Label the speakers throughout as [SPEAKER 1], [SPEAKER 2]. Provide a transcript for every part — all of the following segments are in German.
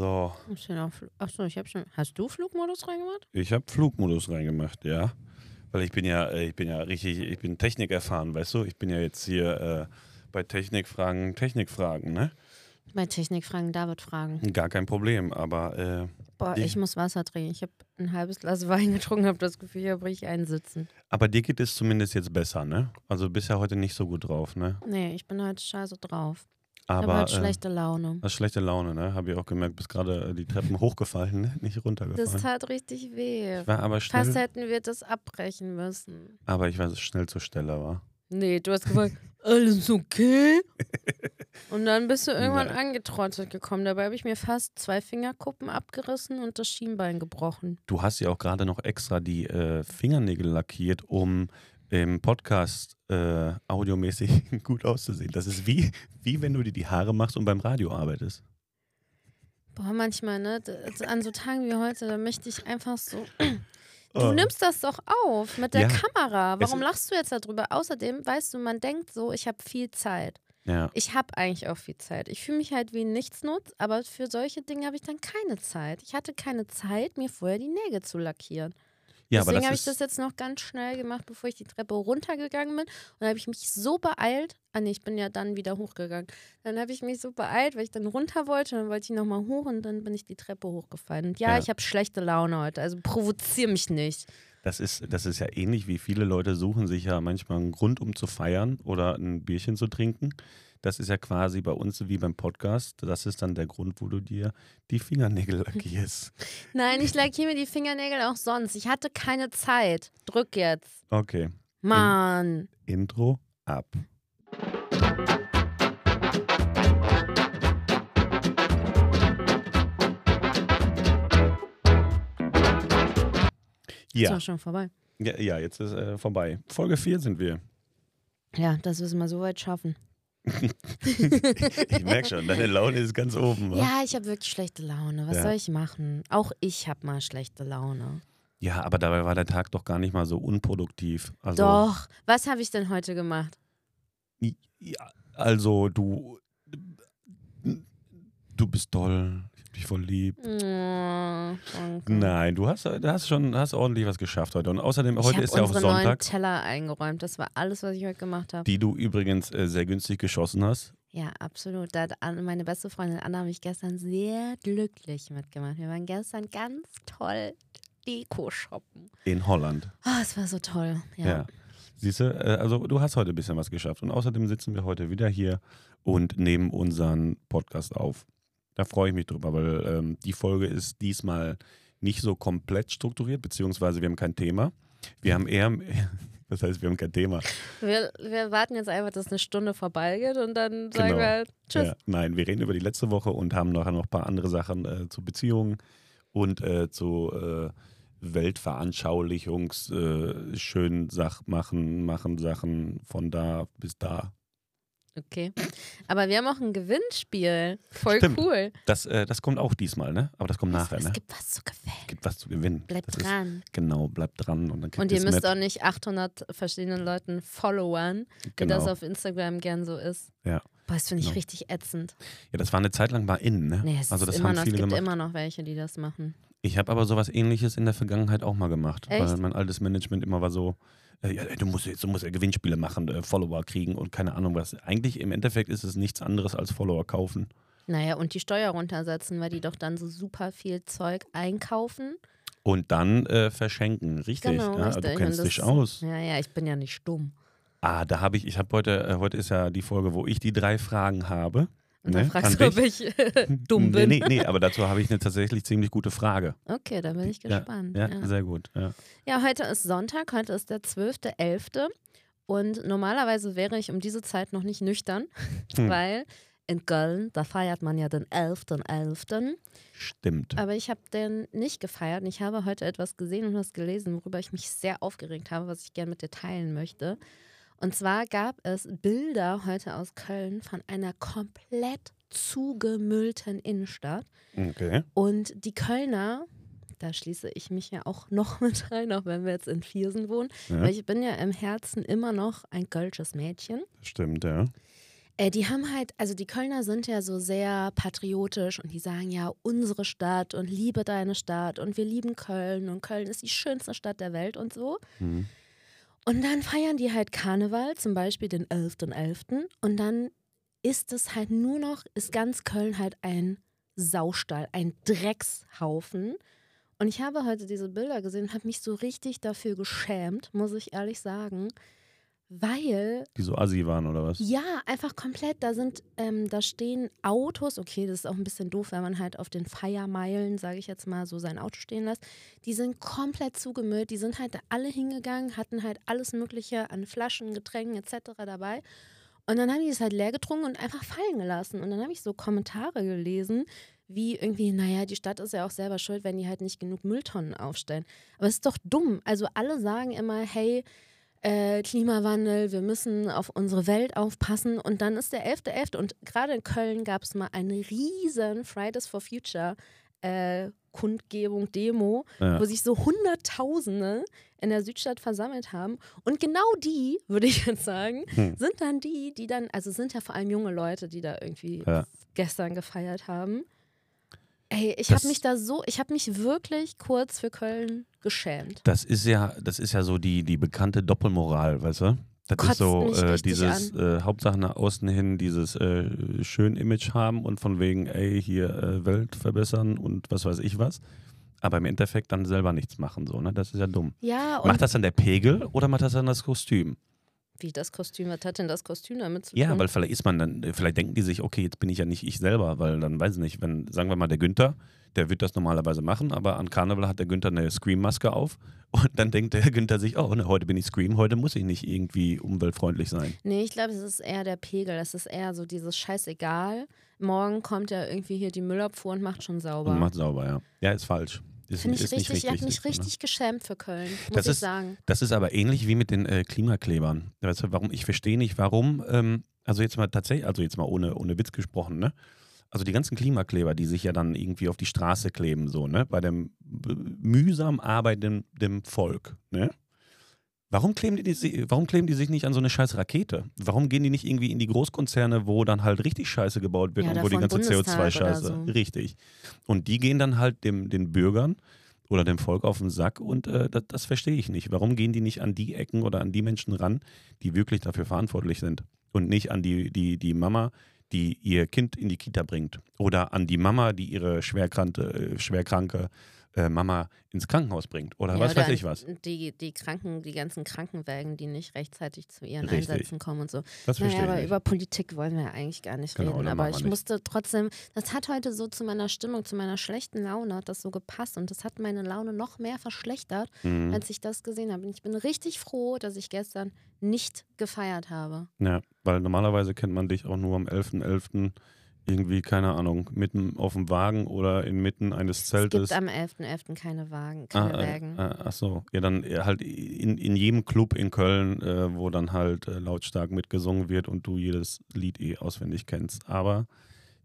[SPEAKER 1] So,
[SPEAKER 2] Ich Achso, ich habe schon. Hast du Flugmodus reingemacht?
[SPEAKER 1] ich habe Flugmodus reingemacht, ja. Weil ich bin ja, äh, ich bin ja richtig, ich bin Technik erfahren, weißt du? Ich bin ja jetzt hier äh, bei Technikfragen, Technikfragen, ne?
[SPEAKER 2] Bei Technikfragen David fragen.
[SPEAKER 1] Gar kein Problem, aber äh,
[SPEAKER 2] Boah,
[SPEAKER 1] Die-
[SPEAKER 2] ich muss Wasser trinken. Ich habe ein halbes Glas Wein getrunken, habe das Gefühl, hier bricht ich einsitzen.
[SPEAKER 1] aber dir geht es zumindest jetzt besser, ne? Also bist ja heute nicht so gut drauf, ne?
[SPEAKER 2] Nee, ich bin heute scheiße drauf.
[SPEAKER 1] Aber äh,
[SPEAKER 2] schlechte Laune.
[SPEAKER 1] hast schlechte Laune, ne? Habe ich auch gemerkt, bist gerade äh, die Treppen hochgefallen, ne? Nicht
[SPEAKER 2] Das
[SPEAKER 1] runtergefallen.
[SPEAKER 2] tat richtig weh.
[SPEAKER 1] Ich war aber schnell,
[SPEAKER 2] Fast hätten wir das abbrechen müssen.
[SPEAKER 1] aber ich war schnell zur Stelle, war.
[SPEAKER 2] Nee, du hast gefragt, alles okay? Und dann bist du irgendwann
[SPEAKER 1] Nein.
[SPEAKER 2] angetrottet gekommen. Dabei habe ich mir fast zwei Fingerkuppen abgerissen und das Schienbein gebrochen.
[SPEAKER 1] Du hast ja auch gerade noch extra die äh, Fingernägel lackiert, um im Podcast äh, audiomäßig gut auszusehen. Das ist wie, wie wenn du dir die Haare machst und beim Radio arbeitest.
[SPEAKER 2] Boah, manchmal, ne? An so Tagen wie heute, da möchte ich einfach so. Du
[SPEAKER 1] Oh.
[SPEAKER 2] nimmst das doch auf mit der
[SPEAKER 1] Ja.
[SPEAKER 2] Kamera.
[SPEAKER 1] Es
[SPEAKER 2] Warum
[SPEAKER 1] ist-
[SPEAKER 2] lachst du jetzt darüber? Außerdem, weißt du, man denkt so, ich habe viel Zeit.
[SPEAKER 1] Ja,
[SPEAKER 2] Ich habe eigentlich auch viel Zeit. Ich fühle mich halt wie ein Nichtsnutz, aber für solche Dinge habe ich dann keine Zeit. Ich hatte keine Zeit, mir vorher die Nägel zu lackieren.
[SPEAKER 1] Ja
[SPEAKER 2] Deswegen habe ich das jetzt noch ganz schnell gemacht, bevor ich die Treppe runtergegangen bin. Und dann habe ich mich so beeilt. Ah nee, ich bin ja dann wieder hochgegangen. Dann habe ich mich so beeilt, weil ich dann runter wollte. Dann wollte ich nochmal hoch und dann bin ich die Treppe hochgefallen. Und ja,
[SPEAKER 1] Ja.
[SPEAKER 2] ich habe schlechte Laune heute. Also provoziere mich nicht.
[SPEAKER 1] das, ist, das ist ja ähnlich wie viele Leute suchen sich ja manchmal einen Grund, um zu feiern oder ein Bierchen zu trinken. Das ist ja quasi bei uns wie beim Podcast. Das ist dann der Grund, wo du dir die Fingernägel lackierst.
[SPEAKER 2] Nein, ich lackiere mir die Fingernägel auch sonst. Ich hatte keine Zeit. Drück jetzt.
[SPEAKER 1] Okay,
[SPEAKER 2] Mann.
[SPEAKER 1] Intro ab.
[SPEAKER 2] Ist
[SPEAKER 1] Ja,
[SPEAKER 2] doch schon vorbei.
[SPEAKER 1] ja, ja jetzt ist äh, vorbei. Folge 4 sind wir.
[SPEAKER 2] Ja, das müssen wir so weit schaffen.
[SPEAKER 1] Ich merke schon, deine Laune ist ganz oben. wa?
[SPEAKER 2] Ja, ich habe wirklich schlechte Laune. Was
[SPEAKER 1] Ja.
[SPEAKER 2] soll ich machen? Auch ich habe mal schlechte Laune.
[SPEAKER 1] ja, aber dabei war der Tag doch gar nicht mal so unproduktiv. Also,
[SPEAKER 2] Doch. Was habe ich denn heute gemacht?
[SPEAKER 1] Ja, also du, du bist toll. Ich voll lieb.
[SPEAKER 2] Oh.
[SPEAKER 1] Nein, du hast, hast schon hast ordentlich was geschafft heute. Und außerdem,
[SPEAKER 2] ich
[SPEAKER 1] heute
[SPEAKER 2] habe
[SPEAKER 1] ist ja auch
[SPEAKER 2] unsere neuen
[SPEAKER 1] Sonntag,
[SPEAKER 2] Teller eingeräumt. Das war alles, was ich heute gemacht habe.
[SPEAKER 1] die du übrigens äh, sehr günstig geschossen hast.
[SPEAKER 2] Ja, absolut. Da hat meine beste Freundin Anna mich gestern sehr glücklich mitgemacht. Wir waren gestern ganz toll Deko shoppen.
[SPEAKER 1] In Holland.
[SPEAKER 2] Oh, es war so toll. Ja.
[SPEAKER 1] Ja. Siehst du, äh, also du hast heute ein bisschen was geschafft. Und außerdem sitzen wir heute wieder hier und nehmen unseren Podcast auf. Da freue ich mich drüber, weil ähm, die Folge ist diesmal nicht so komplett strukturiert, beziehungsweise wir haben kein Thema. Wir haben eher, das heißt, wir haben kein Thema.
[SPEAKER 2] Wir, wir warten jetzt einfach, dass eine Stunde vorbeigeht und dann sagen
[SPEAKER 1] Genau.
[SPEAKER 2] wir halt Tschüss.
[SPEAKER 1] Ja, nein, wir reden über die letzte Woche und haben nachher noch ein paar andere Sachen äh, zu Beziehungen und äh, zu äh, Weltveranschaulichungs, äh, schön Sach machen, machen Sachen von da bis da.
[SPEAKER 2] Okay. Aber wir haben auch ein Gewinnspiel. Voll
[SPEAKER 1] Stimmt.
[SPEAKER 2] cool.
[SPEAKER 1] Das, äh, das kommt auch diesmal, ne? Aber das kommt nachher,
[SPEAKER 2] es
[SPEAKER 1] ne?
[SPEAKER 2] gibt was zu gewinnen.
[SPEAKER 1] Gibt was zu gewinnen.
[SPEAKER 2] Bleibt
[SPEAKER 1] das Ist,
[SPEAKER 2] dran.
[SPEAKER 1] genau, bleibt dran und dann
[SPEAKER 2] Und ihr müsst
[SPEAKER 1] mit.
[SPEAKER 2] auch nicht 800 verschiedenen Leuten followern, wie
[SPEAKER 1] genau.
[SPEAKER 2] das auf Instagram gern so ist.
[SPEAKER 1] Ja.
[SPEAKER 2] Boah, das finde ich
[SPEAKER 1] Genau.
[SPEAKER 2] richtig ätzend.
[SPEAKER 1] Ja, das war eine Zeit lang mal in, ne?
[SPEAKER 2] Nee, es,
[SPEAKER 1] also
[SPEAKER 2] ist
[SPEAKER 1] das haben
[SPEAKER 2] noch, es
[SPEAKER 1] viele
[SPEAKER 2] gibt
[SPEAKER 1] gemacht.
[SPEAKER 2] immer noch welche, die das machen.
[SPEAKER 1] Ich habe aber sowas ähnliches in der Vergangenheit auch mal gemacht.
[SPEAKER 2] Echt?
[SPEAKER 1] Weil mein altes Management immer war so, äh, ja, du musst jetzt, du musst ja Gewinnspiele machen, äh, Follower kriegen und keine Ahnung was. Eigentlich im Endeffekt ist es nichts anderes als Follower kaufen.
[SPEAKER 2] Naja, und die Steuer runtersetzen, weil die doch dann so super viel Zeug einkaufen.
[SPEAKER 1] Und dann äh, verschenken, richtig.
[SPEAKER 2] Genau,
[SPEAKER 1] ja,
[SPEAKER 2] richtig.
[SPEAKER 1] Du kennst
[SPEAKER 2] das-
[SPEAKER 1] dich aus.
[SPEAKER 2] Ja, ja, ich bin ja nicht stumm.
[SPEAKER 1] Ah, da habe ich, ich habe heute, äh, heute ist ja die Folge, wo ich die drei Fragen habe.
[SPEAKER 2] Und
[SPEAKER 1] Ne,
[SPEAKER 2] dann fragst
[SPEAKER 1] an
[SPEAKER 2] du, ob ich dumm
[SPEAKER 1] nee,
[SPEAKER 2] bin.
[SPEAKER 1] Nee, nee, aber dazu habe ich eine tatsächlich ziemlich gute Frage.
[SPEAKER 2] Okay, da bin ich
[SPEAKER 1] Ja,
[SPEAKER 2] gespannt.
[SPEAKER 1] Ja,
[SPEAKER 2] Ja,
[SPEAKER 1] sehr gut. Ja.
[SPEAKER 2] Ja, heute ist Sonntag, heute ist der 12.11. Und normalerweise wäre ich um diese Zeit noch nicht nüchtern,
[SPEAKER 1] Hm.
[SPEAKER 2] weil in Köln, da feiert man ja den 11.11.
[SPEAKER 1] Stimmt.
[SPEAKER 2] Aber ich habe den nicht gefeiert. Und ich habe heute etwas gesehen und was gelesen, worüber ich mich sehr aufgeregt habe, was ich gerne mit dir teilen möchte. Und zwar gab es Bilder heute aus Köln von einer komplett zugemüllten Innenstadt.
[SPEAKER 1] Okay.
[SPEAKER 2] Und die Kölner, da schließe ich mich ja auch noch mit rein, auch wenn wir jetzt in Viersen wohnen,
[SPEAKER 1] Ja,
[SPEAKER 2] weil ich bin ja im Herzen immer noch ein kölsches Mädchen.
[SPEAKER 1] stimmt, ja.
[SPEAKER 2] Äh, die haben halt, also die Kölner sind ja so sehr patriotisch und die sagen ja, unsere Stadt und liebe deine Stadt und wir lieben Köln und Köln ist die schönste Stadt der Welt und so.
[SPEAKER 1] Mhm.
[SPEAKER 2] Und dann feiern die halt Karneval, zum Beispiel den 11.11. .11. Und dann ist es halt nur noch, ist ganz Köln halt ein Saustall, ein Dreckshaufen. Und ich habe heute diese Bilder gesehen und habe mich so richtig dafür geschämt, muss ich ehrlich sagen. Weil.
[SPEAKER 1] Die so assi waren oder was?
[SPEAKER 2] Ja, einfach komplett. Da sind, ähm, da stehen Autos. Okay, das ist auch ein bisschen doof, wenn man halt auf den Feiermeilen, sage ich jetzt mal, so sein Auto stehen lässt. Die sind komplett zugemüllt. Die sind halt alle hingegangen, hatten halt alles Mögliche an Flaschen, Getränken etc. dabei. Und dann haben die es halt leer getrunken und einfach fallen gelassen. Und dann habe ich so Kommentare gelesen, wie irgendwie, naja, die Stadt ist ja auch selber schuld, wenn die halt nicht genug Mülltonnen aufstellen. Aber es ist doch dumm. Also alle sagen immer, hey, äh, Klimawandel, wir müssen auf unsere Welt aufpassen. Und dann ist der 11.11. .11. und gerade in Köln gab es mal eine riesen Fridays for Future äh, Kundgebung, Demo,
[SPEAKER 1] Ja.
[SPEAKER 2] wo sich so Hunderttausende in der Südstadt versammelt haben. Und genau die, würde ich jetzt sagen,
[SPEAKER 1] Hm.
[SPEAKER 2] sind dann die, die dann, also sind ja vor allem junge Leute, die da irgendwie
[SPEAKER 1] Ja.
[SPEAKER 2] gestern gefeiert haben. Ey, ich habe mich da so, ich habe mich wirklich kurz für Köln geschämt.
[SPEAKER 1] Das ist ja, das ist ja so die, die bekannte Doppelmoral, weißt du? Das
[SPEAKER 2] Kotzt
[SPEAKER 1] ist so äh, dieses äh, Hauptsache nach außen hin dieses äh, schön Image haben und von wegen, ey, hier äh, Welt verbessern und was weiß ich was. Aber im Endeffekt dann selber nichts machen, so, ne? Das ist ja dumm.
[SPEAKER 2] Ja,
[SPEAKER 1] Macht das dann der Pegel oder macht das dann das Kostüm?
[SPEAKER 2] wie das Kostüm, was hat denn das Kostüm damit zu
[SPEAKER 1] Ja,
[SPEAKER 2] tun?
[SPEAKER 1] weil vielleicht ist man dann, vielleicht denken die sich, okay, jetzt bin ich ja nicht ich selber, weil dann weiß ich nicht, wenn, sagen wir mal, der Günther, der wird das normalerweise machen, aber an Karneval hat der Günther eine Scream-Maske auf und dann denkt der Günther sich, oh, ne, heute bin ich Scream, heute muss ich nicht irgendwie umweltfreundlich sein.
[SPEAKER 2] Nee, ich glaube, es ist eher der Pegel. Es ist eher so dieses Scheißegal. Morgen kommt ja irgendwie hier die Müllabfuhr und macht schon sauber.
[SPEAKER 1] Und macht sauber, ja. Ja, ist falsch.
[SPEAKER 2] Finde ich richtig, ich habe mich
[SPEAKER 1] ne?
[SPEAKER 2] richtig geschämt für Köln, muss
[SPEAKER 1] Das
[SPEAKER 2] ich
[SPEAKER 1] ist-
[SPEAKER 2] sagen.
[SPEAKER 1] Das ist aber ähnlich wie mit den äh, Klimaklebern. Weißt du, warum? Ich verstehe nicht, warum, ähm, also jetzt mal tatsächlich, also jetzt mal ohne, ohne Witz gesprochen, ne? Also die ganzen Klimakleber, die sich ja dann irgendwie auf die Straße kleben, so, ne? Bei dem mühsam arbeitenden dem Volk, ne? Warum kleben, die, die, warum kleben die sich nicht an so eine scheiß Rakete? Warum gehen die nicht irgendwie in die Großkonzerne, wo dann halt richtig Scheiße gebaut wird
[SPEAKER 2] Ja,
[SPEAKER 1] und wo die ganze
[SPEAKER 2] Bundestag oder
[SPEAKER 1] CO2-Scheiße.
[SPEAKER 2] so.
[SPEAKER 1] Richtig. Und die gehen dann halt dem, den Bürgern oder dem Volk auf den Sack und äh, das, das verstehe ich nicht. Warum gehen die nicht an die Ecken oder an die Menschen ran, die wirklich dafür verantwortlich sind und nicht an die, die, die Mama, die ihr Kind in die Kita bringt oder an die Mama, die ihre schwerkranke, äh, schwerkranke äh, Mama ins Krankenhaus bringt oder
[SPEAKER 2] Ja,
[SPEAKER 1] was
[SPEAKER 2] oder
[SPEAKER 1] weiß ich was.
[SPEAKER 2] Die, die Kranken, die ganzen Krankenwägen, die nicht rechtzeitig zu ihren
[SPEAKER 1] Richtig.
[SPEAKER 2] Einsätzen kommen und so.
[SPEAKER 1] Das verstehe
[SPEAKER 2] Naja, aber
[SPEAKER 1] ich nicht.
[SPEAKER 2] über Politik wollen wir ja eigentlich gar nicht
[SPEAKER 1] Genau,
[SPEAKER 2] reden. Aber ich
[SPEAKER 1] nicht.
[SPEAKER 2] musste trotzdem, das hat heute so zu meiner Stimmung, zu meiner schlechten Laune, hat das so gepasst und das hat meine Laune noch mehr verschlechtert,
[SPEAKER 1] Mhm.
[SPEAKER 2] als ich das gesehen habe. Und ich bin richtig froh, dass ich gestern nicht gefeiert habe.
[SPEAKER 1] Ja, weil normalerweise kennt man dich auch nur am 11.11. irgendwie, keine Ahnung, mitten auf dem Wagen oder inmitten eines
[SPEAKER 2] Es
[SPEAKER 1] Zeltes.
[SPEAKER 2] gibt am 11.11. keine Wagen, keine
[SPEAKER 1] Ah,
[SPEAKER 2] Wägen.
[SPEAKER 1] äh, ach so, ja, dann äh, halt in, in jedem Club in Köln, äh, wo dann halt äh, lautstark mitgesungen wird und du jedes Lied eh auswendig kennst. Aber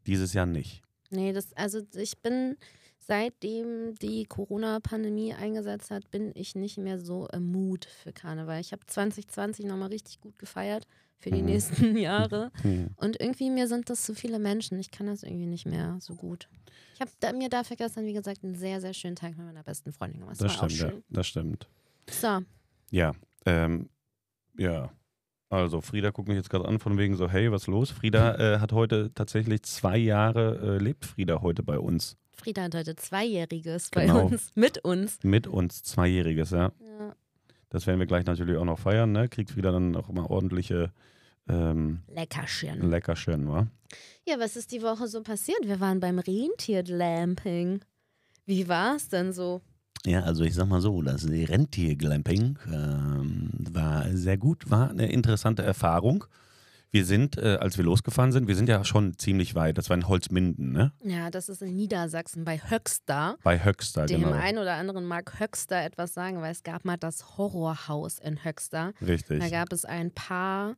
[SPEAKER 1] dieses Jahr nicht.
[SPEAKER 2] Nee, das, also ich bin, seitdem die Corona-Pandemie eingesetzt hat, bin ich nicht mehr so im Mut für Karneval. Ich habe 2020 nochmal richtig gut gefeiert für die
[SPEAKER 1] Mhm.
[SPEAKER 2] nächsten Jahre.
[SPEAKER 1] Hm.
[SPEAKER 2] Und irgendwie mir sind das zu viele Menschen. Ich kann das irgendwie nicht mehr so gut. Ich habe da, mir dafür gestern, wie gesagt, einen sehr, sehr schönen Tag mit meiner besten Freundin gemacht.
[SPEAKER 1] Das
[SPEAKER 2] Das,
[SPEAKER 1] stimmt, ja. Das stimmt.
[SPEAKER 2] So,
[SPEAKER 1] Ja, ähm, ja. Also Frieda guckt mich jetzt gerade an von wegen so, hey, was los? Frieda äh, hat heute tatsächlich zwei Jahre, äh, lebt Frieda heute bei uns.
[SPEAKER 2] Frieda hat heute Zweijähriges bei
[SPEAKER 1] Genau.
[SPEAKER 2] uns, mit uns.
[SPEAKER 1] Mit uns, Zweijähriges, ja.
[SPEAKER 2] Ja,
[SPEAKER 1] Das werden wir gleich natürlich auch noch feiern, ne? Kriegt Frieda dann auch mal ordentliche ähm,
[SPEAKER 2] Leckerchen.
[SPEAKER 1] Leckerchen, wa?
[SPEAKER 2] Ja, was ist die Woche so passiert? Wir waren beim Rentier-Glamping. Wie war es denn so?
[SPEAKER 1] Ja, also ich sag mal so, das Rentierglamping ähm, war sehr gut, war eine interessante Erfahrung. Wir sind, äh, als wir losgefahren sind, wir sind ja schon ziemlich weit, das war in Holzminden, ne?
[SPEAKER 2] Ja, das ist in Niedersachsen bei Höxter.
[SPEAKER 1] Bei Höxter,
[SPEAKER 2] Dem
[SPEAKER 1] genau.
[SPEAKER 2] einen oder anderen mag Höxter etwas sagen, weil es gab mal das Horrorhaus in Höxter.
[SPEAKER 1] Richtig.
[SPEAKER 2] Da gab es ein Paar,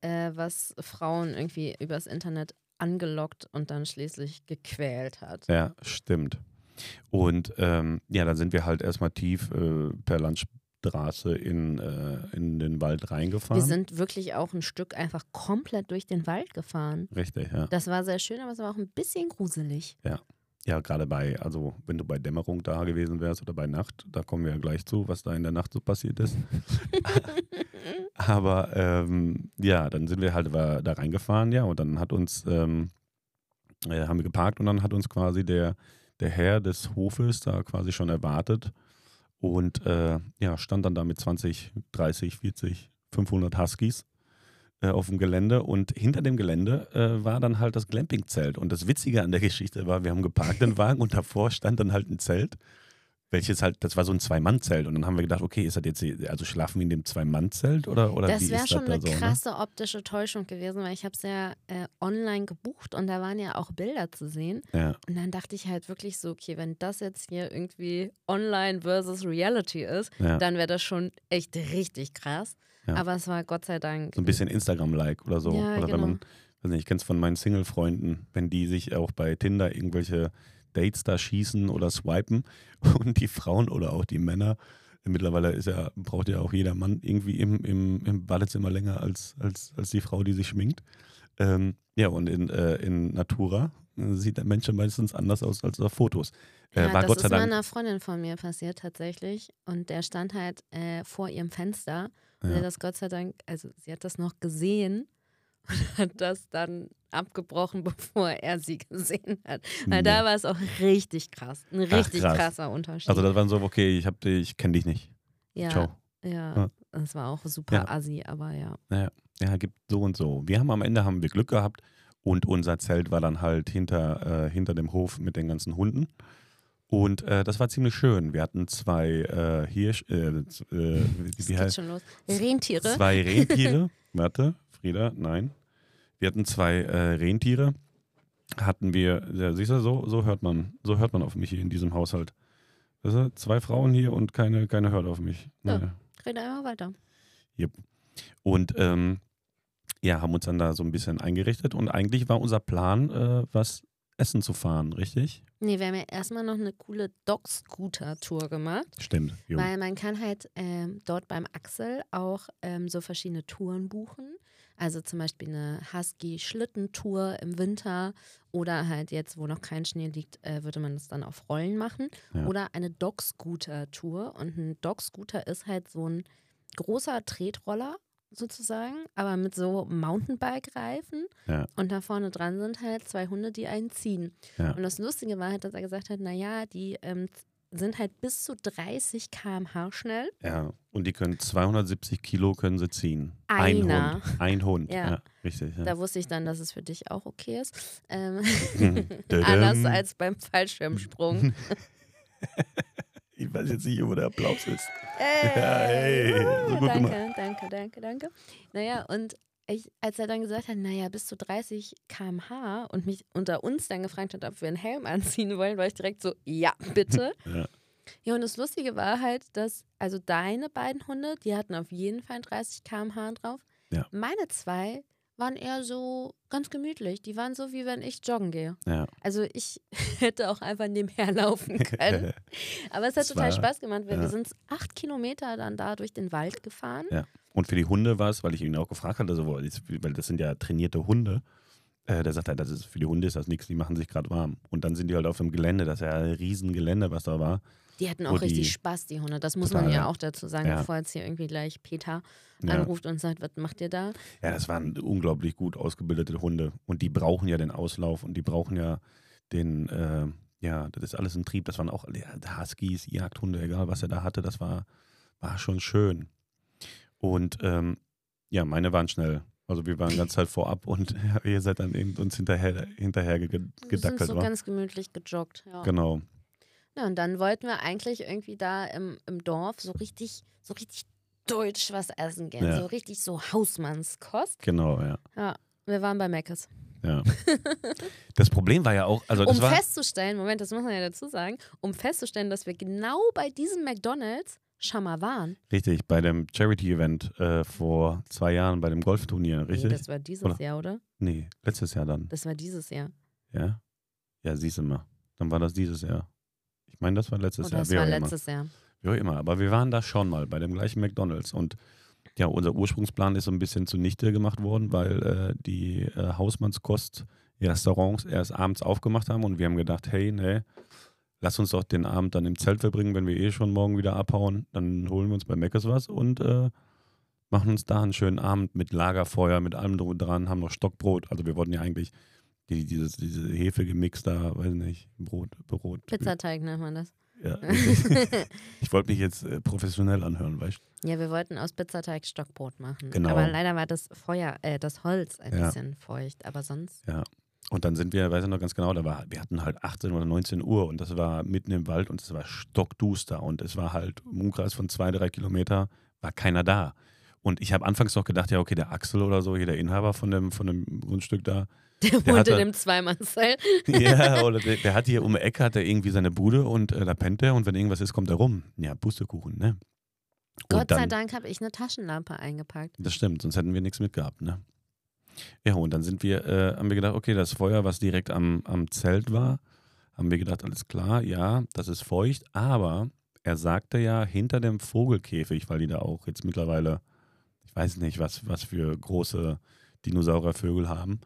[SPEAKER 2] äh, was Frauen irgendwie übers Internet angelockt und dann schließlich gequält hat.
[SPEAKER 1] Ja, stimmt. Und ähm, ja, dann sind wir halt erstmal tief äh, per Lunch Hauptstraße in, äh, in den Wald reingefahren.
[SPEAKER 2] Wir sind wirklich auch ein Stück einfach komplett durch den Wald gefahren.
[SPEAKER 1] Richtig, ja.
[SPEAKER 2] Das war sehr schön, aber es war auch ein bisschen gruselig.
[SPEAKER 1] Ja, gerade bei, also wenn du bei Dämmerung da gewesen wärst oder bei Nacht, da kommen wir ja gleich zu, was da in der Nacht so passiert ist. Aber ähm, ja, dann sind wir halt da reingefahren, ja, und dann hat uns, ähm, äh, haben wir geparkt und dann hat uns quasi der, der Herr des Hofes da quasi schon erwartet und äh, ja, stand dann da mit 20, 30, 40, 500 Huskies äh, auf dem Gelände und hinter dem Gelände äh, war dann halt das Glamping-Zelt. Und das Witzige an der Geschichte war, wir haben geparkt den Wagen und davor stand dann halt ein Zelt, welches halt, das war so ein Zwei-Mann-Zelt. Und dann haben wir gedacht, okay, ist das jetzt, also schlafen wir in dem Zwei-Mann-Zelt oder, oder
[SPEAKER 2] das
[SPEAKER 1] wie
[SPEAKER 2] wäre
[SPEAKER 1] ist
[SPEAKER 2] schon
[SPEAKER 1] das
[SPEAKER 2] eine
[SPEAKER 1] da so? Ne?
[SPEAKER 2] krasse optische Täuschung gewesen, weil ich habe es ja äh, online gebucht und da waren ja auch Bilder zu sehen.
[SPEAKER 1] Ja,
[SPEAKER 2] Und dann dachte ich halt wirklich so, okay, wenn das jetzt hier irgendwie online versus Reality ist,
[SPEAKER 1] ja.
[SPEAKER 2] dann wäre das schon echt richtig krass.
[SPEAKER 1] Ja.
[SPEAKER 2] Aber es war Gott sei Dank.
[SPEAKER 1] so ein bisschen Instagram-like oder so.
[SPEAKER 2] Ja,
[SPEAKER 1] oder
[SPEAKER 2] genau.
[SPEAKER 1] wenn man, weiß nicht, ich kenne es von meinen Single-Freunden, wenn die sich auch bei Tinder irgendwelche Dates da schießen oder swipen und die Frauen oder auch die Männer, mittlerweile ist ja, braucht ja auch jeder Mann irgendwie im, im, im Badezimmer länger als, als, als die Frau, die sich schminkt. Ähm, ja, und in, äh, in Natura äh, sieht der Mensch meistens anders aus als auf Fotos. Äh,
[SPEAKER 2] ja,
[SPEAKER 1] war
[SPEAKER 2] das
[SPEAKER 1] Gott sei
[SPEAKER 2] ist
[SPEAKER 1] Dank.
[SPEAKER 2] meiner Freundin von mir passiert tatsächlich. Und der stand halt äh, vor ihrem Fenster. Und
[SPEAKER 1] Ja.
[SPEAKER 2] er hat das Gott sei Dank, also sie hat das noch gesehen und hat das dann abgebrochen, bevor er sie gesehen hat. Weil da war es auch richtig krass. Ein
[SPEAKER 1] Ach,
[SPEAKER 2] richtig
[SPEAKER 1] krass.
[SPEAKER 2] krasser Unterschied.
[SPEAKER 1] Also das waren so, okay, ich hab ich kenne dich nicht.
[SPEAKER 2] ja,
[SPEAKER 1] Ciao.
[SPEAKER 2] ja,
[SPEAKER 1] Ja.
[SPEAKER 2] das war auch super
[SPEAKER 1] Ja.
[SPEAKER 2] assi, aber ja.
[SPEAKER 1] Ja, gibt so und so. Wir haben am Ende haben wir Glück gehabt und unser Zelt war dann halt hinter, äh, hinter dem Hof mit den ganzen Hunden. Und äh, das war ziemlich schön. Wir hatten zwei äh, Hirsch, äh, äh, wie, heißt
[SPEAKER 2] schon los. Rentiere.
[SPEAKER 1] Zwei Rentiere. Warte, Frieda, nein. Wir hatten zwei äh, Rentiere. Hatten wir, ja, siehst du, so, so hört man, so hört man auf mich hier in diesem Haushalt. Weißt du, zwei Frauen hier und keine, keine hört auf mich.
[SPEAKER 2] Ja.
[SPEAKER 1] Naja.
[SPEAKER 2] Rede einfach weiter.
[SPEAKER 1] Und ähm, ja, haben uns dann da so ein bisschen eingerichtet und eigentlich war unser Plan, äh, was essen zu fahren, richtig?
[SPEAKER 2] Nee, wir haben ja erstmal noch eine coole Dog-Scooter-Tour gemacht.
[SPEAKER 1] Stimmt. Jo.
[SPEAKER 2] Weil man kann halt ähm, dort beim Axel auch ähm, so verschiedene Touren buchen. Also zum Beispiel eine Husky-Schlittentour im Winter oder halt jetzt, wo noch kein Schnee liegt, äh, würde man das dann auf Rollen machen.
[SPEAKER 1] Ja.
[SPEAKER 2] Oder eine Dog-Scooter-Tour. Und ein Dog-Scooter ist halt so ein großer Tretroller sozusagen, aber mit so Mountainbike-Reifen.
[SPEAKER 1] Ja.
[SPEAKER 2] Und da vorne dran sind halt zwei Hunde, die einen ziehen.
[SPEAKER 1] Ja.
[SPEAKER 2] Und das Lustige war halt, dass er gesagt hat, naja, die ähm, sind halt bis zu 30 km/h schnell.
[SPEAKER 1] Ja, und die können 270 Kilo können sie ziehen. Ein
[SPEAKER 2] Einer.
[SPEAKER 1] Hund. Ein Hund. Ja,
[SPEAKER 2] Ja.
[SPEAKER 1] richtig. Ja.
[SPEAKER 2] Da wusste ich dann, dass es für dich auch okay ist. Ähm, anders als beim Fallschirmsprung.
[SPEAKER 1] Ich weiß jetzt nicht, wo der Applaus ist.
[SPEAKER 2] Ey,
[SPEAKER 1] Ja, ey, so gut
[SPEAKER 2] danke,
[SPEAKER 1] gemacht.
[SPEAKER 2] danke, danke, danke. Naja, und ich, als er dann gesagt hat, naja, bis zu 30 km/h und mich unter uns dann gefragt hat, ob wir einen Helm anziehen wollen, war ich direkt so, ja, bitte.
[SPEAKER 1] Ja.
[SPEAKER 2] Ja, und das Lustige war halt, dass, also deine beiden Hunde, die hatten auf jeden Fall 30 km/h drauf.
[SPEAKER 1] Ja.
[SPEAKER 2] Meine zwei waren eher so ganz gemütlich. Die waren so, wie wenn ich joggen gehe.
[SPEAKER 1] Ja.
[SPEAKER 2] Also ich hätte auch einfach nebenher laufen können. Aber es hat
[SPEAKER 1] Es
[SPEAKER 2] total
[SPEAKER 1] war-
[SPEAKER 2] Spaß gemacht, weil
[SPEAKER 1] ja.
[SPEAKER 2] wir sind acht Kilometer dann da durch den Wald gefahren.
[SPEAKER 1] Ja. Und für die Hunde war es, weil ich ihn auch gefragt hatte, also, weil das sind ja trainierte Hunde. Äh, der sagt halt, das ist, für die Hunde ist das nichts, die machen sich gerade warm. Und dann sind die halt auf dem Gelände, das ist ja ein Riesengelände, was da war.
[SPEAKER 2] Die hatten auch richtig
[SPEAKER 1] die-
[SPEAKER 2] Spaß, die Hunde. Das muss
[SPEAKER 1] Total,
[SPEAKER 2] man ja auch dazu sagen,
[SPEAKER 1] Ja.
[SPEAKER 2] bevor jetzt hier irgendwie gleich Peter
[SPEAKER 1] Ja.
[SPEAKER 2] anruft und sagt, was macht ihr da?
[SPEAKER 1] Ja, das waren unglaublich gut ausgebildete Hunde. Und die brauchen ja den Auslauf und die brauchen ja den, äh, ja, das ist alles ein Trieb. Das waren auch ja, Huskies, Jagdhunde, egal was er da hatte, das war, war schon schön. Und ähm, ja, meine waren schnell. Also wir waren ganz halt vorab und ihr seid dann eben uns hinterher, hinterher ge-
[SPEAKER 2] Wir sind
[SPEAKER 1] gedackelt.
[SPEAKER 2] so
[SPEAKER 1] wa?
[SPEAKER 2] ganz gemütlich gejoggt. Ja.
[SPEAKER 1] Genau.
[SPEAKER 2] Ja, und dann wollten wir eigentlich irgendwie da im, im Dorf so richtig, so richtig deutsch was essen gehen.
[SPEAKER 1] Ja.
[SPEAKER 2] So richtig so Hausmannskost.
[SPEAKER 1] Genau, ja.
[SPEAKER 2] Ja, wir waren bei Meckes.
[SPEAKER 1] ja. das Problem war ja auch, also das
[SPEAKER 2] Um
[SPEAKER 1] war,
[SPEAKER 2] festzustellen, Moment, das muss man ja dazu sagen, um festzustellen, dass wir genau bei diesem McDonalds waren.
[SPEAKER 1] richtig, bei dem Charity-Event äh, vor zwei Jahren, bei dem Golfturnier,
[SPEAKER 2] Nee,
[SPEAKER 1] richtig?
[SPEAKER 2] das war dieses
[SPEAKER 1] Oder?
[SPEAKER 2] Jahr, oder?
[SPEAKER 1] Nee, letztes Jahr dann.
[SPEAKER 2] Das war dieses Jahr.
[SPEAKER 1] Ja? Ja, siehst du mal. Dann war das dieses Jahr. Ich meine, das war letztes
[SPEAKER 2] Oder
[SPEAKER 1] Jahr.
[SPEAKER 2] das war
[SPEAKER 1] auch immer.
[SPEAKER 2] letztes Jahr.
[SPEAKER 1] Wie auch immer. Aber wir waren da schon mal bei dem gleichen McDonalds. Und ja, unser Ursprungsplan ist so ein bisschen zunichte gemacht worden, weil äh, die äh, Hausmannskost Restaurants erst abends aufgemacht haben und wir haben gedacht, hey, nee, lass uns doch den Abend dann im Zelt verbringen, wenn wir eh schon morgen wieder abhauen. Dann holen wir uns bei Meckes was und äh, machen uns da einen schönen Abend mit Lagerfeuer, mit allem drum und dran, haben noch Stockbrot. Also wir wollten ja eigentlich die, dieses, diese Hefe gemixt da, weiß nicht, Brot, Brot.
[SPEAKER 2] Pizzateig nennt man das.
[SPEAKER 1] Ja, ich wollte mich jetzt äh, professionell anhören, weißt du?
[SPEAKER 2] Ja, wir wollten aus Pizzateig Stockbrot machen.
[SPEAKER 1] Genau.
[SPEAKER 2] Aber leider war das Feuer, äh, das Holz ein
[SPEAKER 1] Ja.
[SPEAKER 2] bisschen feucht. Aber sonst.
[SPEAKER 1] Ja. Und dann sind wir, weiß ich noch ganz genau, da war, wir hatten halt 18 oder 19 Uhr und das war mitten im Wald und es war stockduster und es war halt im Umkreis von zwei, drei Kilometer, war keiner da. Und ich habe anfangs noch gedacht, ja, okay, der Axel oder so, hier der Inhaber von dem, von dem Grundstück da,
[SPEAKER 2] Der wohnt
[SPEAKER 1] hatte-
[SPEAKER 2] in dem Zweimannszelt.
[SPEAKER 1] ja, oder der, der hat hier um die Ecke, hat er irgendwie seine Bude und äh, da pennt er und wenn irgendwas ist, kommt er rum. Ja, Pustekuchen, ne?
[SPEAKER 2] Gott sei
[SPEAKER 1] dann-
[SPEAKER 2] Dank habe ich eine Taschenlampe eingepackt.
[SPEAKER 1] Das stimmt, sonst hätten wir nichts mitgehabt, ne? Ja, und dann sind wir, äh, haben wir gedacht, okay, das Feuer, was direkt am, am Zelt war, haben wir gedacht, alles klar, ja, das ist feucht, aber er sagte ja hinter dem Vogelkäfig, weil die da auch jetzt mittlerweile, ich weiß nicht, was, was für große Dinosauriervögel haben,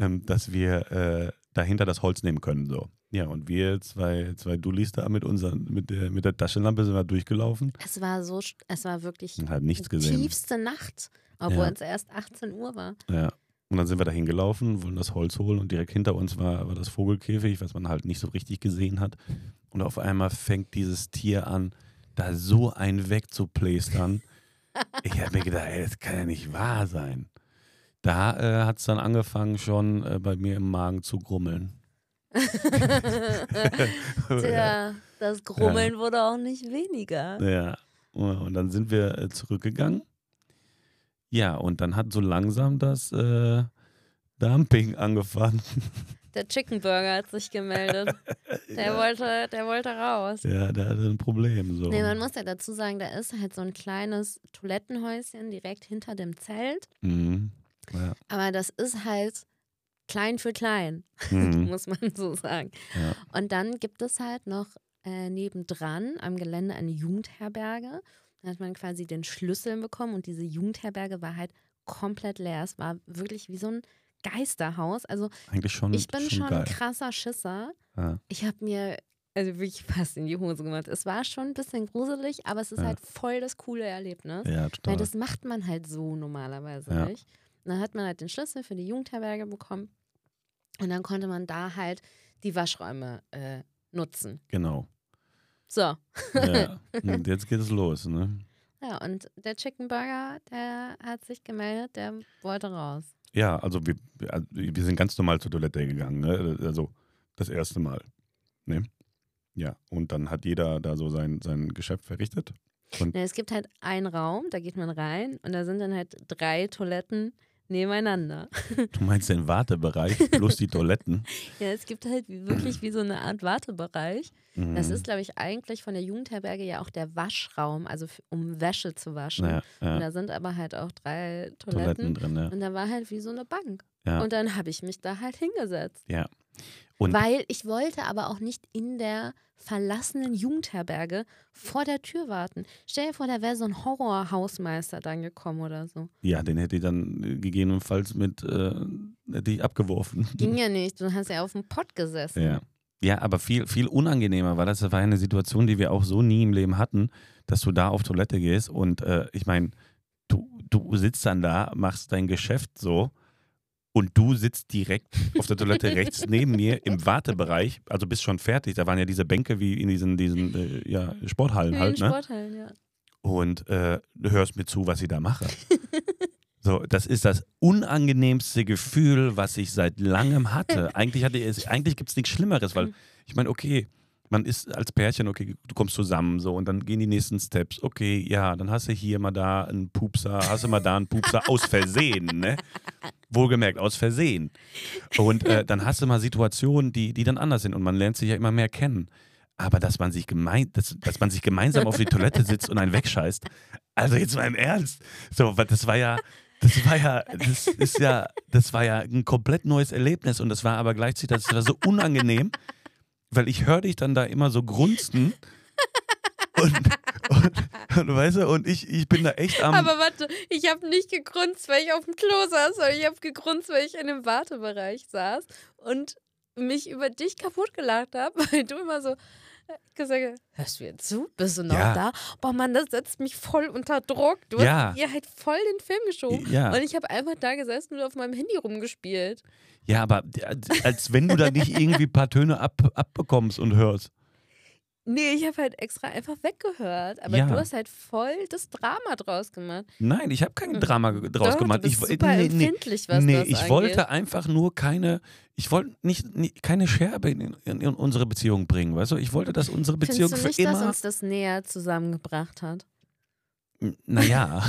[SPEAKER 1] ähm, dass wir äh, dahinter das Holz nehmen können, so. Ja, und wir zwei, zwei Dullis da mit, unseren, mit, der, mit der Taschenlampe sind wir durchgelaufen
[SPEAKER 2] Es war so, es war wirklich
[SPEAKER 1] und haben nichts gesehen.
[SPEAKER 2] tiefste Nacht, obwohl
[SPEAKER 1] Ja.
[SPEAKER 2] es erst 18 Uhr war.
[SPEAKER 1] Ja. Und dann sind wir da hingelaufen, wollen das Holz holen und direkt hinter uns war, war das Vogelkäfig, was man halt nicht so richtig gesehen hat. Und auf einmal fängt dieses Tier an, da so ein wegzuplästern. ich habe mir gedacht, ey, das kann ja nicht wahr sein. Da äh, hat es dann angefangen, schon äh, bei mir im Magen zu grummeln.
[SPEAKER 2] Tja, das Grummeln wurde auch nicht weniger.
[SPEAKER 1] Ja. Und dann sind wir äh, zurückgegangen. Ja, und dann hat so langsam das äh, Dumping angefangen.
[SPEAKER 2] Der Chicken Burger hat sich gemeldet. Der, wollte, der wollte raus.
[SPEAKER 1] Ja, der hatte ein Problem. So.
[SPEAKER 2] Nee, man muss ja dazu sagen, da ist halt so ein kleines Toilettenhäuschen direkt hinter dem Zelt.
[SPEAKER 1] Mhm. Ja.
[SPEAKER 2] Aber das ist halt klein für klein,
[SPEAKER 1] Mhm.
[SPEAKER 2] muss man so sagen.
[SPEAKER 1] Ja.
[SPEAKER 2] Und dann gibt es halt noch äh, nebendran am Gelände eine Jugendherberge. Da hat man quasi den Schlüssel bekommen und diese Jugendherberge war halt komplett leer. Es war wirklich wie so ein Geisterhaus. Also
[SPEAKER 1] Eigentlich schon,
[SPEAKER 2] ich bin schon,
[SPEAKER 1] schon
[SPEAKER 2] ein krasser Schisser.
[SPEAKER 1] Ja.
[SPEAKER 2] Ich habe mir also wirklich fast in die Hose gemacht. Es war schon ein bisschen gruselig, aber es ist
[SPEAKER 1] Ja.
[SPEAKER 2] halt voll das coole Erlebnis.
[SPEAKER 1] ja,
[SPEAKER 2] Weil
[SPEAKER 1] total.
[SPEAKER 2] das macht man halt so normalerweise
[SPEAKER 1] Ja.
[SPEAKER 2] nicht. Und dann hat man halt den Schlüssel für die Jugendherberge bekommen. Und dann konnte man da halt die Waschräume äh, nutzen.
[SPEAKER 1] Genau.
[SPEAKER 2] So.
[SPEAKER 1] Ja. Und jetzt geht es los, ne?
[SPEAKER 2] Ja, und der Chicken Burger, der hat sich gemeldet, der wollte raus.
[SPEAKER 1] Ja, also wir, also wir sind ganz normal zur Toilette gegangen, ne? Also das erste Mal. Ne? Ja, und dann hat jeder da so sein, sein Geschäft verrichtet.
[SPEAKER 2] Ja, es gibt halt einen Raum, da geht man rein und da sind dann halt drei Toiletten nebeneinander.
[SPEAKER 1] Du meinst den Wartebereich plus die Toiletten.
[SPEAKER 2] Ja, es gibt halt wirklich wie so eine Art Wartebereich. Das
[SPEAKER 1] Mhm.
[SPEAKER 2] ist, glaube ich, eigentlich von der Jugendherberge ja auch der Waschraum, also um Wäsche zu waschen.
[SPEAKER 1] ja,
[SPEAKER 2] Und
[SPEAKER 1] ja,
[SPEAKER 2] da sind aber halt auch drei
[SPEAKER 1] Toiletten
[SPEAKER 2] Toiletten.
[SPEAKER 1] drin, ja.
[SPEAKER 2] Und da war halt wie so eine Bank. Und dann habe ich mich da halt hingesetzt.
[SPEAKER 1] ja. Und-
[SPEAKER 2] Weil ich wollte aber auch nicht in der verlassenen Jugendherberge vor der Tür warten. Stell dir vor, da wäre so ein Horrorhausmeister dann gekommen oder so.
[SPEAKER 1] Ja, den hätte ich dann äh, gegebenenfalls mit, äh, hätte ich abgeworfen.
[SPEAKER 2] Ging ja nicht, du hast ja auf dem Pott gesessen.
[SPEAKER 1] Ja. Ja, aber viel, viel unangenehmer war das. Das war eine Situation, die wir auch so nie im Leben hatten, dass du da auf Toilette gehst und äh, ich meine, du, du sitzt dann da, machst dein Geschäft so und du sitzt direkt auf der Toilette rechts neben mir im Wartebereich, also bist schon fertig. Da waren ja diese Bänke wie in diesen, diesen äh, ja, Sporthallen halt, ne?
[SPEAKER 2] Sporthallen, ja.
[SPEAKER 1] Und äh, du hörst mir zu, was ich da mache. So, das ist das unangenehmste Gefühl, was ich seit langem hatte. Eigentlich, hatte eigentlich gibt es nichts Schlimmeres, weil ich meine, okay, man ist als Pärchen, okay, du kommst zusammen so und dann gehen die nächsten Steps. Okay, ja, dann hast du hier mal da einen Pupser, hast du mal da einen Pupser aus Versehen, ne? Wohlgemerkt, aus Versehen. Und äh, dann hast du mal Situationen, die, die dann anders sind und man lernt sich ja immer mehr kennen. Aber dass man sich, gemein, dass, dass man sich gemeinsam auf die Toilette sitzt und einen wegscheißt, also jetzt mal im Ernst. So, das war ja, das war ja, das ist ja, das war ja ein komplett neues Erlebnis und das war aber gleichzeitig, das war so unangenehm, weil ich höre dich dann da immer so grunzen und, und, weißt du, und ich, ich bin da echt am.
[SPEAKER 2] Aber warte, ich habe nicht gegrunzt, weil ich auf dem Klo saß, sondern ich habe gegrunzt, weil ich in dem Wartebereich saß und mich über dich kaputt gelacht habe, weil du immer so äh, gesagt hast, hörst du jetzt zu? Bist du noch
[SPEAKER 1] Ja.
[SPEAKER 2] da? Boah, Mann, das setzt mich voll unter Druck. Du
[SPEAKER 1] Ja.
[SPEAKER 2] hast ihr halt voll den Film geschoben.
[SPEAKER 1] Ja.
[SPEAKER 2] Und ich habe einfach da gesessen und auf meinem Handy rumgespielt.
[SPEAKER 1] Ja, aber als wenn du da nicht irgendwie ein paar Töne ab, abbekommst und hörst.
[SPEAKER 2] Nee, ich habe halt extra einfach weggehört. Aber
[SPEAKER 1] Ja.
[SPEAKER 2] du hast halt voll das Drama draus gemacht.
[SPEAKER 1] Nein, ich habe kein Drama draus.
[SPEAKER 2] Doch,
[SPEAKER 1] gemacht.
[SPEAKER 2] Du bist
[SPEAKER 1] ich,
[SPEAKER 2] super
[SPEAKER 1] nee,
[SPEAKER 2] empfindlich, was
[SPEAKER 1] nee,
[SPEAKER 2] das
[SPEAKER 1] ich
[SPEAKER 2] angeht.
[SPEAKER 1] wollte einfach nur keine, ich wollte nicht, nicht keine Scherbe in, in, in unsere Beziehung bringen, weißt du? Ich wollte, dass unsere Beziehung
[SPEAKER 2] Findest du nicht,
[SPEAKER 1] für
[SPEAKER 2] dass
[SPEAKER 1] immer.
[SPEAKER 2] uns das näher zusammengebracht hat?
[SPEAKER 1] Naja,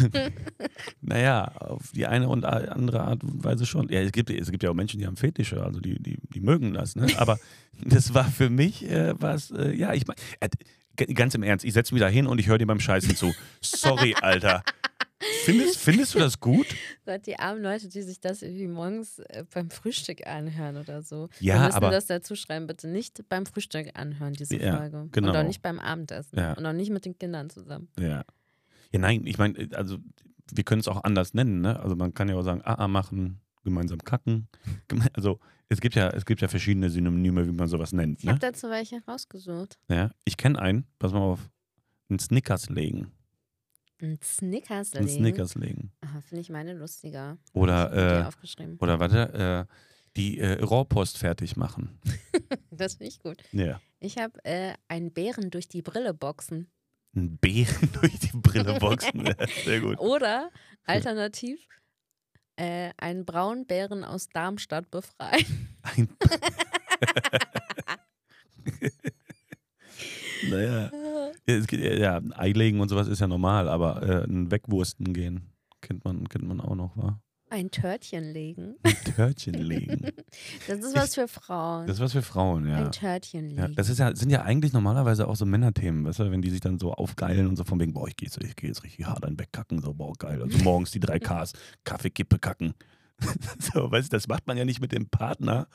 [SPEAKER 1] naja, auf die eine und andere Art und Weise schon. Ja, es gibt, es gibt ja auch Menschen, die haben Fetische, also die, die, die mögen das, ne? Aber das war für mich äh, was, äh, ja, ich mein, äh, ganz im Ernst, ich setze mich da hin und ich höre dir beim Scheißen zu. Sorry, Alter. Findest, findest du das gut?
[SPEAKER 2] Gott, die armen Leute, die sich das irgendwie morgens äh, beim Frühstück anhören oder so.
[SPEAKER 1] Ja,
[SPEAKER 2] Wir müssen
[SPEAKER 1] aber-
[SPEAKER 2] das dazu schreiben, bitte nicht beim Frühstück anhören, diese
[SPEAKER 1] Ja,
[SPEAKER 2] Folge.
[SPEAKER 1] genau.
[SPEAKER 2] Und auch nicht beim Abendessen.
[SPEAKER 1] Ja.
[SPEAKER 2] Und auch nicht mit den Kindern zusammen.
[SPEAKER 1] Ja. Ja, nein, ich meine, also wir können es auch anders nennen, ne? Also man kann ja auch sagen, AA machen, gemeinsam kacken. Geme- Also es gibt ja, es gibt ja verschiedene Synonyme, wie man sowas nennt.
[SPEAKER 2] Ich habe
[SPEAKER 1] Ne?
[SPEAKER 2] dazu welche rausgesucht.
[SPEAKER 1] Ja, ich kenne einen, pass mal auf, einen Snickers legen.
[SPEAKER 2] Ein Snickers legen.
[SPEAKER 1] Snickers legen.
[SPEAKER 2] Aha, Finde ich meine lustiger.
[SPEAKER 1] Oder, äh. Oder warte, äh, die äh, Rohrpost fertig machen.
[SPEAKER 2] Das finde ich gut.
[SPEAKER 1] Ja.
[SPEAKER 2] Ich habe äh, einen Bären durch die Brille boxen.
[SPEAKER 1] Ein Bären durch die Brille boxen. Ja, Sehr gut.
[SPEAKER 2] Oder alternativ äh, einen braunen Bären aus Darmstadt befreien.
[SPEAKER 1] Ein naja, ja, es geht, ja, Ei legen und sowas ist ja normal, aber äh, ein Wegwursten gehen kennt man, kennt man auch noch, wa?
[SPEAKER 2] Ein Törtchen legen.
[SPEAKER 1] Ein Törtchen legen.
[SPEAKER 2] Das ist was für Frauen.
[SPEAKER 1] Das ist was für Frauen, ja.
[SPEAKER 2] Ein Törtchen
[SPEAKER 1] Ja,
[SPEAKER 2] legen.
[SPEAKER 1] das ist ja, sind ja eigentlich normalerweise auch so Männerthemen, weißt du, wenn die sich dann so aufgeilen und so von wegen, boah, ich gehe jetzt, ich geh jetzt richtig hart an wegkacken, so, boah, geil. Also morgens die drei Ks, Kaffee, Kippe, kacken. so, weißt du, das macht man ja nicht mit dem Partner.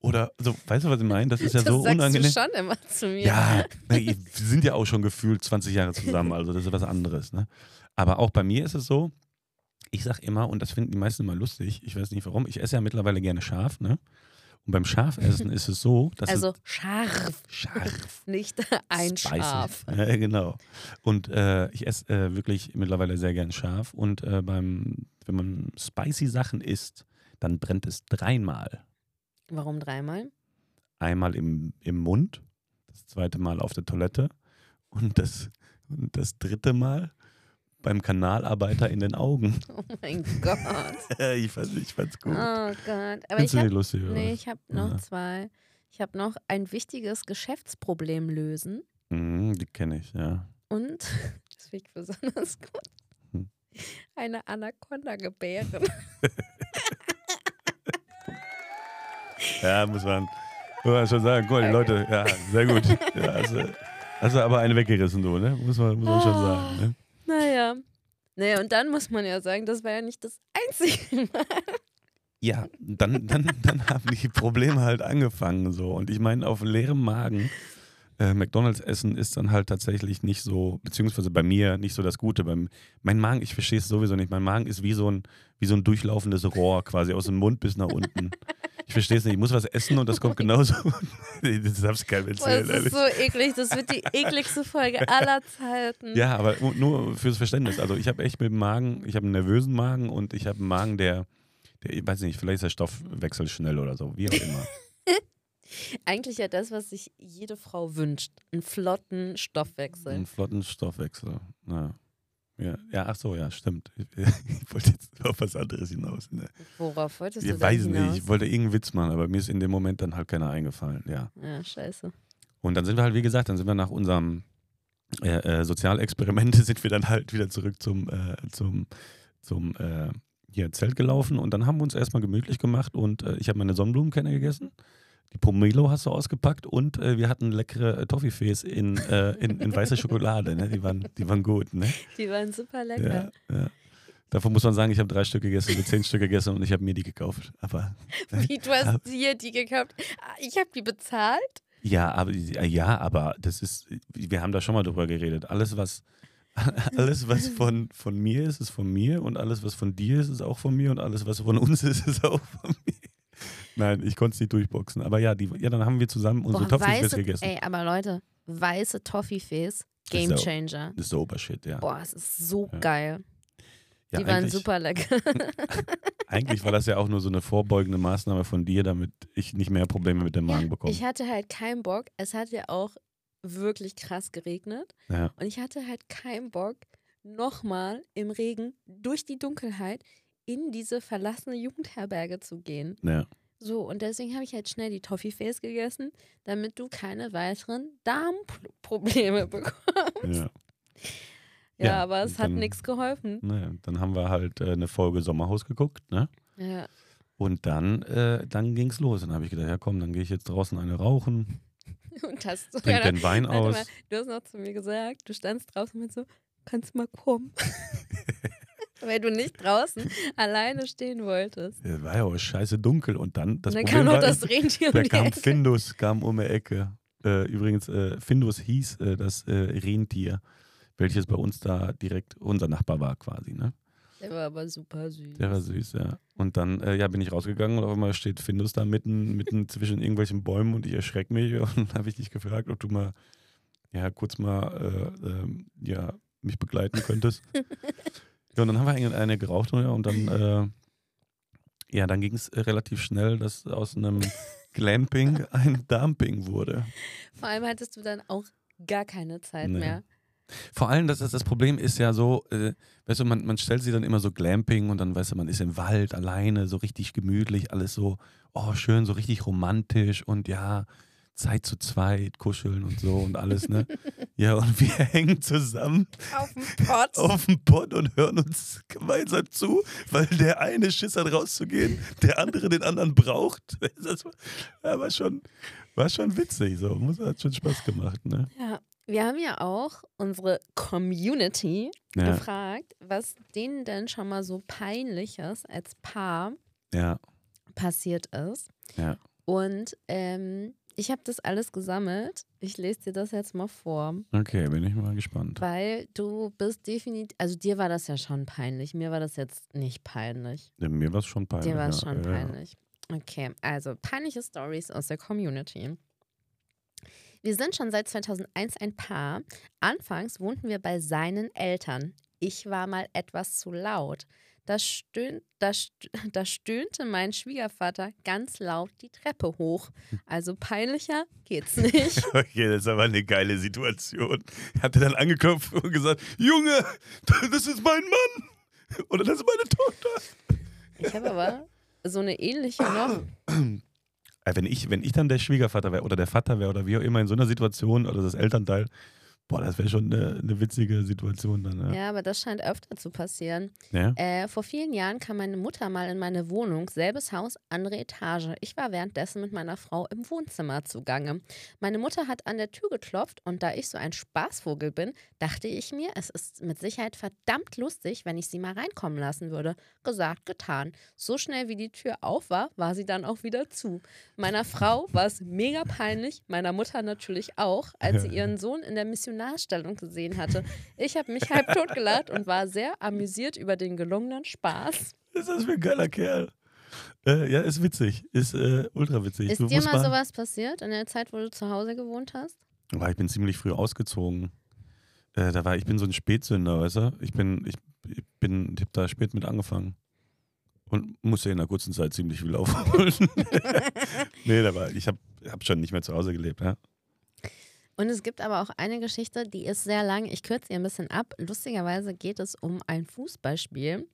[SPEAKER 1] Oder so, weißt du, was ich meine? Das ist ja
[SPEAKER 2] das
[SPEAKER 1] so
[SPEAKER 2] sagst
[SPEAKER 1] unangenehm.
[SPEAKER 2] du schon immer zu mir.
[SPEAKER 1] Ja, wir sind ja auch schon gefühlt 20 Jahre zusammen, also das ist was anderes. Ne? Aber auch bei mir ist es so, ich sag immer, und das finden die meisten immer lustig, ich weiß nicht warum, ich esse ja mittlerweile gerne scharf, ne? Und beim Schafessen ist es so, dass
[SPEAKER 2] Also
[SPEAKER 1] es
[SPEAKER 2] scharf,
[SPEAKER 1] scharf,
[SPEAKER 2] nicht ein
[SPEAKER 1] spicy.
[SPEAKER 2] Schaf.
[SPEAKER 1] Ja, genau. Und äh, ich esse äh, wirklich mittlerweile sehr gern scharf. Und äh, beim, wenn man spicy Sachen isst, dann brennt es dreimal.
[SPEAKER 2] Warum dreimal?
[SPEAKER 1] Einmal im, im Mund, das zweite Mal auf der Toilette und das, und das dritte Mal beim Kanalarbeiter in den Augen.
[SPEAKER 2] Oh mein Gott.
[SPEAKER 1] ich, fand, ich fand's gut.
[SPEAKER 2] Oh Gott. Aber
[SPEAKER 1] Findest
[SPEAKER 2] ich
[SPEAKER 1] du
[SPEAKER 2] habe
[SPEAKER 1] nicht lustig,
[SPEAKER 2] nee, ich hab noch
[SPEAKER 1] Ja.
[SPEAKER 2] zwei. Ich habe noch ein wichtiges Geschäftsproblem lösen
[SPEAKER 1] Mhm, die kenne ich, ja.
[SPEAKER 2] und, das finde ich besonders gut,
[SPEAKER 1] Hm.
[SPEAKER 2] eine Anaconda gebären.
[SPEAKER 1] Ja, muss man, muss man schon sagen. Cool, Leute, ja, sehr gut. Ja, also, du aber eine weggerissen, du, ne? Muss man, muss man schon sagen. Ne?
[SPEAKER 2] Naja. Naja, und dann muss man ja sagen, das war ja nicht das einzige Mal.
[SPEAKER 1] Ja, dann, dann, dann haben die Probleme halt angefangen so. Und ich meine, auf leerem Magen äh, McDonalds essen ist dann halt tatsächlich nicht so, beziehungsweise bei mir nicht so das Gute. Beim, mein Magen, ich verstehe es sowieso nicht. Mein Magen ist wie so, ein, wie so ein durchlaufendes Rohr quasi aus dem Mund bis nach unten. Ich verstehe es nicht. Ich muss was essen und das kommt genauso. Das darfst du keinem
[SPEAKER 2] Boah,
[SPEAKER 1] erzählen,
[SPEAKER 2] das ist
[SPEAKER 1] ehrlich.
[SPEAKER 2] so eklig. Das wird die ekligste Folge aller Zeiten.
[SPEAKER 1] Ja, aber nur- nur fürs Verständnis. Also ich habe echt mit dem Magen, ich habe einen nervösen Magen und ich habe einen Magen, der, der, ich weiß nicht, vielleicht ist der Stoffwechsel schnell oder so, wie auch immer.
[SPEAKER 2] Eigentlich ja das, was sich jede Frau wünscht. Einen flotten Stoffwechsel.
[SPEAKER 1] Einen flotten Stoffwechsel. Ja. Ja, ja, ach so, ja, stimmt. Ich, wollte jetzt auf was anderes hinaus. Ne?
[SPEAKER 2] Worauf wolltest du
[SPEAKER 1] Ich
[SPEAKER 2] denn
[SPEAKER 1] weiß
[SPEAKER 2] hinaus?
[SPEAKER 1] nicht, ich wollte irgendeinen Witz machen, aber mir ist in dem Moment dann halt keiner eingefallen, ja.
[SPEAKER 2] Ja, scheiße.
[SPEAKER 1] Und dann sind wir halt, wie gesagt, dann sind wir nach unserem äh, äh, Sozialexperiment, sind wir dann halt wieder zurück zum, äh, zum, zum äh, hier, Zelt gelaufen und dann haben wir uns erstmal gemütlich gemacht und äh, ich habe meine Sonnenblumenkerne gegessen. Die Pomelo hast du ausgepackt und äh, wir hatten leckere äh, Toffifees in, äh, in, in weißer Schokolade. Ne? Die, waren, die waren gut. Ne?
[SPEAKER 2] Die waren super lecker.
[SPEAKER 1] Ja, ja. Davon muss man sagen, ich habe drei Stück gegessen, zehn Stück gegessen und ich habe mir die gekauft. Aber
[SPEAKER 2] Wie, du hast dir die gekauft. Ah, Ich habe die bezahlt.
[SPEAKER 1] Ja, aber ja, aber das ist, wir haben da schon mal drüber geredet. Alles, was, alles, was von, von mir ist, ist von mir und alles, was von dir ist, ist auch von mir und alles, was von uns ist, ist auch von mir. Nein, ich konnte es nicht durchboxen. Aber ja, die, ja, dann haben wir zusammen unsere Toffifees gegessen.
[SPEAKER 2] ey, aber Leute, weiße Toffifees, Game Changer.
[SPEAKER 1] Das ist der Obershit, ja.
[SPEAKER 2] Boah, es ist so
[SPEAKER 1] Ja.
[SPEAKER 2] geil.
[SPEAKER 1] ja
[SPEAKER 2] Die waren super lecker.
[SPEAKER 1] Eigentlich war das ja auch nur so eine vorbeugende Maßnahme von dir, damit ich nicht mehr Probleme mit dem Magen bekomme.
[SPEAKER 2] Ich hatte halt keinen Bock. Es hat ja auch wirklich krass geregnet.
[SPEAKER 1] Ja.
[SPEAKER 2] Und ich hatte halt keinen Bock, nochmal im Regen durch die Dunkelheit in diese verlassene Jugendherberge zu gehen.
[SPEAKER 1] Ja.
[SPEAKER 2] So, und deswegen habe ich halt schnell die Toffifees gegessen, damit du keine weiteren Darmprobleme bekommst.
[SPEAKER 1] ja.
[SPEAKER 2] Ja,
[SPEAKER 1] Ja,
[SPEAKER 2] aber es hat nichts geholfen.
[SPEAKER 1] Naja, dann haben wir halt äh, eine Folge Sommerhaus geguckt, ne?
[SPEAKER 2] Ja.
[SPEAKER 1] Und dann, äh, dann ging es los. Dann habe ich gedacht, ja komm, dann gehe ich jetzt draußen eine rauchen,
[SPEAKER 2] Und hast du,
[SPEAKER 1] trink
[SPEAKER 2] ja,
[SPEAKER 1] den Wein aus.
[SPEAKER 2] mal, du hast noch zu mir gesagt, du standst draußen mit so, kannst mal kommen. Weil du nicht draußen alleine stehen wolltest.
[SPEAKER 1] Ja, war ja auch scheiße dunkel. Und dann, das
[SPEAKER 2] und dann
[SPEAKER 1] Problem
[SPEAKER 2] kam noch das Rentier
[SPEAKER 1] da
[SPEAKER 2] um
[SPEAKER 1] kam
[SPEAKER 2] Ecke.
[SPEAKER 1] Findus, kam um die Ecke. Äh, übrigens, äh, Findus hieß äh, das äh, Rentier, welches bei uns da direkt unser Nachbar war quasi, ne?
[SPEAKER 2] Der war aber super süß.
[SPEAKER 1] Der war süß, ja. Und dann äh, ja, bin ich rausgegangen und auf einmal steht Findus da mitten, mitten zwischen irgendwelchen Bäumen und ich erschrecke mich und dann habe ich dich gefragt, ob du mal ja, kurz mal äh, ähm, ja, mich begleiten könntest. Ja, und dann haben wir eine, eine geraucht ja, und dann äh, ja, dann ging es relativ schnell, dass aus einem Glamping ein Dumping wurde.
[SPEAKER 2] Vor allem hattest du dann auch gar keine Zeit
[SPEAKER 1] Nee.
[SPEAKER 2] mehr.
[SPEAKER 1] Vor allem, das, das, das Problem ist ja so, äh, weißt du, man, man stellt sich dann immer so Glamping und dann, weißt du, man ist im Wald alleine, so richtig gemütlich, alles so, oh, schön, so richtig romantisch und ja, Zeit zu zweit, kuscheln und so und alles, ne? ja, und wir hängen zusammen
[SPEAKER 2] Auf dem Pott.
[SPEAKER 1] auf dem Pott und hören uns gemeinsam zu, weil der eine Schiss hat rauszugehen, der andere den anderen braucht. Das war, ja, war, schon, war schon witzig, so, hat schon Spaß gemacht, ne?
[SPEAKER 2] Ja. Wir haben ja auch unsere Community
[SPEAKER 1] Ja,
[SPEAKER 2] gefragt, was denen denn schon mal so peinliches als Paar
[SPEAKER 1] ja,
[SPEAKER 2] passiert ist.
[SPEAKER 1] Ja.
[SPEAKER 2] Und ähm, ich habe das alles gesammelt. Ich lese dir das jetzt mal vor,
[SPEAKER 1] okay, bin ich mal gespannt.
[SPEAKER 2] weil du bist definitiv, also dir war das ja schon peinlich. Mir war das jetzt nicht peinlich.
[SPEAKER 1] Ja, mir war es schon peinlich.
[SPEAKER 2] Dir war es
[SPEAKER 1] ja,
[SPEAKER 2] schon peinlich. Okay, also peinliche Stories aus der Community. Wir sind schon seit 2001 ein Paar. Anfangs wohnten wir bei seinen Eltern. Ich war mal etwas zu laut. Da, stöhn, da, da stöhnte mein Schwiegervater ganz laut die Treppe hoch. Also peinlicher geht's nicht.
[SPEAKER 1] Okay, das ist aber eine geile Situation. Hat er dann angeklopft und gesagt, Junge, das ist mein Mann. Oder das ist meine Tochter.
[SPEAKER 2] Ich habe aber so eine ähnliche noch.
[SPEAKER 1] Äh, Wenn ich, wenn ich dann der Schwiegervater wäre oder der Vater wäre oder wie auch immer in so einer Situation oder das Elternteil, boah, das wäre schon eine, eine witzige Situation dann. Ja.
[SPEAKER 2] Ja, aber das scheint öfter zu passieren.
[SPEAKER 1] Ja?
[SPEAKER 2] Äh, vor vielen Jahren kam meine Mutter mal in meine Wohnung, selbes Haus, andere Etage. Ich war währenddessen mit meiner Frau im Wohnzimmer zugange. Meine Mutter hat an der Tür geklopft und da ich so ein Spaßvogel bin, dachte ich mir, es ist mit Sicherheit verdammt lustig, wenn ich sie mal reinkommen lassen würde. Gesagt, getan. So schnell wie die Tür auf war, war sie dann auch wieder zu. Meiner Frau war es mega peinlich, meiner Mutter natürlich auch, als sie ihren Sohn in der Missionarstellung gesehen hatte. Ich habe mich halb tot gelacht und war sehr amüsiert über den gelungenen Spaß.
[SPEAKER 1] Ist das für ein geiler Kerl? Äh, ja, ist witzig. Ist äh, ultra witzig.
[SPEAKER 2] Ist
[SPEAKER 1] Du
[SPEAKER 2] dir mal sowas passiert in der Zeit, wo du zu Hause gewohnt hast?
[SPEAKER 1] Aber ich bin ziemlich früh ausgezogen. Äh, da war, ich bin so ein Spätsünder, weißt du? Ich bin, ich, ich bin, ich hab da spät mit angefangen. Und musste in einer kurzen Zeit ziemlich viel aufholen. nee, war, ich habe hab schon nicht mehr zu Hause gelebt, ja.
[SPEAKER 2] Und es gibt aber auch eine Geschichte, die ist sehr lang. Ich kürze ihr ein bisschen ab. Lustigerweise geht es um ein Fußballspiel.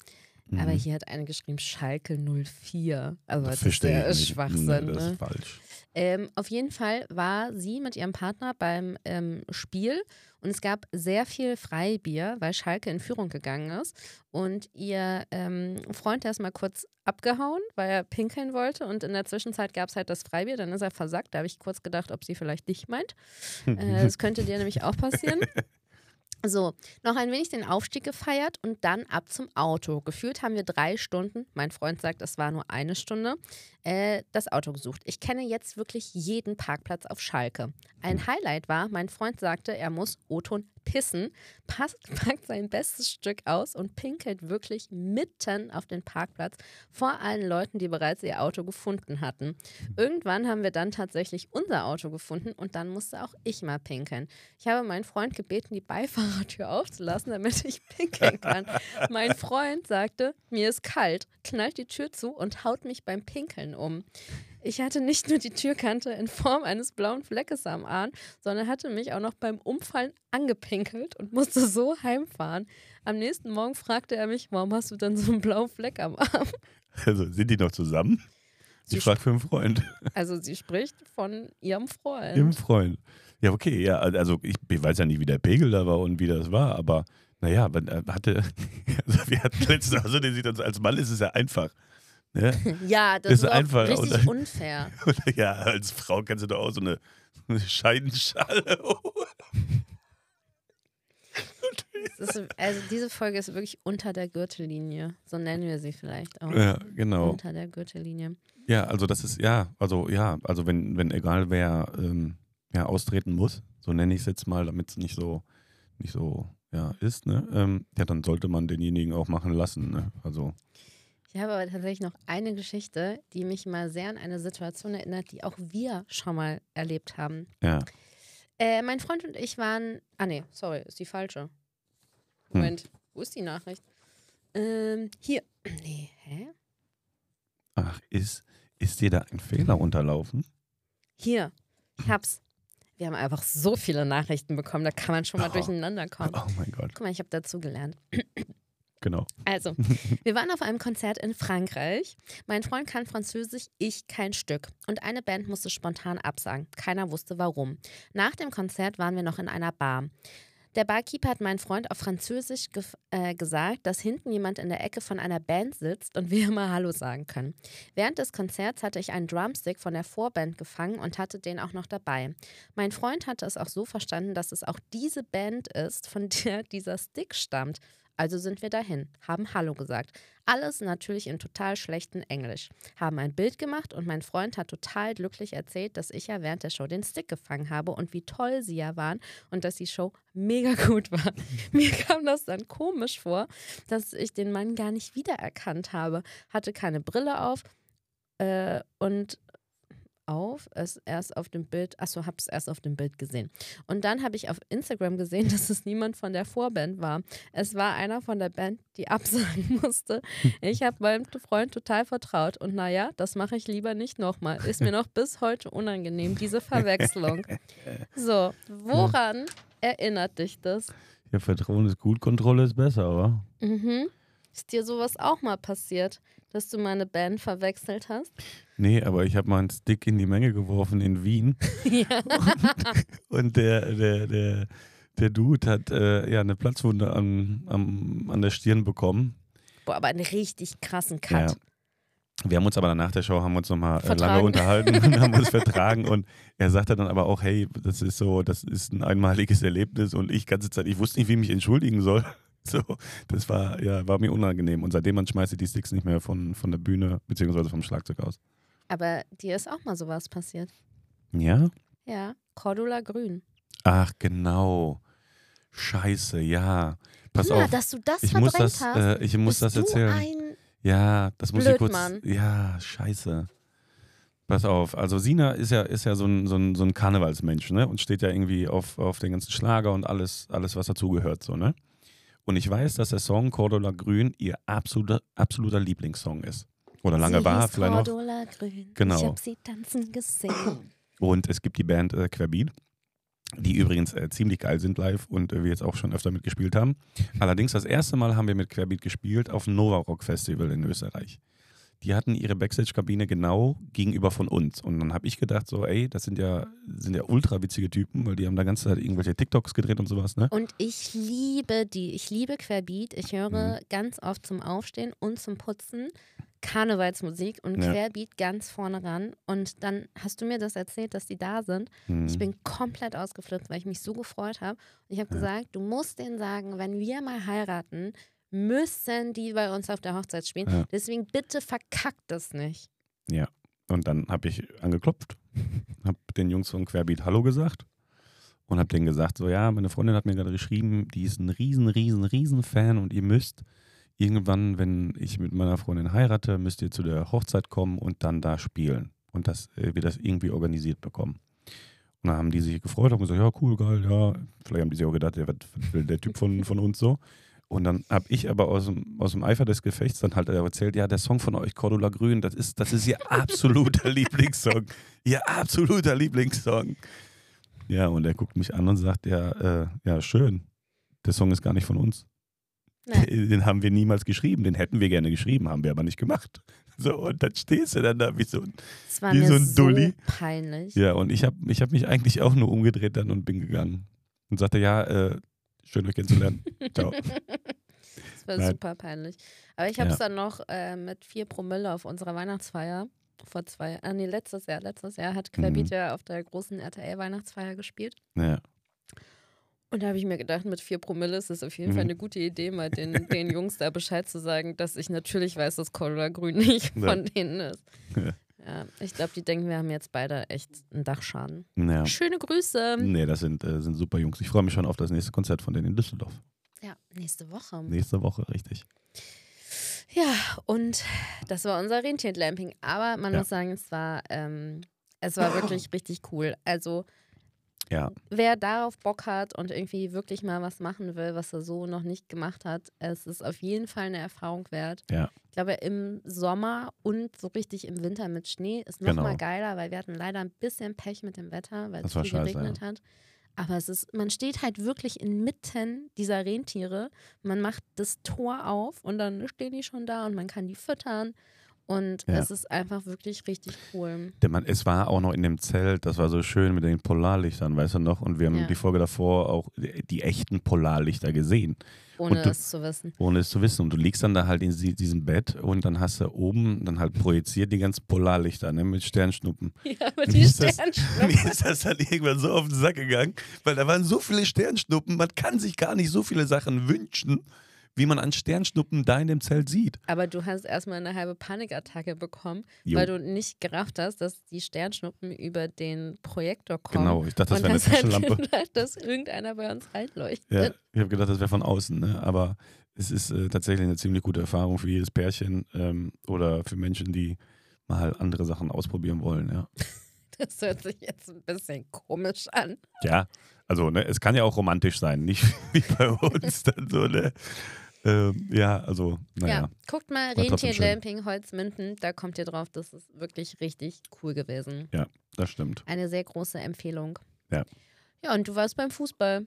[SPEAKER 2] Aber
[SPEAKER 1] Mhm.
[SPEAKER 2] hier hat eine geschrieben Schalke 04. Also das, ist
[SPEAKER 1] verstehe
[SPEAKER 2] der. Schwachsinn.
[SPEAKER 1] Nee, das
[SPEAKER 2] ne?
[SPEAKER 1] ist falsch.
[SPEAKER 2] Ähm, auf jeden Fall war sie mit ihrem Partner beim ähm, Spiel und es gab sehr viel Freibier, weil Schalke in Führung gegangen ist. Und ihr ähm, Freund, der ist mal kurz abgehauen, weil er pinkeln wollte und in der Zwischenzeit gab es halt das Freibier, dann ist er versackt. Da habe ich kurz gedacht, ob sie vielleicht dich meint. Äh, das könnte dir nämlich auch passieren. So, noch ein wenig den Aufstieg gefeiert und dann ab zum Auto. Gefühlt haben wir drei Stunden, mein Freund sagt, es war nur eine Stunde, äh, das Auto gesucht. Ich kenne jetzt wirklich jeden Parkplatz auf Schalke. Ein Highlight war, mein Freund sagte, er muss Oton pissen, packt sein bestes Stück aus und pinkelt wirklich mitten auf den Parkplatz vor allen Leuten, die bereits ihr Auto gefunden hatten. Irgendwann haben wir dann tatsächlich unser Auto gefunden und dann musste auch ich mal pinkeln. Ich habe meinen Freund gebeten, die Beifahrertür aufzulassen, damit ich pinkeln kann. mein Freund sagte, mir ist kalt, knallt die Tür zu und haut mich beim Pinkeln um. Ich hatte nicht nur die Türkante in Form eines blauen Fleckes am Arm, sondern hatte mich auch noch beim Umfallen angepinkelt und musste so heimfahren. Am nächsten Morgen fragte er mich, warum hast du denn so einen blauen Fleck am Arm?
[SPEAKER 1] Also sind die noch zusammen? Sie,
[SPEAKER 2] Sie
[SPEAKER 1] fragt für einen Freund.
[SPEAKER 2] Also sie spricht von ihrem Freund.
[SPEAKER 1] Im Freund. Ja, okay, ja, also ich, ich weiß ja nicht, wie der Pegel da war und wie das war, aber naja, wenn er hatte, also wir hatten letztens, also der sieht uns als Mann ist es ja einfach. Ne?
[SPEAKER 2] Ja, das
[SPEAKER 1] Ist
[SPEAKER 2] ist,
[SPEAKER 1] einfach,
[SPEAKER 2] richtig
[SPEAKER 1] oder?
[SPEAKER 2] unfair.
[SPEAKER 1] Oder ja, als Frau kannst du doch auch so eine, eine Scheidenschale holen.
[SPEAKER 2] Das ist, also diese Folge ist wirklich unter der Gürtellinie. So nennen wir sie vielleicht auch.
[SPEAKER 1] Ja, genau.
[SPEAKER 2] Unter der Gürtellinie.
[SPEAKER 1] Ja, also das ist, ja, also ja, also wenn, wenn egal wer ähm, ja, austreten muss, so nenne ich es jetzt mal, damit es nicht so, nicht so, ja, ist, ne? Ähm, ja, dann sollte man denjenigen auch machen lassen, ne? Also,
[SPEAKER 2] Ich habe aber tatsächlich noch eine Geschichte, die mich mal sehr an eine Situation erinnert, die auch wir schon mal erlebt haben.
[SPEAKER 1] ja.
[SPEAKER 2] Äh, mein Freund und ich waren. Ah, nee, sorry, ist die falsche.
[SPEAKER 1] Hm.
[SPEAKER 2] Moment, wo ist die Nachricht? Ähm, hier. Nee, hä?
[SPEAKER 1] Ach, ist, ist dir da ein Fehler unterlaufen?
[SPEAKER 2] Hier. Ich hab's. Wir haben einfach so viele Nachrichten bekommen, da kann man schon mal
[SPEAKER 1] Oh.
[SPEAKER 2] durcheinander kommen.
[SPEAKER 1] Oh mein Gott,
[SPEAKER 2] Guck mal, ich habe dazu gelernt.
[SPEAKER 1] Genau.
[SPEAKER 2] Also, wir waren auf einem Konzert in Frankreich. Mein Freund kann Französisch, ich kein Stück. Und eine Band musste spontan absagen. Keiner wusste warum. Nach dem Konzert waren wir noch in einer Bar. Der Barkeeper hat meinen Freund auf Französisch gef- äh, gesagt, dass hinten jemand in der Ecke von einer Band sitzt und wir immer Hallo sagen können. Während des Konzerts hatte ich einen Drumstick von der Vorband gefangen und hatte den auch noch dabei. Mein Freund hatte es auch so verstanden, dass es auch diese Band ist, von der dieser Stick stammt. Also sind wir dahin, haben Hallo gesagt. Alles natürlich in total schlechtem Englisch. Haben ein Bild gemacht und mein Freund hat total glücklich erzählt, dass ich ja während der Show den Stick gefangen habe und wie toll sie ja waren und dass die Show mega gut war. Mir kam das dann komisch vor, dass ich den Mann gar nicht wiedererkannt habe. Hatte keine Brille auf äh, und auf, es erst auf dem Bild, achso, hab's erst auf dem Bild gesehen. Und dann habe ich auf Instagram gesehen, dass es niemand von der Vorband war. Es war einer von der Band, die absagen musste. Ich habe meinem Freund total vertraut und naja, das mache ich lieber nicht nochmal. Ist mir noch bis heute unangenehm, diese Verwechslung. So, woran erinnert dich das?
[SPEAKER 1] Ja, Vertrauen ist gut, Kontrolle ist besser, aber.
[SPEAKER 2] Mhm. Ist dir sowas auch mal passiert, dass du meine Band verwechselt hast?
[SPEAKER 1] Nee, aber ich habe mal einen Stick in die Menge geworfen in Wien
[SPEAKER 2] ja.
[SPEAKER 1] und der, der, der, der Dude hat äh, ja eine Platzwunde am, am, an der Stirn bekommen.
[SPEAKER 2] Boah, aber einen richtig krassen Cut.
[SPEAKER 1] Ja. Wir haben uns aber danach der Show haben uns nochmal äh, lange unterhalten und haben uns vertragen und er sagte dann aber auch, hey, das ist so, das ist ein einmaliges Erlebnis und ich ganze Zeit, ich wusste nicht, wie ich mich entschuldigen soll. So, das war, ja, war mir unangenehm und seitdem man schmeißt die Sticks nicht mehr von, von der Bühne beziehungsweise vom Schlagzeug aus.
[SPEAKER 2] Aber dir ist auch mal sowas passiert.
[SPEAKER 1] Ja?
[SPEAKER 2] Ja, Cordula Grün.
[SPEAKER 1] Ach, genau. Scheiße, ja. Pass
[SPEAKER 2] Na,
[SPEAKER 1] auf.
[SPEAKER 2] dass du das
[SPEAKER 1] Ich muss das,
[SPEAKER 2] hast.
[SPEAKER 1] äh, ich muss das erzählen. Ja, das muss ich kurz.
[SPEAKER 2] Blödmann.
[SPEAKER 1] Ja, scheiße. Pass auf, also Sina ist ja, ist ja so ein, so ein, so ein Karnevalsmensch, ne? Und steht ja irgendwie auf, auf den ganzen Schlager und alles, alles, was dazugehört, so, ne? Und ich weiß, dass der Song Cordula Grün ihr absoluter, absoluter Lieblingssong ist. Oder lange
[SPEAKER 2] sie
[SPEAKER 1] war, vielleicht noch.
[SPEAKER 2] Cordula Grün.
[SPEAKER 1] Genau.
[SPEAKER 2] Ich hab sie tanzen gesehen.
[SPEAKER 1] Und es gibt die Band äh, Querbeat, die übrigens äh, ziemlich geil sind live und äh, wir jetzt auch schon öfter mitgespielt haben. Allerdings das erste Mal haben wir mit Querbeat gespielt auf dem Nova Rock Festival in Österreich. Die hatten ihre Backstage-Kabine genau gegenüber von uns. Und dann habe ich gedacht, so, ey, das sind ja, sind ja ultra witzige Typen, weil die haben da ganze Zeit irgendwelche TikToks gedreht und sowas, ne?
[SPEAKER 2] Und ich liebe die. Ich liebe Querbeat. Ich höre
[SPEAKER 1] Mhm.
[SPEAKER 2] ganz oft zum Aufstehen und zum Putzen Karnevalsmusik und
[SPEAKER 1] Ja.
[SPEAKER 2] Querbeat ganz vorne ran. Und dann hast du mir das erzählt, dass die da sind.
[SPEAKER 1] Hm.
[SPEAKER 2] Ich bin komplett ausgeflippt, weil ich mich so gefreut habe. Und ich habe
[SPEAKER 1] Ja.
[SPEAKER 2] gesagt, du musst denen sagen, wenn wir mal heiraten, müssen die bei uns auf der Hochzeit spielen.
[SPEAKER 1] Ja.
[SPEAKER 2] Deswegen bitte verkackt das nicht.
[SPEAKER 1] Und dann habe ich angeklopft, habe den Jungs von Querbeat Hallo gesagt. und habe denen gesagt, so ja, meine Freundin hat mir gerade geschrieben, die ist ein riesen, riesen, riesen Fan und ihr müsst irgendwann, wenn ich mit meiner Freundin heirate, müsst ihr zu der Hochzeit kommen und dann da spielen und dass äh, wir das irgendwie organisiert bekommen. Und dann haben die sich gefreut, haben gesagt, ja, cool, geil, ja. Vielleicht haben die sich auch gedacht, ja, will der Typ von, von uns so? Und dann habe ich aber aus dem, aus dem Eifer des Gefechts dann halt erzählt, ja, der Song von euch, Cordula Grün, das ist, das ist ihr absoluter Lieblingssong. Ihr absoluter Lieblingssong. Ja, und er guckt mich an und sagt, ja, äh, ja, schön. Der Song ist gar nicht von uns.
[SPEAKER 2] Nein.
[SPEAKER 1] Den haben wir niemals geschrieben. Den hätten wir gerne geschrieben, haben wir aber nicht gemacht. So, und dann stehst du dann da wie so ein.
[SPEAKER 2] Es war
[SPEAKER 1] Wie
[SPEAKER 2] mir
[SPEAKER 1] so ein
[SPEAKER 2] so
[SPEAKER 1] Dulli.
[SPEAKER 2] peinlich.
[SPEAKER 1] Ja, und ich habe ich hab mich eigentlich auch nur umgedreht dann und bin gegangen. Und sagte, ja, äh, schön euch kennenzulernen. Ciao.
[SPEAKER 2] Das war
[SPEAKER 1] Nein.
[SPEAKER 2] super peinlich. Aber ich habe es
[SPEAKER 1] Ja.
[SPEAKER 2] dann noch äh, mit vier Promille auf unserer Weihnachtsfeier vor zwei, ah nee, letztes Jahr, letztes Jahr hat Querbeat
[SPEAKER 1] Mhm.
[SPEAKER 2] ja auf der großen RTL-Weihnachtsfeier gespielt.
[SPEAKER 1] Ja,
[SPEAKER 2] Und da habe ich mir gedacht, mit vier Promille ist es auf jeden
[SPEAKER 1] Mhm.
[SPEAKER 2] Fall eine gute Idee, mal den, den Jungs da Bescheid zu sagen, dass ich natürlich weiß, dass Cordula Grün nicht
[SPEAKER 1] Ja.
[SPEAKER 2] von denen ist.
[SPEAKER 1] Ja.
[SPEAKER 2] Ja, ich glaube, die denken, wir haben jetzt beide echt einen Dachschaden.
[SPEAKER 1] ja.
[SPEAKER 2] Schöne Grüße.
[SPEAKER 1] Nee, das sind, äh, sind super Jungs. Ich freue mich schon auf das nächste Konzert von denen in Düsseldorf.
[SPEAKER 2] Ja, nächste Woche.
[SPEAKER 1] Nächste Woche, richtig.
[SPEAKER 2] Ja, und das war unser Rentierglamping. Aber man
[SPEAKER 1] Ja.
[SPEAKER 2] muss sagen, es war, ähm, es war wirklich richtig cool. Also,
[SPEAKER 1] Ja,
[SPEAKER 2] wer darauf Bock hat und irgendwie wirklich mal was machen will, was er so noch nicht gemacht hat, es ist auf jeden Fall eine Erfahrung wert.
[SPEAKER 1] Ja.
[SPEAKER 2] Ich glaube, im Sommer und so richtig im Winter mit Schnee ist noch
[SPEAKER 1] Genau.
[SPEAKER 2] mal geiler, weil wir hatten leider ein bisschen Pech mit dem Wetter, weil
[SPEAKER 1] Das
[SPEAKER 2] es viel
[SPEAKER 1] scheiße,
[SPEAKER 2] geregnet hat. Aber es ist, man steht halt wirklich inmitten dieser Rentiere. Man macht das Tor auf und dann stehen die schon da und man kann die füttern. Und
[SPEAKER 1] Ja.
[SPEAKER 2] es ist einfach wirklich richtig cool.
[SPEAKER 1] Der Mann, es war auch noch in dem Zelt, das war so schön mit den Polarlichtern, weißt du noch? Und wir haben
[SPEAKER 2] Ja.
[SPEAKER 1] die Folge davor auch die, die echten Polarlichter gesehen,
[SPEAKER 2] Ohne
[SPEAKER 1] du-
[SPEAKER 2] es zu wissen.
[SPEAKER 1] ohne es zu wissen. Und du liegst dann da halt in diesem Bett und dann hast du oben dann halt projiziert die ganzen Polarlichter ne, mit Sternschnuppen.
[SPEAKER 2] Ja, aber
[SPEAKER 1] Wie
[SPEAKER 2] die
[SPEAKER 1] ist das-
[SPEAKER 2] Sternschnuppen.
[SPEAKER 1] Mir ist das dann irgendwann so auf den Sack gegangen, weil da waren so viele Sternschnuppen, man kann sich gar nicht so viele Sachen wünschen, wie man an Sternschnuppen da in dem Zelt sieht.
[SPEAKER 2] Aber du hast erstmal eine halbe Panikattacke bekommen,
[SPEAKER 1] Jo.
[SPEAKER 2] weil du nicht gerafft hast, dass die Sternschnuppen über den Projektor kommen.
[SPEAKER 1] Genau, ich dachte, das wäre eine Taschenlampe.
[SPEAKER 2] gedacht, dass irgendeiner bei uns reinleuchtet.
[SPEAKER 1] Ja, ich habe gedacht, das wäre von außen, ne? aber es ist äh, tatsächlich eine ziemlich gute Erfahrung für jedes Pärchen ähm, oder für Menschen, die mal andere Sachen ausprobieren wollen. Ja,
[SPEAKER 2] Das hört sich jetzt ein bisschen komisch an.
[SPEAKER 1] ja also ne, es kann ja auch romantisch sein, nicht wie bei uns dann so. Ne? Ähm, ja, also, naja.
[SPEAKER 2] Ja, guckt mal. Rentierglamping Holzminden, da kommt ihr drauf, das ist wirklich richtig cool gewesen.
[SPEAKER 1] das stimmt.
[SPEAKER 2] Eine sehr große Empfehlung.
[SPEAKER 1] Ja.
[SPEAKER 2] Ja, und du warst beim Fußball.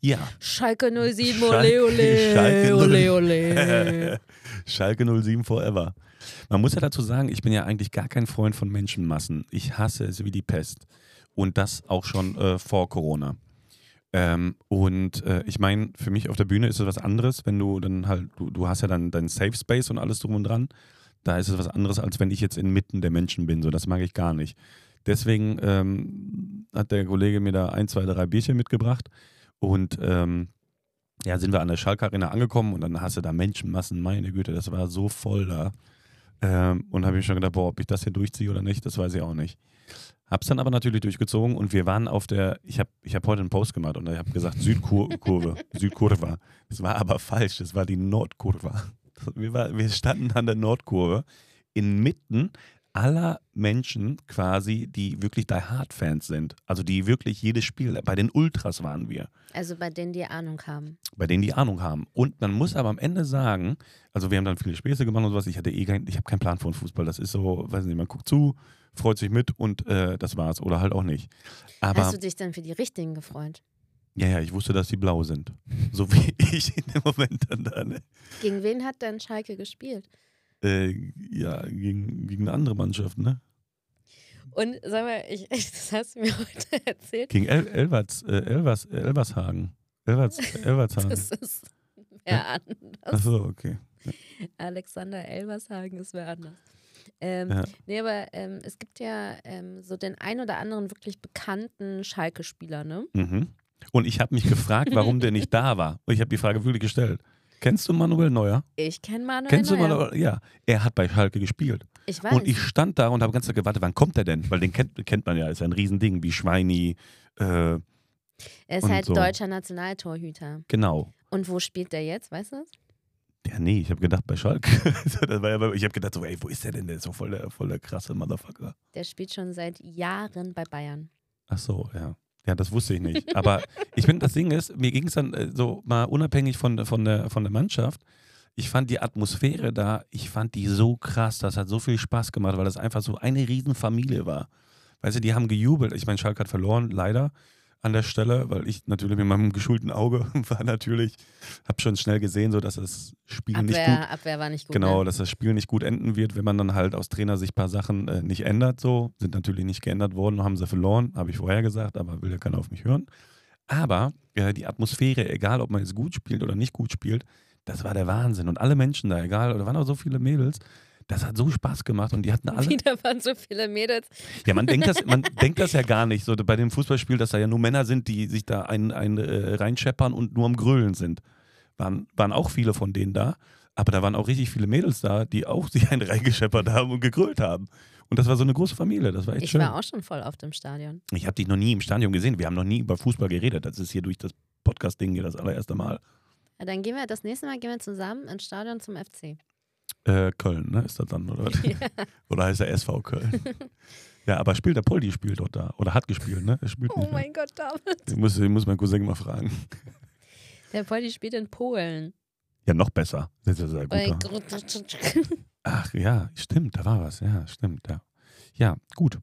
[SPEAKER 1] Ja,
[SPEAKER 2] Schalke 07,
[SPEAKER 1] Schalke-
[SPEAKER 2] ole, ole,
[SPEAKER 1] Schalke
[SPEAKER 2] ole, ole.
[SPEAKER 1] Schalke 07 forever. Man muss ja dazu sagen, ich bin ja eigentlich gar kein Freund von Menschenmassen. Ich hasse es wie die Pest. Und das auch schon äh, vor Corona. Ähm, und äh, ich meine, für mich auf der Bühne ist es was anderes, wenn du dann halt, du, du hast ja dann deinen Safe Space und alles drum und dran. Da ist es was anderes, als wenn ich jetzt inmitten der Menschen bin. So, das mag ich gar nicht. Deswegen ähm, hat der Kollege mir da ein, zwei, drei Bierchen mitgebracht. Und ähm, ja, sind wir an der Schalke Arena angekommen und dann hast du da Menschenmassen, meine Güte, das war so voll da. Ähm, und habe ich schon gedacht, boah, ob ich das hier durchziehe oder nicht, das weiß ich auch nicht. Hab's dann aber natürlich durchgezogen und wir waren auf der, ich habe ich hab heute einen Post gemacht und ich habe gesagt Südkurve, Südkurva. Das war aber falsch, das war die Nordkurve. Wir, war, wir standen an der Nordkurve inmitten aller Menschen quasi, die wirklich Die Hard-Fans sind. Also die wirklich jedes Spiel, bei den Ultras waren wir
[SPEAKER 2] Also bei denen, die Ahnung haben.
[SPEAKER 1] bei denen die Ahnung haben. Und man muss aber am Ende sagen, also wir haben dann viele Späße gemacht und sowas. Ich hatte eh kein, ich habe keinen Plan von Fußball. Das ist so, weiß nicht, man guckt zu, freut sich mit und äh, das war's. Oder halt auch nicht. Aber
[SPEAKER 2] Hast du dich dann für die Richtigen gefreut?
[SPEAKER 1] ja, ja, ich wusste, dass die blau sind. So wie ich in dem Moment dann da. Ne?
[SPEAKER 2] Gegen wen hat denn Schalke gespielt?
[SPEAKER 1] Äh, ja, gegen, gegen eine andere Mannschaft, ne?
[SPEAKER 2] Und sag mal, ich, das hast du mir heute erzählt.
[SPEAKER 1] Gegen El Elvers, äh, Elvers, Elvershagen. Elvers, Elvershagen.
[SPEAKER 2] Das ist wer anders.
[SPEAKER 1] Achso, okay.
[SPEAKER 2] Alexander Elvershagen ist wer anders. Ähm,
[SPEAKER 1] Ja.
[SPEAKER 2] Nee, aber ähm, es gibt ja ähm, so den ein oder anderen wirklich bekannten Schalke-Spieler, ne?
[SPEAKER 1] Mhm. Und ich habe mich gefragt, warum der nicht da war. Und ich habe die Frage wirklich gestellt. Kennst du Manuel Neuer?
[SPEAKER 2] Ich kenne Manuel
[SPEAKER 1] Kennst du
[SPEAKER 2] Neuer.
[SPEAKER 1] Manuel? Ja, er hat bei Schalke gespielt.
[SPEAKER 2] Ich weiß.
[SPEAKER 1] Und ich stand da und habe ganz gewartet, wann kommt er denn? Weil den kennt, kennt man ja, ist ein Riesending, wie Schweini, äh,
[SPEAKER 2] Er ist halt
[SPEAKER 1] so.
[SPEAKER 2] deutscher Nationaltorhüter.
[SPEAKER 1] Genau.
[SPEAKER 2] Und wo spielt der jetzt, weißt du das?
[SPEAKER 1] Ja, nee, ich habe gedacht bei Schalke. ja, ich habe gedacht so, ey, wo ist der denn? Der ist doch voll der, voll der krasse Motherfucker.
[SPEAKER 2] Der spielt schon seit Jahren bei Bayern.
[SPEAKER 1] Ach so, ja. Ja, das wusste ich nicht. Aber ich finde, das Ding ist, mir ging es dann äh, so mal unabhängig von, von, der, von der Mannschaft. Ich fand die Atmosphäre da, ich fand die so krass. Das hat so viel Spaß gemacht, weil das einfach so eine Riesenfamilie war. Weißt du, die haben gejubelt. Ich meine, Schalke hat verloren, leider an der Stelle, weil ich natürlich mit meinem geschulten Auge war natürlich, habe schon schnell gesehen, so dass das Spiel nicht gut
[SPEAKER 2] Abwehr, Abwehr war nicht gut.
[SPEAKER 1] Genau,
[SPEAKER 2] Ne?
[SPEAKER 1] dass das Spiel nicht gut enden wird, wenn man dann halt aus Trainersicht ein paar Sachen äh, nicht ändert. So sind natürlich nicht geändert worden, haben sie verloren, habe ich vorher gesagt, aber will ja keiner auf mich hören. Aber äh, die Atmosphäre, egal ob man jetzt gut spielt oder nicht gut spielt, das war der Wahnsinn. Und alle Menschen da, egal, da waren auch so viele Mädels, das hat so Spaß gemacht und die hatten alle.
[SPEAKER 2] Wieder waren so viele Mädels.
[SPEAKER 1] Ja, man denkt das, man denkt das ja gar nicht. So bei dem Fußballspiel, dass da ja nur Männer sind, die sich da ein, ein, äh, reinscheppern und nur am Grölen sind. Waren, waren auch viele von denen da. Aber da waren auch richtig viele Mädels da, die auch sich einen reingescheppert haben und gegrölt haben. Und das war so eine große Familie. Das war echt
[SPEAKER 2] Ich
[SPEAKER 1] schön.
[SPEAKER 2] war auch schon voll auf dem Stadion.
[SPEAKER 1] ich habe dich noch nie im Stadion gesehen. Wir haben noch nie über Fußball geredet. Das ist hier durch das Podcast-Ding hier das allererste Mal.
[SPEAKER 2] Ja, dann gehen wir, das nächste Mal gehen wir zusammen ins Stadion zum FC.
[SPEAKER 1] Äh, Köln, ne? Ist das dann, oder? was? Oder heißt der SV Köln? ja, aber spielt der Poldi spielt dort da. Oder hat gespielt, ne? Er spielt
[SPEAKER 2] Oh
[SPEAKER 1] nicht mehr.
[SPEAKER 2] mein Gott, David.
[SPEAKER 1] Ich muss, ich muss meinen Cousin mal fragen.
[SPEAKER 2] Der Poldi spielt in Polen.
[SPEAKER 1] Ja, noch besser. Das ist ja sehr
[SPEAKER 2] Bei
[SPEAKER 1] gut. Ach ja, stimmt, da war was. Ja, stimmt, ja. Ja, gut.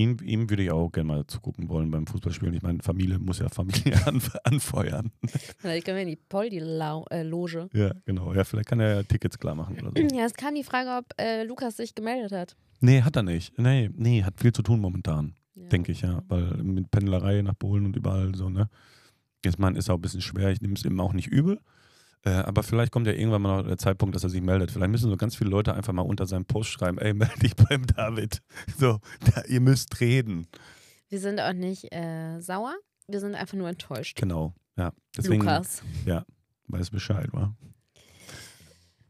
[SPEAKER 1] Ihm, ihm würde ich auch gerne mal zugucken wollen beim Fußballspielen. Ich meine, Familie muss ja Familie anf anfeuern.
[SPEAKER 2] Vielleicht können wir in die Poldi-Loge.
[SPEAKER 1] Ja, genau. Ja, vielleicht kann er ja Tickets klar machen oder so.
[SPEAKER 2] Ja, es kam die Frage, ob äh, Lukas sich gemeldet hat.
[SPEAKER 1] Nee, hat er nicht. Nee, nee, hat viel zu tun momentan,
[SPEAKER 2] Ja.
[SPEAKER 1] denke ich, ja. Weil mit Pendelerei nach Polen und überall so, ne. Jetzt, man, ist auch ein bisschen schwer. Ich nehme es ihm auch nicht übel. Äh, aber vielleicht kommt ja irgendwann mal noch der Zeitpunkt, dass er sich meldet. Vielleicht müssen so ganz viele Leute einfach mal unter seinem Post schreiben, ey, melde dich beim David. So, da, ihr müsst reden.
[SPEAKER 2] Wir sind auch nicht äh, sauer, wir sind einfach nur enttäuscht.
[SPEAKER 1] Genau, ja. Deswegen
[SPEAKER 2] Lukas.
[SPEAKER 1] weiß Bescheid, wa?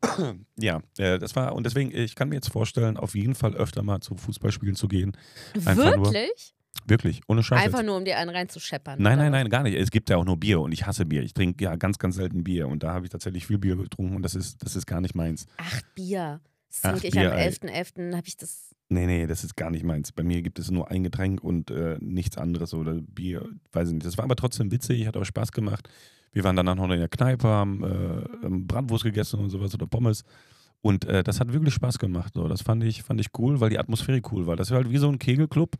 [SPEAKER 1] Ja, äh, das war, und deswegen, ich kann mir jetzt vorstellen, auf jeden Fall öfter mal zu Fußballspielen zu gehen. Einfach
[SPEAKER 2] Wirklich?
[SPEAKER 1] Wirklich, ohne Scheiß.
[SPEAKER 2] Einfach
[SPEAKER 1] jetzt.
[SPEAKER 2] nur, um dir einen reinzuscheppern.
[SPEAKER 1] Nein, nein, nein, gar nicht. Es gibt ja auch nur Bier und ich hasse Bier. Ich trinke ja ganz, ganz selten Bier und da habe ich tatsächlich viel Bier getrunken und das ist, das ist gar nicht meins.
[SPEAKER 2] Ach, Bier. Das trinke ich
[SPEAKER 1] Bier,
[SPEAKER 2] am
[SPEAKER 1] ey.
[SPEAKER 2] 11.11. habe ich das.
[SPEAKER 1] Nee, nee, das ist gar nicht meins. Bei mir gibt es nur ein Getränk und äh, nichts anderes oder Bier, weiß ich nicht. Das war aber trotzdem witzig, hat auch Spaß gemacht. Wir waren danach noch in der Kneipe, haben äh, Bratwurst gegessen und sowas oder Pommes. Und äh, das hat wirklich Spaß gemacht. So. Das fand ich, fand ich cool, weil die Atmosphäre cool war. Das war halt wie so ein Kegelclub,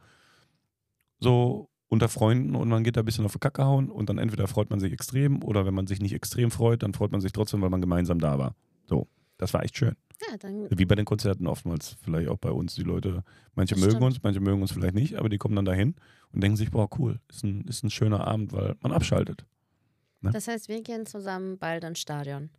[SPEAKER 1] so unter Freunden und man geht da ein bisschen auf die Kacke hauen und dann entweder freut man sich extrem oder wenn man sich nicht extrem freut, dann freut man sich trotzdem, weil man gemeinsam da war. So, das war echt schön.
[SPEAKER 2] Ja.
[SPEAKER 1] Wie bei den Konzerten oftmals, vielleicht auch bei uns. Die Leute, manche
[SPEAKER 2] Das
[SPEAKER 1] mögen
[SPEAKER 2] stimmt.
[SPEAKER 1] uns, manche mögen uns vielleicht nicht, aber die kommen dann dahin und denken sich, boah, cool, ist ein, ist ein schöner Abend, weil man abschaltet.
[SPEAKER 2] Das heißt, wir gehen zusammen bald ins Stadion.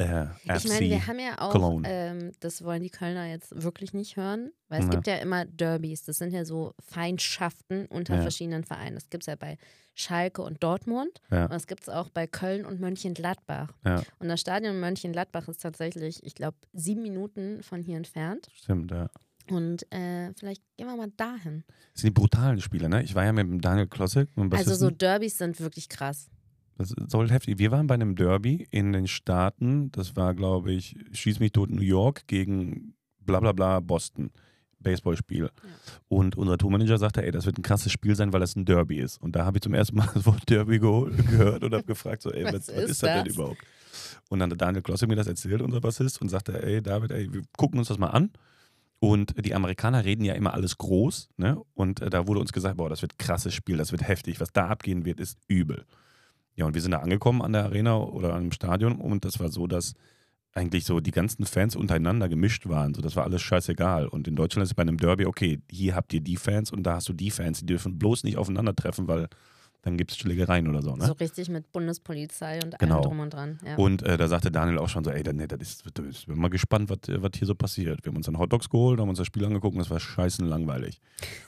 [SPEAKER 1] Äh,
[SPEAKER 2] Ich meine, wir haben ja auch, ähm, das wollen die Kölner jetzt wirklich nicht hören, weil es
[SPEAKER 1] Ja.
[SPEAKER 2] gibt ja immer Derbys. Das sind ja so Feindschaften unter
[SPEAKER 1] Ja.
[SPEAKER 2] verschiedenen Vereinen. Das gibt es ja bei Schalke und Dortmund
[SPEAKER 1] Ja.
[SPEAKER 2] und das gibt es auch bei Köln und Mönchengladbach. Und das Stadion Mönchengladbach ist tatsächlich, ich glaube, sieben Minuten von hier entfernt.
[SPEAKER 1] Stimmt, ja.
[SPEAKER 2] Und äh, vielleicht gehen wir mal dahin.
[SPEAKER 1] Das sind die brutalen Spiele, ne? Ich war ja mit dem Daniel Klossek.
[SPEAKER 2] Also so. Derbys sind wirklich krass.
[SPEAKER 1] Das soll heftig. Wir waren bei einem Derby in den Staaten. Das war, glaube ich, Schieß mich tot New York gegen bla bla bla Boston. Baseballspiel. Und unser Tourmanager sagte, ey, das wird ein krasses Spiel sein, weil das ein Derby ist. Und da habe ich zum ersten Mal das Wort Derby gehört und habe gefragt, so, ey, was,
[SPEAKER 2] Was
[SPEAKER 1] was,
[SPEAKER 2] ist
[SPEAKER 1] ist das denn überhaupt? Und dann hat Daniel Klosse mir das erzählt, unser Bassist, und sagte, ey, David, ey, wir gucken uns das mal an. Und die Amerikaner reden ja immer alles groß, ne? Und äh, da wurde uns gesagt, boah, das wird ein krasses Spiel, das wird heftig. Was da abgehen wird, ist übel. Ja, und wir sind da angekommen an der Arena oder dem Stadion und das war so, dass eigentlich so die ganzen Fans untereinander gemischt waren. So, das war alles scheißegal. Und in Deutschland ist es bei einem Derby, okay, hier habt ihr die Fans und da hast du die Fans, die dürfen bloß nicht aufeinandertreffen, weil dann gibt es Schlägereien oder so. Ne?
[SPEAKER 2] So richtig mit Bundespolizei und
[SPEAKER 1] Genau.
[SPEAKER 2] allem drum und dran. Ja.
[SPEAKER 1] Und äh, da sagte Daniel auch schon so, ey, da- nee, das ist, das ist, bin mal gespannt, was, was hier so passiert. Wir haben uns dann Hotdogs geholt, haben uns das Spiel angeguckt und das war scheißen langweilig.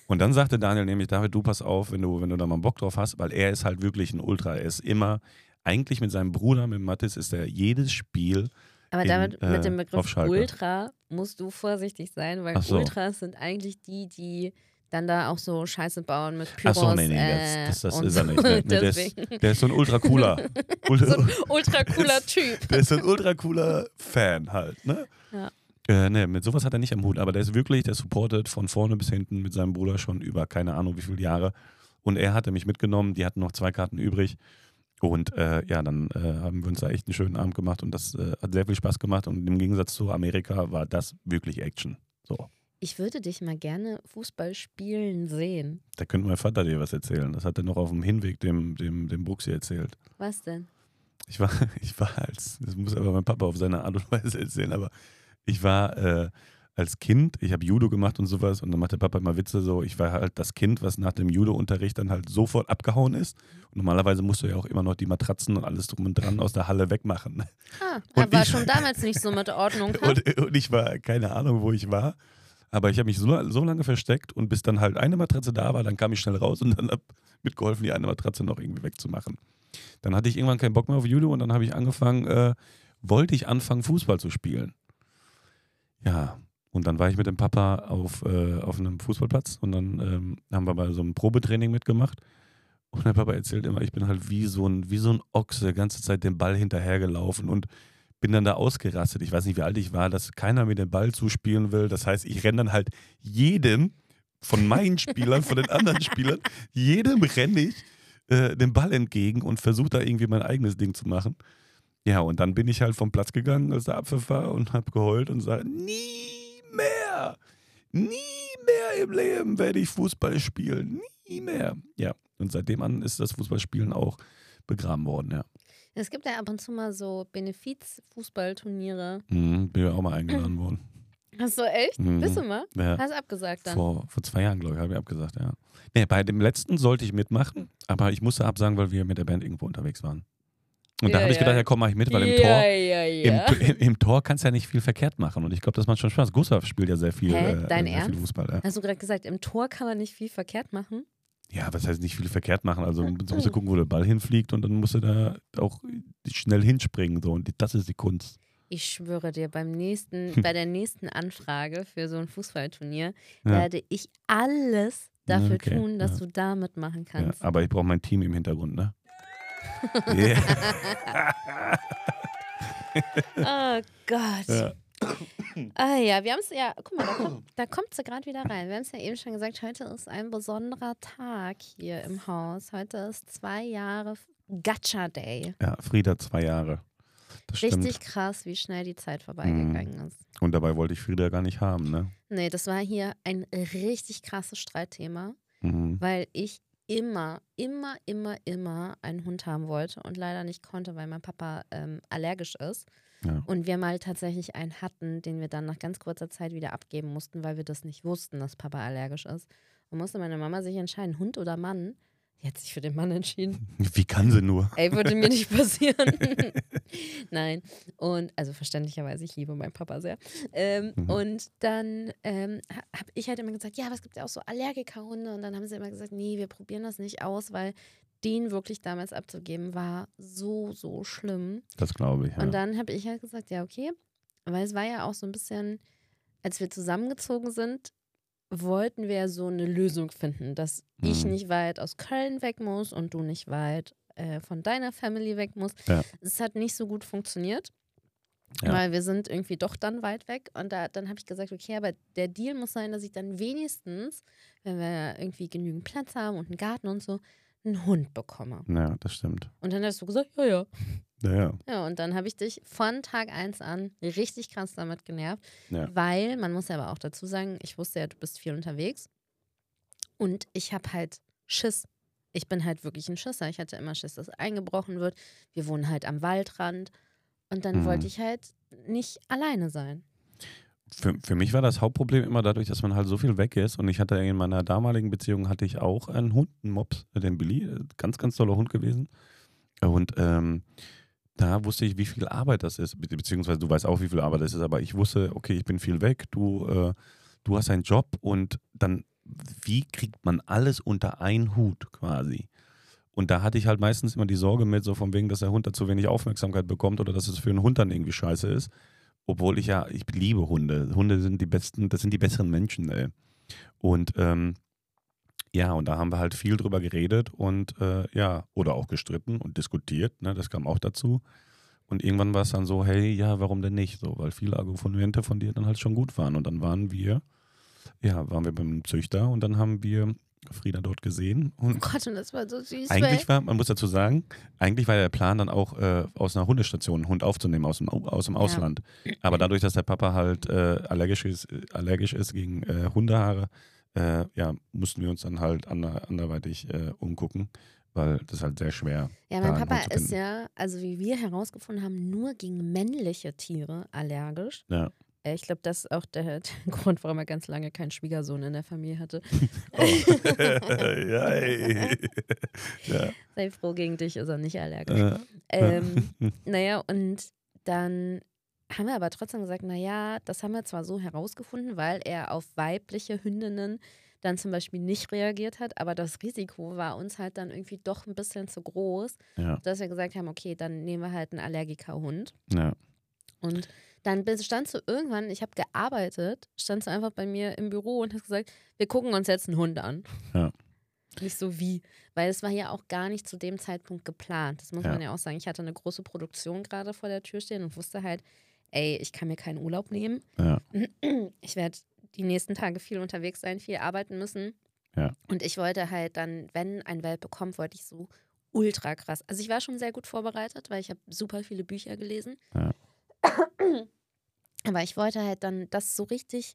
[SPEAKER 1] Und dann sagte Daniel nämlich, David, du pass auf, wenn du, wenn du da mal Bock drauf hast, weil er ist halt wirklich ein Ultra. Er ist immer, eigentlich mit seinem Bruder, mit Mathis, ist er jedes Spiel
[SPEAKER 2] Aber
[SPEAKER 1] in,
[SPEAKER 2] damit
[SPEAKER 1] äh,
[SPEAKER 2] mit dem Begriff. Ultra musst du vorsichtig sein, weil
[SPEAKER 1] so.
[SPEAKER 2] Ultras sind eigentlich die, die dann da auch so Scheiße bauen mit Pyros.
[SPEAKER 1] Achso, nee, nee,
[SPEAKER 2] äh,
[SPEAKER 1] das, das, das
[SPEAKER 2] und
[SPEAKER 1] ist er nicht. der,
[SPEAKER 2] Deswegen.
[SPEAKER 1] ist, der ist so ein ultra cooler.
[SPEAKER 2] so ein ultra cooler Typ.
[SPEAKER 1] Der ist so ein ultra cooler Fan halt, ne?
[SPEAKER 2] Ja.
[SPEAKER 1] Äh, ne, mit sowas hat er nicht am Hut, aber der ist wirklich, der supportet von vorne bis hinten mit seinem Bruder schon über keine Ahnung wie viele Jahre. Und er hatte mich mitgenommen, die hatten noch zwei Karten übrig. Und äh, ja, dann äh, haben wir uns da echt einen schönen Abend gemacht und das äh, hat sehr viel Spaß gemacht. Und im Gegensatz zu Amerika war das wirklich Action. So,
[SPEAKER 2] Ich würde dich mal gerne Fußball spielen sehen.
[SPEAKER 1] da könnte mein Vater dir was erzählen. Das hat er noch auf dem Hinweg dem, dem, dem Buxi erzählt.
[SPEAKER 2] Was denn?
[SPEAKER 1] Ich war, ich war als, das muss aber mein Papa auf seine Art und Weise erzählen, aber ich war äh, als Kind, ich habe Judo gemacht und sowas und dann macht der Papa immer Witze so, ich war halt das Kind, was nach dem Judo-Unterricht dann halt sofort abgehauen ist. Und normalerweise musst du ja auch immer noch die Matratzen und alles drum und dran aus der Halle wegmachen.
[SPEAKER 2] Ah,
[SPEAKER 1] Und
[SPEAKER 2] war
[SPEAKER 1] ich-
[SPEAKER 2] schon damals nicht so mit Ordnung.
[SPEAKER 1] Und, und ich war, keine Ahnung, wo ich war. Aber ich habe mich so, so lange versteckt und bis dann halt eine Matratze da war, dann kam ich schnell raus und dann habe mitgeholfen, die eine Matratze noch irgendwie wegzumachen. Dann hatte ich irgendwann keinen Bock mehr auf Judo und dann habe ich angefangen, äh, wollte ich anfangen, Fußball zu spielen. Ja, und dann war ich mit dem Papa auf, äh, auf einem Fußballplatz und dann ähm, haben wir bei so einem Probetraining mitgemacht. Und der Papa erzählt immer, ich bin halt wie so ein, wie so ein Ochse, die ganze Zeit dem Ball hinterhergelaufen und bin dann da ausgerastet. Ich weiß nicht, wie alt ich war, dass keiner mir den Ball zuspielen will. Das heißt, ich renne dann halt jedem von meinen Spielern, von den anderen Spielern, jedem renne ich äh, den Ball entgegen und versuche da irgendwie mein eigenes Ding zu machen. Ja, und dann bin ich halt vom Platz gegangen, als der Abpfiff war und habe geheult und sage, nie mehr, nie mehr im Leben werde ich Fußball spielen, nie mehr. Ja, und seitdem an ist das Fußballspielen auch begraben worden, ja.
[SPEAKER 2] Es gibt ja ab und zu mal so Benefiz-Fußballturniere.
[SPEAKER 1] Mhm, bin ja auch mal eingeladen worden.
[SPEAKER 2] Hast du echt?
[SPEAKER 1] Mhm.
[SPEAKER 2] Bist du mal?
[SPEAKER 1] Ja.
[SPEAKER 2] Hast abgesagt dann?
[SPEAKER 1] Vor, vor zwei Jahren, glaube ich, habe ich abgesagt, ja. Nee, bei dem letzten sollte ich mitmachen, aber ich musste absagen, weil wir mit der Band irgendwo unterwegs waren. Und da
[SPEAKER 2] Ja,
[SPEAKER 1] habe ich gedacht, ja komm, mach ich mit, weil im
[SPEAKER 2] ja,
[SPEAKER 1] Tor,
[SPEAKER 2] ja, ja.
[SPEAKER 1] Im, im, Tor kannst du ja nicht viel verkehrt machen. Und ich glaube, das macht schon Spaß. Gustav spielt ja sehr viel,
[SPEAKER 2] Hä?
[SPEAKER 1] äh,
[SPEAKER 2] Dein
[SPEAKER 1] viel
[SPEAKER 2] Ernst?
[SPEAKER 1] Fußball. Ja.
[SPEAKER 2] Hast du gerade gesagt, im Tor kann man nicht viel verkehrt machen?
[SPEAKER 1] Ja, was heißt nicht viel verkehrt machen? Also du musst du gucken, wo der Ball hinfliegt und dann musst du da auch schnell hinspringen. So. Und das ist die Kunst.
[SPEAKER 2] Ich schwöre dir, beim nächsten, bei der nächsten Anfrage für so ein Fußballturnier
[SPEAKER 1] Ja.
[SPEAKER 2] werde ich alles dafür
[SPEAKER 1] Okay,
[SPEAKER 2] tun, dass
[SPEAKER 1] ja.
[SPEAKER 2] du da mitmachen
[SPEAKER 1] Ja,
[SPEAKER 2] kannst.
[SPEAKER 1] aber ich brauche mein Team im Hintergrund, ne?
[SPEAKER 2] Oh Gott. Ah ja, wir haben es ja, guck mal, da kommt, da kommt sie gerade wieder rein. Wir haben es ja eben schon gesagt, heute ist ein besonderer Tag hier im Haus. Heute ist zwei Jahre Gacha Day.
[SPEAKER 1] ja, Frieda zwei Jahre. Das
[SPEAKER 2] Richtig
[SPEAKER 1] stimmt.
[SPEAKER 2] krass, wie schnell die Zeit vorbeigegangen ist.
[SPEAKER 1] Und dabei wollte ich Frieda gar nicht haben, ne?
[SPEAKER 2] Nee, das war hier ein richtig krasses Streitthema,
[SPEAKER 1] Mhm.
[SPEAKER 2] weil ich immer, immer, immer, immer einen Hund haben wollte und leider nicht konnte, weil mein Papa ähm, allergisch ist.
[SPEAKER 1] Ja.
[SPEAKER 2] Und wir mal tatsächlich einen hatten, den wir dann nach ganz kurzer Zeit wieder abgeben mussten, weil wir das nicht wussten, dass Papa allergisch ist. Und musste meine Mama sich entscheiden, Hund oder Mann. Die hat sich für den Mann entschieden.
[SPEAKER 1] Wie kann sie nur?
[SPEAKER 2] Ey, würde mir nicht passieren. Nein. Und, also verständlicherweise, ich liebe meinen Papa sehr. Ähm,
[SPEAKER 1] Mhm.
[SPEAKER 2] Und dann ähm, habe ich halt immer gesagt, ja, aber es gibt ja auch so Allergikerhunde. Und dann haben sie immer gesagt, nee, wir probieren das nicht aus, weil den wirklich damals abzugeben war so, so schlimm.
[SPEAKER 1] Das glaube ich. Ja.
[SPEAKER 2] Und dann habe ich halt gesagt, ja, okay. Weil es war ja auch so ein bisschen, als wir zusammengezogen sind, wollten wir so eine Lösung finden, dass ich
[SPEAKER 1] Mhm.
[SPEAKER 2] nicht weit aus Köln weg muss und du nicht weit äh, von deiner Family weg musst.
[SPEAKER 1] Ja.
[SPEAKER 2] Es hat nicht so gut funktioniert.
[SPEAKER 1] Ja.
[SPEAKER 2] Weil wir sind irgendwie doch dann weit weg. Und da, dann habe ich gesagt, okay, aber der Deal muss sein, dass ich dann wenigstens, wenn wir irgendwie genügend Platz haben und einen Garten und so, einen Hund bekomme.
[SPEAKER 1] ja, das stimmt.
[SPEAKER 2] Und dann hast du gesagt, ja, ja.
[SPEAKER 1] Ja, ja.
[SPEAKER 2] Ja, und dann habe ich dich von Tag 1 an richtig krass damit genervt,
[SPEAKER 1] Ja.
[SPEAKER 2] weil, man muss ja aber auch dazu sagen, ich wusste ja, du bist viel unterwegs und ich habe halt Schiss. Ich bin halt wirklich ein Schisser. Ich hatte immer Schiss, dass eingebrochen wird. Wir wohnen halt am Waldrand und dann
[SPEAKER 1] Mhm.
[SPEAKER 2] wollte ich halt nicht alleine sein.
[SPEAKER 1] Für, für mich war das Hauptproblem immer dadurch, dass man halt so viel weg ist. Und ich hatte in meiner damaligen Beziehung hatte ich auch einen Hund, einen Mops, äh, den Billy, äh, ganz, ganz toller Hund gewesen. Und ähm, da wusste ich, wie viel Arbeit das ist. Be beziehungsweise du weißt auch, wie viel Arbeit das ist, aber ich wusste, okay, ich bin viel weg, du, äh, du hast einen Job und dann, wie kriegt man alles unter einen Hut quasi? Und da hatte ich halt meistens immer die Sorge mit, so von wegen, dass der Hund da zu wenig Aufmerksamkeit bekommt oder dass es für einen Hund dann irgendwie scheiße ist. Obwohl ich ja, ich liebe Hunde. Hunde sind die besten, das sind die besseren Menschen, ey. Und ähm, Ja, und da haben wir halt viel drüber geredet und äh, ja, oder auch gestritten und diskutiert, ne? Das kam auch dazu. Und irgendwann war es dann so, hey, ja, warum denn nicht? So, weil viele Argumente von dir dann halt schon gut waren. Und dann waren wir, ja, waren wir beim Züchter und dann haben wir Frieda dort gesehen. Und
[SPEAKER 2] Oh Gott, und das war so süß.
[SPEAKER 1] eigentlich war, man muss dazu sagen, eigentlich war der Plan dann auch äh, aus einer Hundestation einen Hund aufzunehmen aus dem, Au- aus dem
[SPEAKER 2] Ja.
[SPEAKER 1] Ausland. Aber dadurch, dass der Papa halt äh, allergisch, ist, allergisch ist gegen äh, Hundehaare, äh, ja, mussten wir uns dann halt ander, anderweitig äh, umgucken, weil das halt sehr schwer.
[SPEAKER 2] Ja, mein Papa ist ja, also wie wir herausgefunden haben, nur gegen männliche Tiere allergisch.
[SPEAKER 1] Ja.
[SPEAKER 2] Äh, Ich glaube, das ist auch der, der Grund, warum er ganz lange keinen Schwiegersohn in der Familie hatte.
[SPEAKER 1] Oh. ja, ey. ja.
[SPEAKER 2] Sei froh, gegen dich ist er nicht allergisch.
[SPEAKER 1] Äh,
[SPEAKER 2] Ähm, naja, und dann haben wir aber trotzdem gesagt, naja, das haben wir zwar so herausgefunden, weil er auf weibliche Hündinnen dann zum Beispiel nicht reagiert hat, aber das Risiko war uns halt dann irgendwie doch ein bisschen zu groß,
[SPEAKER 1] ja,
[SPEAKER 2] dass wir gesagt haben, okay, dann nehmen wir halt einen Allergikerhund.
[SPEAKER 1] ja.
[SPEAKER 2] Und dann standst du irgendwann, ich habe gearbeitet, standst du einfach bei mir im Büro und hast gesagt, wir gucken uns jetzt einen Hund an.
[SPEAKER 1] Ja.
[SPEAKER 2] Nicht so wie, weil es war ja auch gar nicht zu dem Zeitpunkt geplant. Das muss
[SPEAKER 1] Ja.
[SPEAKER 2] man ja auch sagen. Ich hatte eine große Produktion gerade vor der Tür stehen und wusste halt, ey, ich kann mir keinen Urlaub nehmen.
[SPEAKER 1] Ja.
[SPEAKER 2] Ich werde die nächsten Tage viel unterwegs sein, viel arbeiten müssen.
[SPEAKER 1] Ja.
[SPEAKER 2] Und ich wollte halt dann, wenn ein Welpe kommt, wollte ich so ultra krass. Also ich war schon sehr gut vorbereitet, weil ich habe super viele Bücher gelesen.
[SPEAKER 1] Ja.
[SPEAKER 2] Aber ich wollte halt dann das so richtig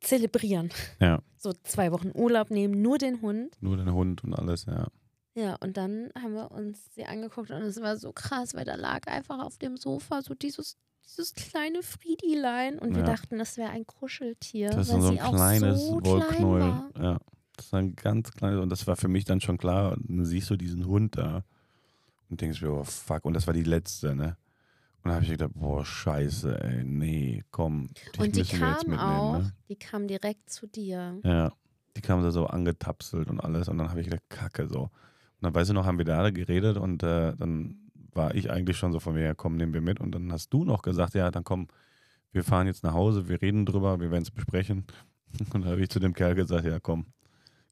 [SPEAKER 2] zelebrieren.
[SPEAKER 1] Ja.
[SPEAKER 2] So zwei Wochen Urlaub nehmen, nur den Hund.
[SPEAKER 1] Nur den Hund und alles, ja.
[SPEAKER 2] Ja, und dann haben wir uns sie angeguckt und es war so krass, weil da lag einfach auf dem Sofa so dieses, dieses kleine Friedilein und wir
[SPEAKER 1] Ja.
[SPEAKER 2] dachten, das wäre ein Kuscheltier,
[SPEAKER 1] Das ist so ein kleines
[SPEAKER 2] so klein
[SPEAKER 1] Wollknäuel.
[SPEAKER 2] war.
[SPEAKER 1] Ja. Das ist ein ganz kleines, und das war für mich dann schon klar. Und dann siehst du diesen Hund da und denkst mir, oh fuck, und das war die letzte, ne? Und dann habe ich gedacht, boah, scheiße, ey, nee, komm.
[SPEAKER 2] Und die kam
[SPEAKER 1] mitnehmen,
[SPEAKER 2] auch,
[SPEAKER 1] Ne?
[SPEAKER 2] die kam direkt zu dir.
[SPEAKER 1] Ja, die kam da so angetapselt und alles. Und dann habe ich gedacht, kacke, so. Und dann, weißt du noch, haben wir da geredet und äh, dann war ich eigentlich schon so von mir, ja, komm, nehmen wir mit. Und dann hast du noch gesagt, ja, dann komm, wir fahren jetzt nach Hause, wir reden drüber, wir werden es besprechen. Und dann habe ich zu dem Kerl gesagt, ja, komm,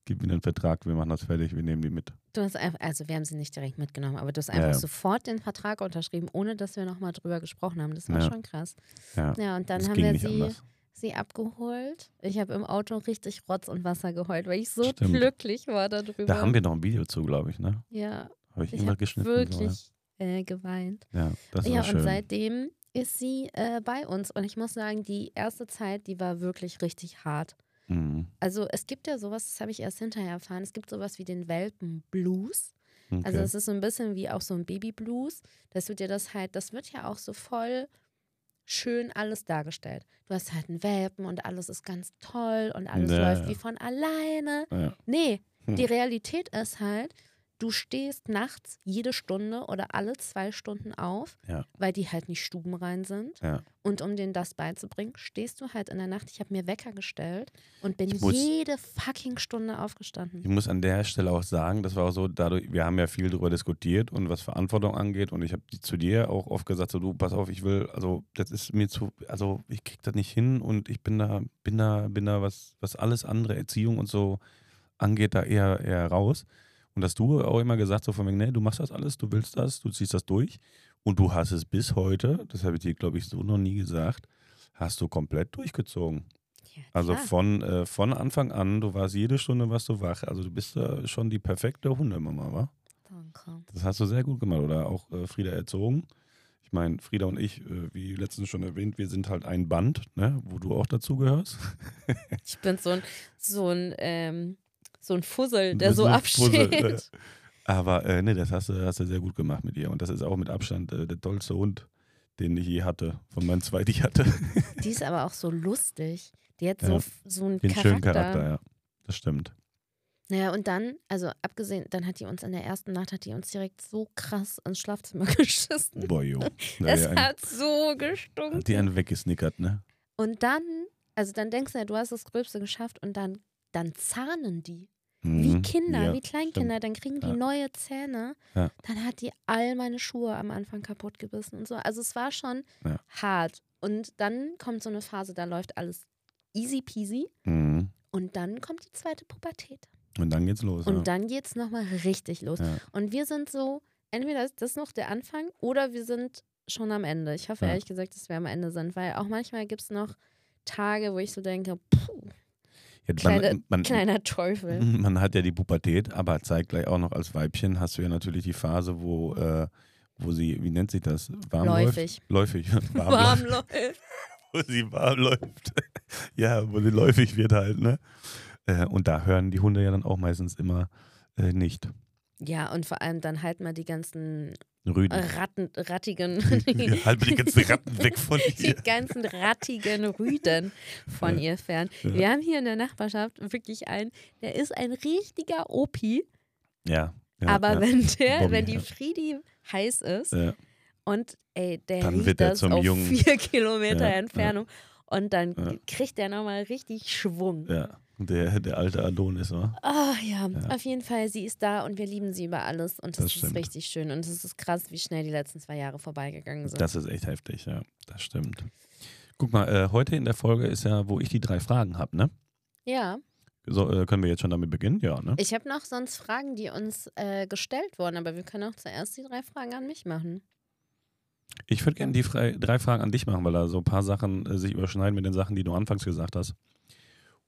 [SPEAKER 1] gib mir den Vertrag, wir machen das fertig, wir nehmen die mit.
[SPEAKER 2] Du hast einfach, also wir haben sie nicht direkt mitgenommen, aber du hast
[SPEAKER 1] Ja,
[SPEAKER 2] einfach
[SPEAKER 1] ja.
[SPEAKER 2] sofort den Vertrag unterschrieben, ohne dass wir nochmal drüber gesprochen haben. Das war
[SPEAKER 1] Ja.
[SPEAKER 2] schon krass.
[SPEAKER 1] Ja,
[SPEAKER 2] Ja, und dann
[SPEAKER 1] das
[SPEAKER 2] haben wir sie,
[SPEAKER 1] anders.
[SPEAKER 2] sie abgeholt. Ich habe im Auto richtig Rotz und Wasser geheult, weil ich so
[SPEAKER 1] Stimmt.
[SPEAKER 2] glücklich war darüber.
[SPEAKER 1] Da haben wir noch ein Video zu, glaube ich, ne?
[SPEAKER 2] ja,
[SPEAKER 1] Habe ich,
[SPEAKER 2] ich
[SPEAKER 1] immer geschnitten.
[SPEAKER 2] wirklich äh, geweint.
[SPEAKER 1] So, ja. ja, das
[SPEAKER 2] Ja,
[SPEAKER 1] war
[SPEAKER 2] und
[SPEAKER 1] schön.
[SPEAKER 2] seitdem ist sie äh, bei uns. Und ich muss sagen, die erste Zeit, die war wirklich richtig hart.
[SPEAKER 1] Mhm.
[SPEAKER 2] Also es gibt ja sowas, das habe ich erst hinterher erfahren, es gibt sowas wie den Welpenblues.
[SPEAKER 1] Okay.
[SPEAKER 2] Also es ist so ein bisschen wie auch so ein Babyblues, dass du dir das halt, das wird ja auch so voll schön alles dargestellt. Du hast halt einen Welpen und alles ist ganz toll und alles
[SPEAKER 1] Ja,
[SPEAKER 2] läuft
[SPEAKER 1] ja.
[SPEAKER 2] wie von alleine.
[SPEAKER 1] ja.
[SPEAKER 2] Nee,
[SPEAKER 1] Hm.
[SPEAKER 2] die Realität ist halt, du stehst nachts jede Stunde oder alle zwei Stunden auf,
[SPEAKER 1] Ja.
[SPEAKER 2] weil die halt nicht stubenrein sind.
[SPEAKER 1] Ja.
[SPEAKER 2] Und um denen das beizubringen, stehst du halt in der Nacht. Ich habe mir Wecker gestellt und bin
[SPEAKER 1] muss-
[SPEAKER 2] jede fucking Stunde aufgestanden.
[SPEAKER 1] Ich muss an der Stelle auch sagen, das war auch so, dadurch, wir haben ja viel darüber diskutiert und was Verantwortung angeht und ich habe zu dir auch oft gesagt, so du, pass auf, ich will, also das ist mir zu, also ich krieg das nicht hin und ich bin da, bin da, bin da, was, was alles andere, Erziehung und so angeht, da eher, eher raus. Und dass du auch immer gesagt, so von wegen, nee, du machst das alles, du willst das, du ziehst das durch und du hast es bis heute, das habe ich dir, glaube ich, so noch nie gesagt, hast du komplett durchgezogen.
[SPEAKER 2] Ja,
[SPEAKER 1] Also von, äh, von Anfang an, du warst jede Stunde warst du wach. Also du bist äh, schon die perfekte Hundemama, wa?
[SPEAKER 2] Danke.
[SPEAKER 1] Das hast du sehr gut gemacht. Oder auch äh, Frieda erzogen. Ich meine, Frieda und ich, äh, wie letztens schon erwähnt, wir sind halt ein Band, ne, wo du auch dazu gehörst.
[SPEAKER 2] Ich bin so ein, so ein, ähm, so ein Fussel, der so absteht.
[SPEAKER 1] Fussel, äh. Aber äh, ne, das hast du, hast du sehr gut gemacht mit ihr. Und das ist auch mit Abstand äh, der tollste Hund, den ich je hatte. Von meinen zwei, die ich hatte.
[SPEAKER 2] Die ist aber auch so lustig. Die hat
[SPEAKER 1] Ja.
[SPEAKER 2] so, so einen Charakter.
[SPEAKER 1] schönen Charakter, ja. Das stimmt.
[SPEAKER 2] Naja, und dann, also abgesehen, dann hat die uns in der ersten Nacht, hat die uns direkt so krass ins Schlafzimmer geschissen.
[SPEAKER 1] Boah, jo.
[SPEAKER 2] Es
[SPEAKER 1] Ja, ein,
[SPEAKER 2] hat so
[SPEAKER 1] hat die
[SPEAKER 2] gestunken.
[SPEAKER 1] einen weggesnickert, ne?
[SPEAKER 2] Und dann, also dann denkst du ja, du hast das Gröbste geschafft und dann, dann zahnen die. Wie
[SPEAKER 1] Mhm.
[SPEAKER 2] Kinder,
[SPEAKER 1] Ja,
[SPEAKER 2] wie Kleinkinder, dann kriegen die
[SPEAKER 1] Ja.
[SPEAKER 2] neue Zähne.
[SPEAKER 1] Ja.
[SPEAKER 2] Dann hat die all meine Schuhe am Anfang kaputt gebissen und so. Also es war schon hart. Und dann kommt so eine Phase, da läuft alles easy peasy.
[SPEAKER 1] Mhm.
[SPEAKER 2] Und dann kommt die zweite Pubertät.
[SPEAKER 1] Und dann geht's los.
[SPEAKER 2] Und
[SPEAKER 1] ja.
[SPEAKER 2] dann geht es nochmal richtig los. Und wir sind so, entweder ist das noch der Anfang oder wir sind schon am Ende. Ich hoffe ehrlich gesagt, dass wir am Ende sind, weil auch manchmal gibt es noch Tage, wo ich so denke, puh,
[SPEAKER 1] Ja,
[SPEAKER 2] kleine,
[SPEAKER 1] man, man,
[SPEAKER 2] kleiner Teufel.
[SPEAKER 1] man hat ja die Pubertät, aber zeitgleich auch noch als Weibchen hast du ja natürlich die Phase, wo, äh, wo sie, wie nennt sich das? Warm
[SPEAKER 2] Läufig.
[SPEAKER 1] Läuft? Läufig. Warm,
[SPEAKER 2] Warm
[SPEAKER 1] läuft.
[SPEAKER 2] läuft.
[SPEAKER 1] Wo sie warm läuft. ja, wo sie läufig wird halt, ne? Äh, und da hören die Hunde ja dann auch meistens immer äh, nicht.
[SPEAKER 2] Ja, und vor allem dann halt mal die ganzen
[SPEAKER 1] Rüden.
[SPEAKER 2] Ratten, rattigen,
[SPEAKER 1] halt mir die ganzen Ratten weg von
[SPEAKER 2] die
[SPEAKER 1] ihr.
[SPEAKER 2] ganzen rattigen Rüden von
[SPEAKER 1] Ja.
[SPEAKER 2] ihr fern.
[SPEAKER 1] Ja.
[SPEAKER 2] Wir haben hier in der Nachbarschaft wirklich einen, der ist ein richtiger Opi,
[SPEAKER 1] Ja. ja
[SPEAKER 2] aber
[SPEAKER 1] ja.
[SPEAKER 2] wenn der,
[SPEAKER 1] Bobby,
[SPEAKER 2] wenn die
[SPEAKER 1] ja.
[SPEAKER 2] Friedi heiß ist
[SPEAKER 1] ja.
[SPEAKER 2] und ey, der
[SPEAKER 1] Dann
[SPEAKER 2] riecht
[SPEAKER 1] wird er
[SPEAKER 2] das
[SPEAKER 1] zum
[SPEAKER 2] auf
[SPEAKER 1] Jungen.
[SPEAKER 2] vier Kilometer
[SPEAKER 1] Ja, ja.
[SPEAKER 2] Entfernung und dann
[SPEAKER 1] Ja.
[SPEAKER 2] kriegt der nochmal richtig Schwung.
[SPEAKER 1] ja. Der, der alte Adonis, wa?
[SPEAKER 2] Ah ja,
[SPEAKER 1] Ja.
[SPEAKER 2] auf jeden Fall, sie ist da und wir lieben sie über alles und das,
[SPEAKER 1] Das
[SPEAKER 2] ist
[SPEAKER 1] stimmt.
[SPEAKER 2] richtig schön und es ist krass, wie schnell die letzten zwei Jahre vorbeigegangen sind.
[SPEAKER 1] Das ist echt heftig, ja. Das stimmt. Guck mal, äh, heute in der Folge ist ja, wo ich die drei Fragen habe, ne?
[SPEAKER 2] ja,
[SPEAKER 1] So, äh, können wir jetzt schon damit beginnen? Ja, ne?
[SPEAKER 2] ich habe noch sonst Fragen, die uns äh, gestellt wurden, aber wir können auch zuerst die drei Fragen an mich machen.
[SPEAKER 1] Ich würde gerne die drei Fragen an dich machen, weil da so ein paar Sachen äh, sich überschneiden mit den Sachen, die du anfangs gesagt hast.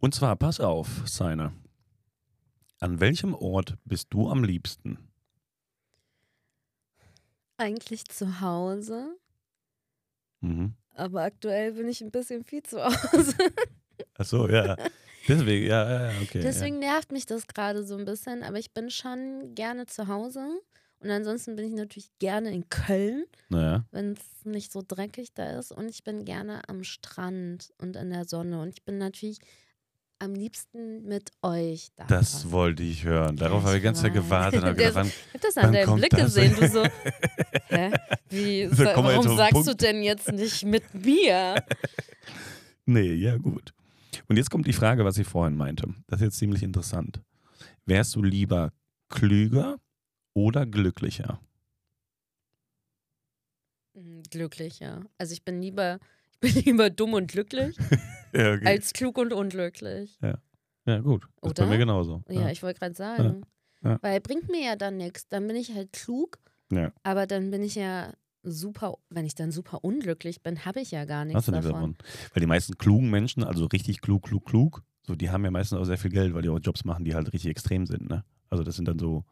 [SPEAKER 1] Und zwar, pass auf, Seine. An welchem Ort bist du am liebsten?
[SPEAKER 2] Eigentlich zu Hause,
[SPEAKER 1] Mhm.
[SPEAKER 2] aber aktuell bin ich ein bisschen viel zu Hause.
[SPEAKER 1] Ach so, ja. Deswegen, ja, ja, ja, okay.
[SPEAKER 2] Deswegen nervt mich das gerade so ein bisschen, aber ich bin schon gerne zu Hause. Und ansonsten bin ich natürlich gerne in Köln,
[SPEAKER 1] ja. Naja,
[SPEAKER 2] wenn es nicht so dreckig da ist. Und ich bin gerne am Strand und in der Sonne. Und ich bin natürlich am liebsten mit euch da.
[SPEAKER 1] das wollte ich hören. Darauf
[SPEAKER 2] Ja,
[SPEAKER 1] habe ich
[SPEAKER 2] ich
[SPEAKER 1] die ganze Zeit gewartet. und hab gedacht, wann-
[SPEAKER 2] Ich hab das an deinem Blick
[SPEAKER 1] das?
[SPEAKER 2] gesehen. Du so, hä? Wie,
[SPEAKER 1] jetzt
[SPEAKER 2] warum sagst
[SPEAKER 1] Punkt.
[SPEAKER 2] du denn jetzt nicht mit mir?
[SPEAKER 1] Nee, ja, gut. Und jetzt kommt die Frage, was ich vorhin meinte. Das ist jetzt ziemlich interessant. Wärst du lieber klüger oder glücklicher?
[SPEAKER 2] Hm, Glücklich, ja. Also ich bin lieber, ich bin lieber dumm und glücklich
[SPEAKER 1] Ja, okay.
[SPEAKER 2] als klug und unglücklich.
[SPEAKER 1] ja gut. Das ist bei
[SPEAKER 2] Oder?
[SPEAKER 1] mir genauso.
[SPEAKER 2] Ja, ich wollte gerade sagen.
[SPEAKER 1] Ja.
[SPEAKER 2] Weil bringt mir ja dann nichts. Dann bin ich halt klug,
[SPEAKER 1] Ja.
[SPEAKER 2] aber dann bin ich ja super, wenn ich dann super unglücklich bin, habe ich ja gar nichts
[SPEAKER 1] Hast du nichts
[SPEAKER 2] davon.
[SPEAKER 1] davon. Weil die meisten klugen Menschen, also richtig klug, klug, klug, so, die haben ja meistens auch sehr viel Geld, weil die auch Jobs machen, die halt richtig extrem sind. Ne? Also das sind dann so,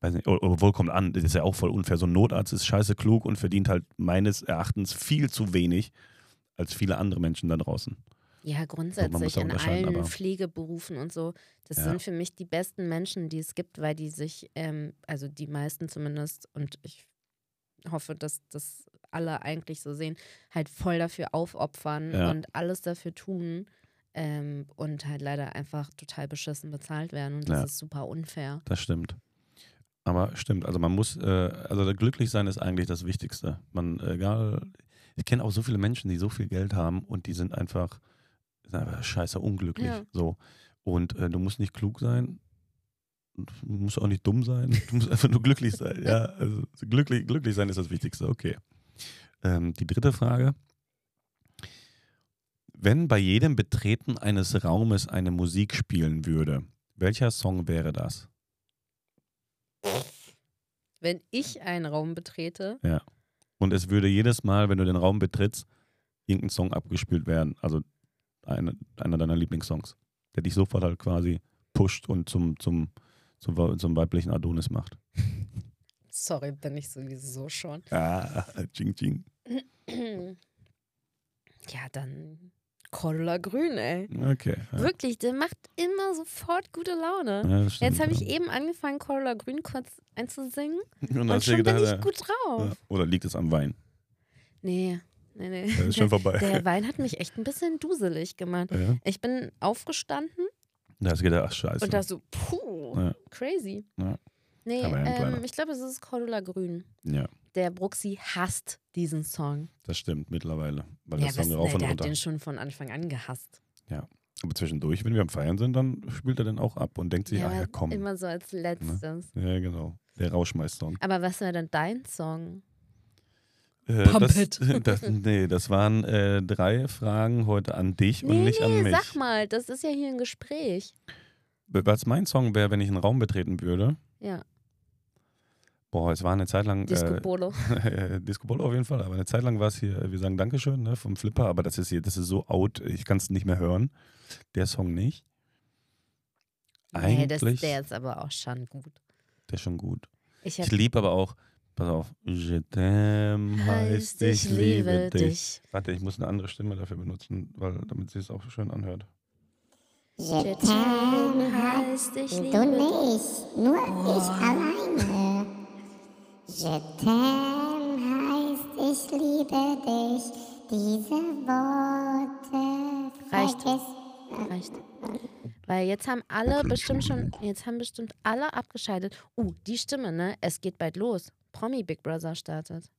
[SPEAKER 1] weiß nicht, oder, oder wohl kommt an, das ist ja auch voll unfair. So ein Notarzt ist scheiße klug und verdient halt meines Erachtens viel zu wenig als viele andere Menschen da draußen.
[SPEAKER 2] Ja, grundsätzlich in allen Pflegeberufen und so. Das
[SPEAKER 1] Ja.
[SPEAKER 2] sind für mich die besten Menschen, die es gibt, weil die sich, ähm, also die meisten zumindest, und ich hoffe, dass das alle eigentlich so sehen, halt voll dafür aufopfern
[SPEAKER 1] Ja.
[SPEAKER 2] und alles dafür tun ähm, und halt leider einfach total beschissen bezahlt werden. Und das
[SPEAKER 1] Ja.
[SPEAKER 2] ist super unfair.
[SPEAKER 1] Das stimmt. Aber stimmt, also man muss, äh, also glücklich sein ist eigentlich das Wichtigste. Man, egal, ich kenne auch so viele Menschen, die so viel Geld haben und die sind einfach, sind einfach scheiße unglücklich.
[SPEAKER 2] Ja.
[SPEAKER 1] So. Und äh, du musst nicht klug sein, du musst auch nicht dumm sein, du musst einfach nur glücklich sein. Ja, also glücklich, glücklich sein ist das Wichtigste, okay. Ähm, die dritte Frage. Wenn bei jedem Betreten eines Raumes eine Musik spielen würde, welcher Song wäre das?
[SPEAKER 2] Wenn ich einen Raum betrete,
[SPEAKER 1] Und es würde jedes Mal, wenn du den Raum betrittst, irgendein Song abgespielt werden. Also eine, einer deiner Lieblingssongs, der dich sofort halt quasi pusht und zum, zum, zum, zum weiblichen Adonis macht.
[SPEAKER 2] sorry, bin ich sowieso schon.
[SPEAKER 1] Ah, ching, ching.
[SPEAKER 2] Ja, dann Cordula Grün, ey.
[SPEAKER 1] Okay. Ja.
[SPEAKER 2] Wirklich, der macht immer sofort gute Laune.
[SPEAKER 1] Ja, stimmt,
[SPEAKER 2] Jetzt habe ich eben angefangen, Cordula Grün kurz einzusingen
[SPEAKER 1] Und
[SPEAKER 2] und schon bin
[SPEAKER 1] gedacht,
[SPEAKER 2] ich gut drauf.
[SPEAKER 1] Oder liegt es am Wein?
[SPEAKER 2] Nee, nee, nee.
[SPEAKER 1] Das ist schon vorbei.
[SPEAKER 2] Der Wein hat mich echt ein bisschen duselig gemacht. Ich bin aufgestanden
[SPEAKER 1] Da hast du gedacht, ach scheiße.
[SPEAKER 2] und da so, puh, crazy.
[SPEAKER 1] Ja.
[SPEAKER 2] Nee, ähm, ich glaube, es ist Cordula Grün.
[SPEAKER 1] ja,
[SPEAKER 2] Der Bruxi hasst diesen Song.
[SPEAKER 1] das stimmt mittlerweile. Weil
[SPEAKER 2] Ja,
[SPEAKER 1] der Song
[SPEAKER 2] was,
[SPEAKER 1] rauf
[SPEAKER 2] nee,
[SPEAKER 1] und
[SPEAKER 2] der hat
[SPEAKER 1] runter.
[SPEAKER 2] den schon von Anfang an gehasst.
[SPEAKER 1] Aber zwischendurch, wenn wir am Feiern sind, dann spielt er den auch ab und denkt sich,
[SPEAKER 2] Ja,
[SPEAKER 1] ach ja, komm.
[SPEAKER 2] immer so als letztes.
[SPEAKER 1] Ja, genau. Der Rauschmeister-Song.
[SPEAKER 2] Aber was wäre denn dein Song?
[SPEAKER 1] Äh,
[SPEAKER 2] Pump
[SPEAKER 1] das,
[SPEAKER 2] it.
[SPEAKER 1] das, nee, das waren äh, drei Fragen heute an dich und
[SPEAKER 2] Nee,
[SPEAKER 1] nicht
[SPEAKER 2] nee,
[SPEAKER 1] an mich.
[SPEAKER 2] sag mal, das ist ja hier ein Gespräch.
[SPEAKER 1] was mein Song wäre, wenn ich einen Raum betreten würde.
[SPEAKER 2] Ja,
[SPEAKER 1] Boah, es war eine Zeit lang.
[SPEAKER 2] Disco
[SPEAKER 1] äh,
[SPEAKER 2] Bolo.
[SPEAKER 1] Disco Bolo auf jeden Fall, aber eine Zeit lang war es hier, wir sagen Dankeschön ne, vom Flipper, aber das ist hier, das ist so out, ich kann es nicht mehr hören. Der Song nicht.
[SPEAKER 2] Nee, das,
[SPEAKER 1] Eigentlich,
[SPEAKER 2] der ist aber auch schon gut.
[SPEAKER 1] der ist schon gut.
[SPEAKER 2] Ich
[SPEAKER 1] Ich liebe aber auch, pass auf, Je t'aime heißt ich liebe dich. Warte, ich muss eine andere Stimme dafür benutzen, weil damit sie es auch schön anhört.
[SPEAKER 2] Je t'aime heißt ich
[SPEAKER 3] Du
[SPEAKER 2] liebe dich.
[SPEAKER 3] nicht, nur ich alleine. Je t'aime heißt ich liebe dich. Diese Worte
[SPEAKER 2] Reicht. Reicht. Weil jetzt haben alle bestimmt schon, jetzt haben bestimmt alle abgeschaltet. Uh, die Stimme, ne? Es geht bald los. Promi Big Brother startet.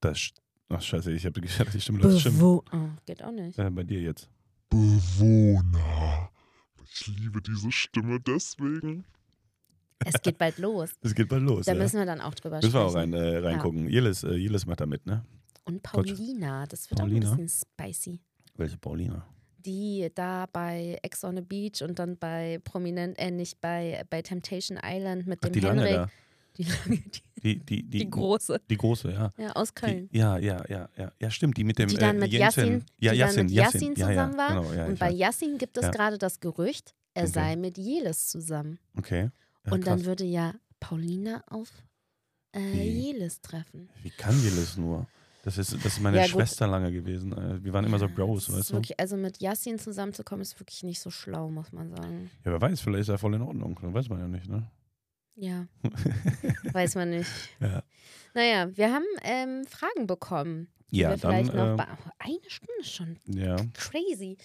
[SPEAKER 1] Das, ach scheiße, ich habe die Stimme
[SPEAKER 2] Bewo oh, geht auch nicht.
[SPEAKER 1] äh, bei dir jetzt.
[SPEAKER 4] Bewohner. Ich liebe diese Stimme deswegen.
[SPEAKER 2] Es geht bald los.
[SPEAKER 1] Es geht bald los.
[SPEAKER 2] Da
[SPEAKER 1] ja.
[SPEAKER 2] müssen wir dann auch drüber
[SPEAKER 1] Müssen wir
[SPEAKER 2] sprechen.
[SPEAKER 1] auch rein, äh, reingucken. Jelis, äh, Jelis macht da mit, ne?
[SPEAKER 2] Und Paulina, das wird
[SPEAKER 1] Paulina?
[SPEAKER 2] auch ein bisschen spicy.
[SPEAKER 1] Welche Paulina?
[SPEAKER 2] Die da bei Ex on the Beach und dann bei Prominent, äh, nicht bei, bei Temptation Island mit
[SPEAKER 1] Ach,
[SPEAKER 2] dem
[SPEAKER 1] die lange
[SPEAKER 2] Henrik.
[SPEAKER 1] da.
[SPEAKER 2] Die lange, die,
[SPEAKER 1] Die, die, die,
[SPEAKER 2] große.
[SPEAKER 1] Die große, ja.
[SPEAKER 2] Ja, aus Köln.
[SPEAKER 1] Ja, ja, ja, ja. Ja, stimmt, die mit dem
[SPEAKER 2] Die dann
[SPEAKER 1] äh,
[SPEAKER 2] mit
[SPEAKER 1] Jensen.
[SPEAKER 2] Yassin,
[SPEAKER 1] ja,
[SPEAKER 2] die
[SPEAKER 1] Yassin,
[SPEAKER 2] dann mit
[SPEAKER 1] Yassin,
[SPEAKER 2] Yassin
[SPEAKER 1] ja,
[SPEAKER 2] zusammen
[SPEAKER 1] ja,
[SPEAKER 2] war.
[SPEAKER 1] Genau, ja,
[SPEAKER 2] und bei
[SPEAKER 1] weiß.
[SPEAKER 2] Yassin gibt es
[SPEAKER 1] Ja.
[SPEAKER 2] gerade das Gerücht, er
[SPEAKER 1] Okay.
[SPEAKER 2] sei mit Jelis zusammen.
[SPEAKER 1] Okay. Ja,
[SPEAKER 2] und dann würde ja Paulina auf äh? Jelis treffen.
[SPEAKER 1] Wie kann Jelis nur? Das ist, das ist meine
[SPEAKER 2] Ja, gut.
[SPEAKER 1] Schwester lange gewesen. Äh, Wir waren immer so Bros, weißt du?
[SPEAKER 2] wirklich, Also mit Yassin zusammenzukommen, ist wirklich nicht so schlau, muss man sagen.
[SPEAKER 1] Ja, wer weiß, vielleicht ist er voll in Ordnung. Das weiß man ja nicht, ne?
[SPEAKER 2] Ja, weiß man nicht.
[SPEAKER 1] Ja.
[SPEAKER 2] Naja, wir haben ähm, Fragen bekommen.
[SPEAKER 1] Ja, dann,
[SPEAKER 2] vielleicht noch
[SPEAKER 1] äh,
[SPEAKER 2] oh, eine Stunde schon.
[SPEAKER 1] Ja.
[SPEAKER 2] Crazy.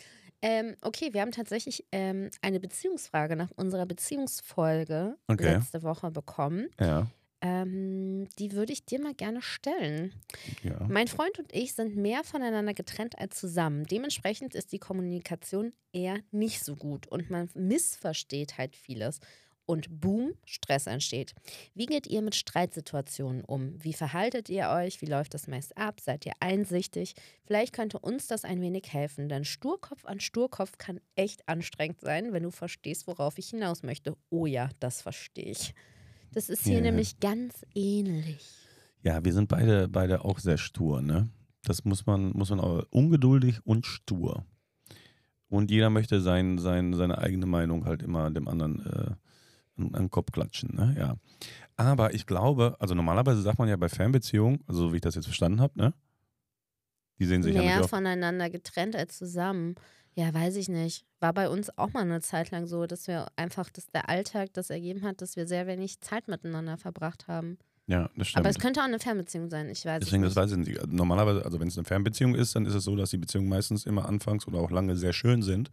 [SPEAKER 2] Ähm, okay, wir haben tatsächlich ähm, eine Beziehungsfrage nach unserer Beziehungsfolge
[SPEAKER 1] Okay.
[SPEAKER 2] letzte Woche bekommen.
[SPEAKER 1] Ja.
[SPEAKER 2] Ähm, die würde ich dir mal gerne stellen.
[SPEAKER 1] Ja.
[SPEAKER 2] Mein Freund und ich sind mehr voneinander getrennt als zusammen. Dementsprechend ist die Kommunikation eher nicht so gut und man missversteht halt vieles. Und boom, Stress entsteht. Wie geht ihr mit Streitsituationen um? Wie verhaltet ihr euch? Wie läuft das meist ab? Seid ihr einsichtig? Vielleicht könnte uns das ein wenig helfen, denn Sturkopf an Sturkopf kann echt anstrengend sein, wenn du verstehst, worauf ich hinaus möchte. Oh ja, das verstehe ich. Das ist hier
[SPEAKER 1] Ja.
[SPEAKER 2] nämlich ganz ähnlich.
[SPEAKER 1] Ja, wir sind beide, beide auch sehr stur, ne? Das muss man, muss man auch ungeduldig und stur. Und jeder möchte sein, sein, seine eigene Meinung halt immer dem anderen äh, an, den Kopf klatschen, ne? Ja. Aber ich glaube, also normalerweise sagt man ja bei Fernbeziehungen, also so wie ich das jetzt verstanden habe, ne? Die sehen sich ja
[SPEAKER 2] Mehr
[SPEAKER 1] nicht oft.
[SPEAKER 2] voneinander getrennt als zusammen. Ja, weiß ich nicht. War bei uns auch mal eine Zeit lang so, dass wir einfach, dass der Alltag das ergeben hat, dass wir sehr wenig Zeit miteinander verbracht haben.
[SPEAKER 1] Ja, das stimmt.
[SPEAKER 2] Aber es könnte auch eine Fernbeziehung sein, ich weiß
[SPEAKER 1] Deswegen,
[SPEAKER 2] es
[SPEAKER 1] das
[SPEAKER 2] nicht.
[SPEAKER 1] weiß ich nicht. Also Normalerweise, also wenn es eine Fernbeziehung ist, dann ist es so, dass die Beziehungen meistens immer anfangs oder auch lange sehr schön sind,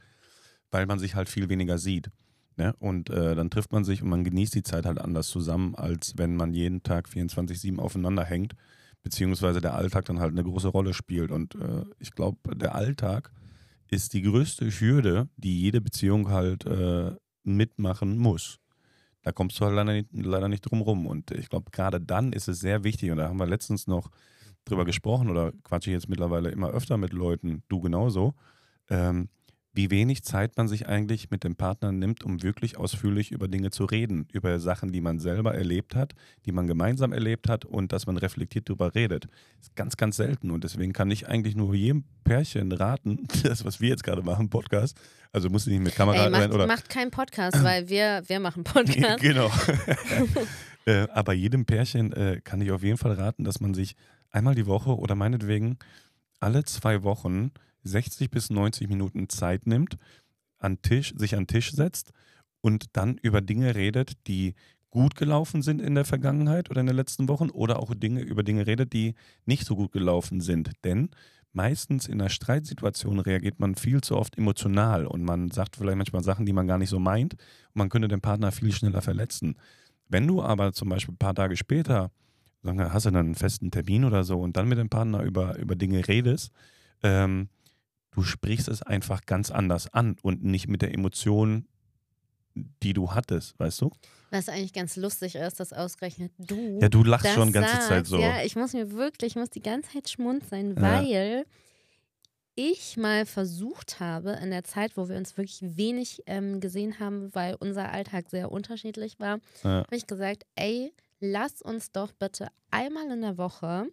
[SPEAKER 1] weil man sich halt viel weniger sieht. Ne? Und äh, dann trifft man sich und man genießt die Zeit halt anders zusammen, als wenn man jeden Tag 24-7 aufeinander hängt, beziehungsweise der Alltag dann halt eine große Rolle spielt. Und äh, ich glaube, der Alltag ist die größte Hürde, die jede Beziehung halt äh, mitmachen muss. Da kommst du halt leider nicht, leider nicht drum rum. Und ich glaube, gerade dann ist es sehr wichtig, und da haben wir letztens noch drüber gesprochen oder quatsche ich jetzt mittlerweile immer öfter mit Leuten, du genauso, ähm, wie wenig Zeit man sich eigentlich mit dem Partner nimmt, um wirklich ausführlich über Dinge zu reden, über Sachen, die man selber erlebt hat, die man gemeinsam erlebt hat und dass man reflektiert darüber redet. Das ist ganz, ganz selten und deswegen kann ich eigentlich nur jedem Pärchen raten, das, was wir jetzt gerade machen, Podcast, also muss nicht mit Kamera
[SPEAKER 2] Ey,
[SPEAKER 1] rein
[SPEAKER 2] macht,
[SPEAKER 1] oder
[SPEAKER 2] macht keinen Podcast, weil wir, wir machen Podcast.
[SPEAKER 1] genau. äh, aber jedem Pärchen äh, kann ich auf jeden Fall raten, dass man sich einmal die Woche oder meinetwegen alle zwei Wochen 60 bis 90 Minuten Zeit nimmt, an Tisch, sich an Tisch setzt und dann über Dinge redet, die gut gelaufen sind in der Vergangenheit oder in den letzten Wochen oder auch Dinge über Dinge redet, die nicht so gut gelaufen sind. Denn meistens in einer Streitsituation reagiert man viel zu oft emotional und man sagt vielleicht manchmal Sachen, die man gar nicht so meint und man könnte den Partner viel schneller verletzen. Wenn du aber zum Beispiel ein paar Tage später, sagen wir, hast du dann einen festen Termin oder so und dann mit dem Partner über, über Dinge redest, ähm, du sprichst es einfach ganz anders an und nicht mit der Emotion, die du hattest, weißt du?
[SPEAKER 2] Was eigentlich ganz lustig ist, dass ausgerechnet du.
[SPEAKER 1] Ja, du lachst schon die ganze
[SPEAKER 2] sagst.
[SPEAKER 1] Zeit so.
[SPEAKER 2] Ja, ich muss mir wirklich, ich muss die ganze Zeit schmunzeln,
[SPEAKER 1] Ja.
[SPEAKER 2] weil ich mal versucht habe, in der Zeit, wo wir uns wirklich wenig ähm, gesehen haben, weil unser Alltag sehr unterschiedlich war,
[SPEAKER 1] Ja.
[SPEAKER 2] habe ich gesagt, ey, lass uns doch bitte einmal in der Woche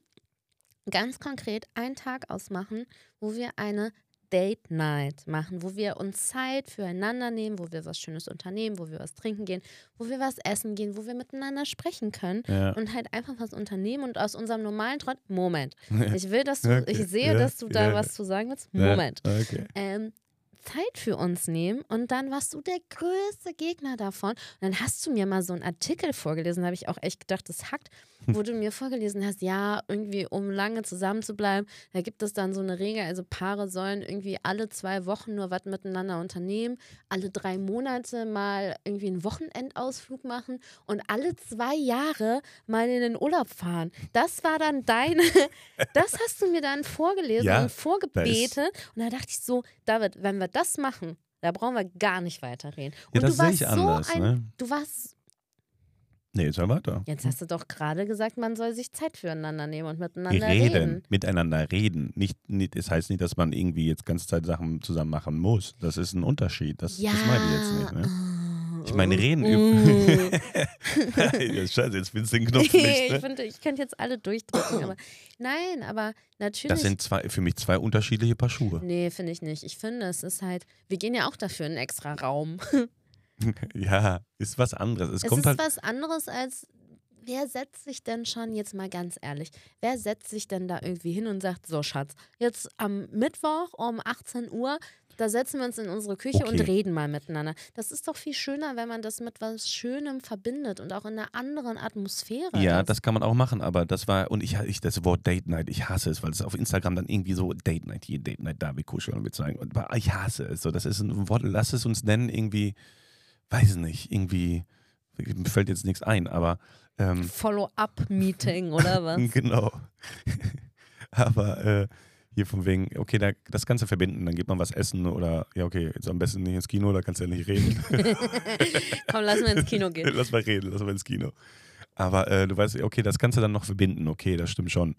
[SPEAKER 2] ganz konkret einen Tag ausmachen, wo wir eine Date Night machen, wo wir uns Zeit füreinander nehmen, wo wir was Schönes unternehmen, wo wir was trinken gehen, wo wir was essen gehen, wo wir miteinander sprechen können
[SPEAKER 1] Ja.
[SPEAKER 2] und halt einfach was unternehmen und aus unserem normalen Trott. Moment. Ich will, dass du,
[SPEAKER 1] Okay.
[SPEAKER 2] ich sehe,
[SPEAKER 1] Ja,
[SPEAKER 2] dass du da
[SPEAKER 1] ja.
[SPEAKER 2] was zu sagen willst. Moment.
[SPEAKER 1] Okay.
[SPEAKER 2] Ähm, Zeit für uns nehmen und dann warst du der größte Gegner davon. Und dann hast du mir mal so einen Artikel vorgelesen, da habe ich auch echt gedacht, das hackt, wo du mir vorgelesen hast, ja, irgendwie um lange zusammen zu bleiben, da gibt es dann so eine Regel, also Paare sollen irgendwie alle zwei Wochen nur was miteinander unternehmen, alle drei Monate mal irgendwie einen Wochenendausflug machen und alle zwei Jahre mal in den Urlaub fahren. Das war dann deine, das hast du mir dann vorgelesen
[SPEAKER 1] Ja,
[SPEAKER 2] und vorgebetet. Und da dachte ich so, David, wenn wir das machen, da brauchen wir gar nicht weiterreden.
[SPEAKER 1] Ja,
[SPEAKER 2] Und
[SPEAKER 1] das
[SPEAKER 2] du
[SPEAKER 1] sehe
[SPEAKER 2] warst
[SPEAKER 1] ich
[SPEAKER 2] so
[SPEAKER 1] anders,
[SPEAKER 2] ein,
[SPEAKER 1] ne?
[SPEAKER 2] du warst,
[SPEAKER 1] Nee, jetzt hör weiter.
[SPEAKER 2] jetzt hast du doch gerade gesagt, man soll sich Zeit füreinander nehmen und miteinander
[SPEAKER 1] reden,
[SPEAKER 2] reden.
[SPEAKER 1] miteinander reden. Nicht, nicht, das heißt nicht, dass man irgendwie jetzt ganze Zeit Sachen zusammen machen muss. Das ist ein Unterschied. Das,
[SPEAKER 2] Ja.
[SPEAKER 1] das meine ich jetzt nicht. Ne? Ich meine, reden
[SPEAKER 2] Mm.
[SPEAKER 1] ja, scheiße, jetzt findest du den Knopf nicht.
[SPEAKER 2] ich
[SPEAKER 1] Ne?
[SPEAKER 2] finde, ich könnte jetzt alle durchdrücken, aber nein, aber natürlich.
[SPEAKER 1] Das sind zwei, für mich zwei unterschiedliche Paar Schuhe.
[SPEAKER 2] nee, finde ich nicht. Ich finde, es ist halt, wir gehen ja auch dafür in einen extra Raum.
[SPEAKER 1] Ja, ist was anderes. Es,
[SPEAKER 2] Es
[SPEAKER 1] kommt
[SPEAKER 2] ist
[SPEAKER 1] halt.
[SPEAKER 2] was anderes als, wer setzt sich denn schon, jetzt mal ganz ehrlich, wer setzt sich denn da irgendwie hin und sagt, so Schatz, jetzt am Mittwoch um 18 Uhr, da setzen wir uns in unsere Küche und
[SPEAKER 1] Okay.
[SPEAKER 2] reden mal miteinander. Das ist doch viel schöner, wenn man das mit was Schönem verbindet und auch in einer anderen Atmosphäre.
[SPEAKER 1] Ja,
[SPEAKER 2] ist.
[SPEAKER 1] das kann man auch machen, aber das war, und ich, ich das Wort Date Night, ich hasse es, weil es auf Instagram dann irgendwie so Date Night hier, Date Night da, wir kuscheln und wir zeigen. Und ich hasse es. So, das ist ein Wort, lass es uns nennen, irgendwie, weiß nicht, irgendwie, mir fällt jetzt nichts ein, aber ähm,
[SPEAKER 2] Follow-up-Meeting oder was?
[SPEAKER 1] genau. aber äh, hier von wegen, okay, da, das Ganze verbinden, dann geht man was essen oder, ja, okay, jetzt am besten nicht ins Kino, da kannst du ja nicht reden.
[SPEAKER 2] Komm, lass mal ins Kino gehen.
[SPEAKER 1] lass mal reden, lass mal ins Kino. Aber äh, du weißt, okay, das kannst du dann noch verbinden, okay, das stimmt schon.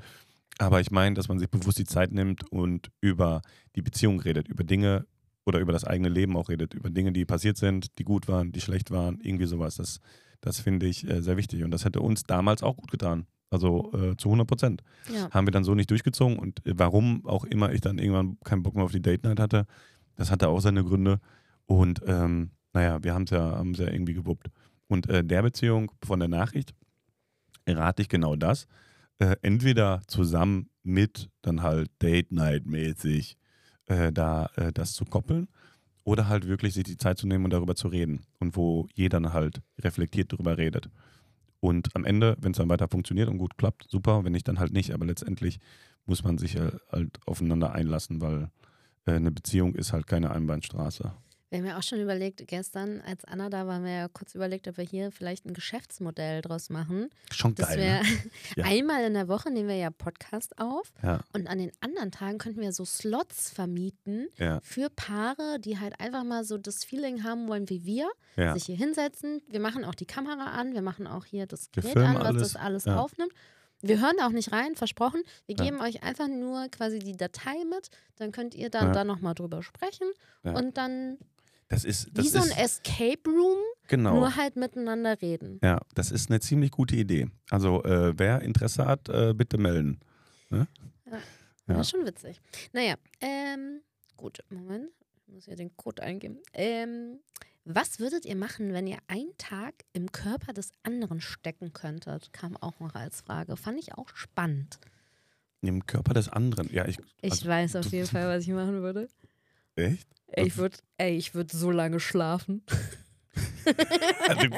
[SPEAKER 1] Aber ich meine, dass man sich bewusst die Zeit nimmt und über die Beziehung redet, über Dinge oder über das eigene Leben auch redet, über Dinge, die passiert sind, die gut waren, die schlecht waren, irgendwie sowas. Das, das finde ich äh, sehr wichtig und das hätte uns damals auch gut getan. Also äh, zu 100 Prozent.
[SPEAKER 2] Ja.
[SPEAKER 1] Haben wir dann so nicht durchgezogen und äh, warum auch immer ich dann irgendwann keinen Bock mehr auf die Date Night hatte, das hatte auch seine Gründe. Und ähm, naja, wir haben es ja, haben's ja irgendwie gewuppt. Und äh, der Beziehung von der Nachricht rate ich genau das. Äh, entweder zusammen mit dann halt Date Night mäßig äh, da äh, das zu koppeln oder halt wirklich sich die Zeit zu nehmen und darüber zu reden und wo jeder dann halt reflektiert darüber redet. Und am Ende, wenn es dann weiter funktioniert und gut klappt, super, wenn nicht, dann halt nicht. Aber letztendlich muss man sich äh, halt aufeinander einlassen, weil äh, eine Beziehung ist halt keine Einbahnstraße.
[SPEAKER 2] Wir haben ja auch schon überlegt, gestern, als Anna da war, haben wir ja kurz überlegt, ob wir hier vielleicht ein Geschäftsmodell draus machen.
[SPEAKER 1] Schon geil.
[SPEAKER 2] wir
[SPEAKER 1] Ne? Ja.
[SPEAKER 2] einmal in der Woche nehmen wir ja Podcast auf
[SPEAKER 1] Ja,
[SPEAKER 2] und an den anderen Tagen könnten wir so Slots vermieten
[SPEAKER 1] ja,
[SPEAKER 2] für Paare, die halt einfach mal so das Feeling haben wollen wie wir, sich hier hinsetzen. Wir machen auch die Kamera an, wir machen auch hier das Gerät an, was
[SPEAKER 1] alles,
[SPEAKER 2] das alles aufnimmt. Wir hören da auch nicht rein, versprochen. Wir
[SPEAKER 1] Ja.
[SPEAKER 2] geben euch einfach nur quasi die Datei mit, dann könnt ihr dann
[SPEAKER 1] Ja.
[SPEAKER 2] da nochmal drüber sprechen
[SPEAKER 1] Ja.
[SPEAKER 2] und dann
[SPEAKER 1] Das ist, das
[SPEAKER 2] wie so ein
[SPEAKER 1] ist
[SPEAKER 2] Escape Room,
[SPEAKER 1] genau.
[SPEAKER 2] nur halt miteinander reden.
[SPEAKER 1] Ja, das ist eine ziemlich gute Idee. Also äh, wer Interesse hat, äh, bitte melden. Ne?
[SPEAKER 2] Ja.
[SPEAKER 1] Ja.
[SPEAKER 2] Das ist schon witzig. Naja, ähm, gut, Moment. Ich muss ja den Code eingeben. Ähm, was würdet ihr machen, wenn ihr einen Tag im Körper des anderen stecken könntet? Kam auch noch als Frage. Fand ich auch spannend.
[SPEAKER 1] Im Körper des anderen. Ja, ich.
[SPEAKER 2] Ich
[SPEAKER 1] Also,
[SPEAKER 2] weiß auf jeden Fall, was ich machen würde.
[SPEAKER 1] Echt?
[SPEAKER 2] Ey, ich würde würd so lange schlafen.
[SPEAKER 1] Also,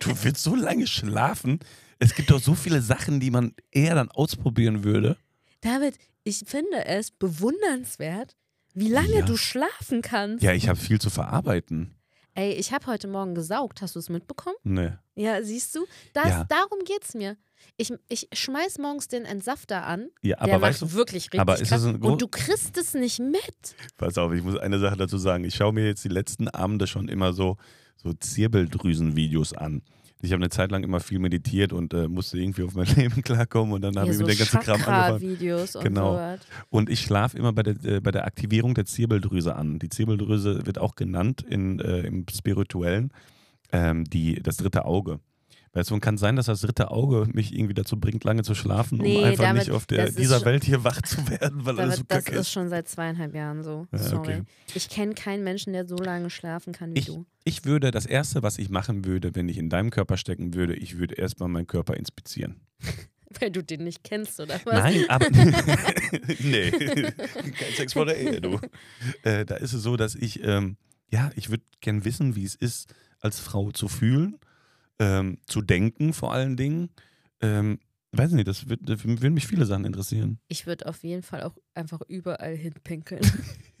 [SPEAKER 1] du willst so lange schlafen. Es gibt doch so viele Sachen, die man eher dann ausprobieren würde.
[SPEAKER 2] David, ich finde es bewundernswert, wie lange
[SPEAKER 1] Ja.
[SPEAKER 2] du schlafen kannst.
[SPEAKER 1] Ja, ich habe viel zu verarbeiten.
[SPEAKER 2] Ey, ich habe heute Morgen gesaugt. Hast du es mitbekommen?
[SPEAKER 1] Ne.
[SPEAKER 2] Ja, siehst du? Das,
[SPEAKER 1] Ja.
[SPEAKER 2] Darum geht's mir. Ich, ich schmeiß morgens den Entsafter an.
[SPEAKER 1] Ja,
[SPEAKER 2] der
[SPEAKER 1] aber weißt
[SPEAKER 2] macht
[SPEAKER 1] du,
[SPEAKER 2] wirklich richtig
[SPEAKER 1] aber ist
[SPEAKER 2] krass.
[SPEAKER 1] das ein
[SPEAKER 2] Und du kriegst es nicht mit.
[SPEAKER 1] pass auf, ich muss eine Sache dazu sagen. Ich schaue mir jetzt die letzten Abende schon immer so, so Zirbeldrüsen-Videos an. Ich habe eine Zeit lang immer viel meditiert und äh, musste irgendwie auf mein Leben klarkommen und dann habe
[SPEAKER 2] Hier
[SPEAKER 1] ich
[SPEAKER 2] so
[SPEAKER 1] mit der ganzen Kram angefangen.
[SPEAKER 2] Chakra-Videos und
[SPEAKER 1] Genau.
[SPEAKER 2] sowas.
[SPEAKER 1] Und ich schlafe immer bei der, äh, bei der Aktivierung der Zirbeldrüse an. Die Zirbeldrüse wird auch genannt in, äh, im Spirituellen ähm, die, das dritte Auge. Weißt du, und kann sein, dass das dritte Auge mich irgendwie dazu bringt, lange zu schlafen,
[SPEAKER 2] Nee,
[SPEAKER 1] um einfach
[SPEAKER 2] damit-
[SPEAKER 1] nicht auf der, dieser Welt hier wach zu werden, weil alles so
[SPEAKER 2] Damit, das ist
[SPEAKER 1] ist.
[SPEAKER 2] schon seit zweieinhalb Jahren so.
[SPEAKER 1] Ja,
[SPEAKER 2] Sorry.
[SPEAKER 1] okay.
[SPEAKER 2] Ich kenne keinen Menschen, der so lange schlafen kann wie
[SPEAKER 1] Ich,
[SPEAKER 2] du.
[SPEAKER 1] ich würde, das Erste, was ich machen würde, wenn ich in deinem Körper stecken würde, ich würde erstmal meinen Körper inspizieren.
[SPEAKER 2] Weil du den nicht kennst, oder was?
[SPEAKER 1] Nein, aber. nee, kein Sex vor der Ehe, du. Äh, da ist es so, dass ich, ähm, ja, ich würde gern wissen, wie es ist, als Frau zu fühlen, ähm, zu denken vor allen Dingen. Ähm, weiß nicht, das, wird, das würden mich viele Sachen interessieren.
[SPEAKER 2] Ich würde auf jeden Fall auch einfach überall hinpinkeln.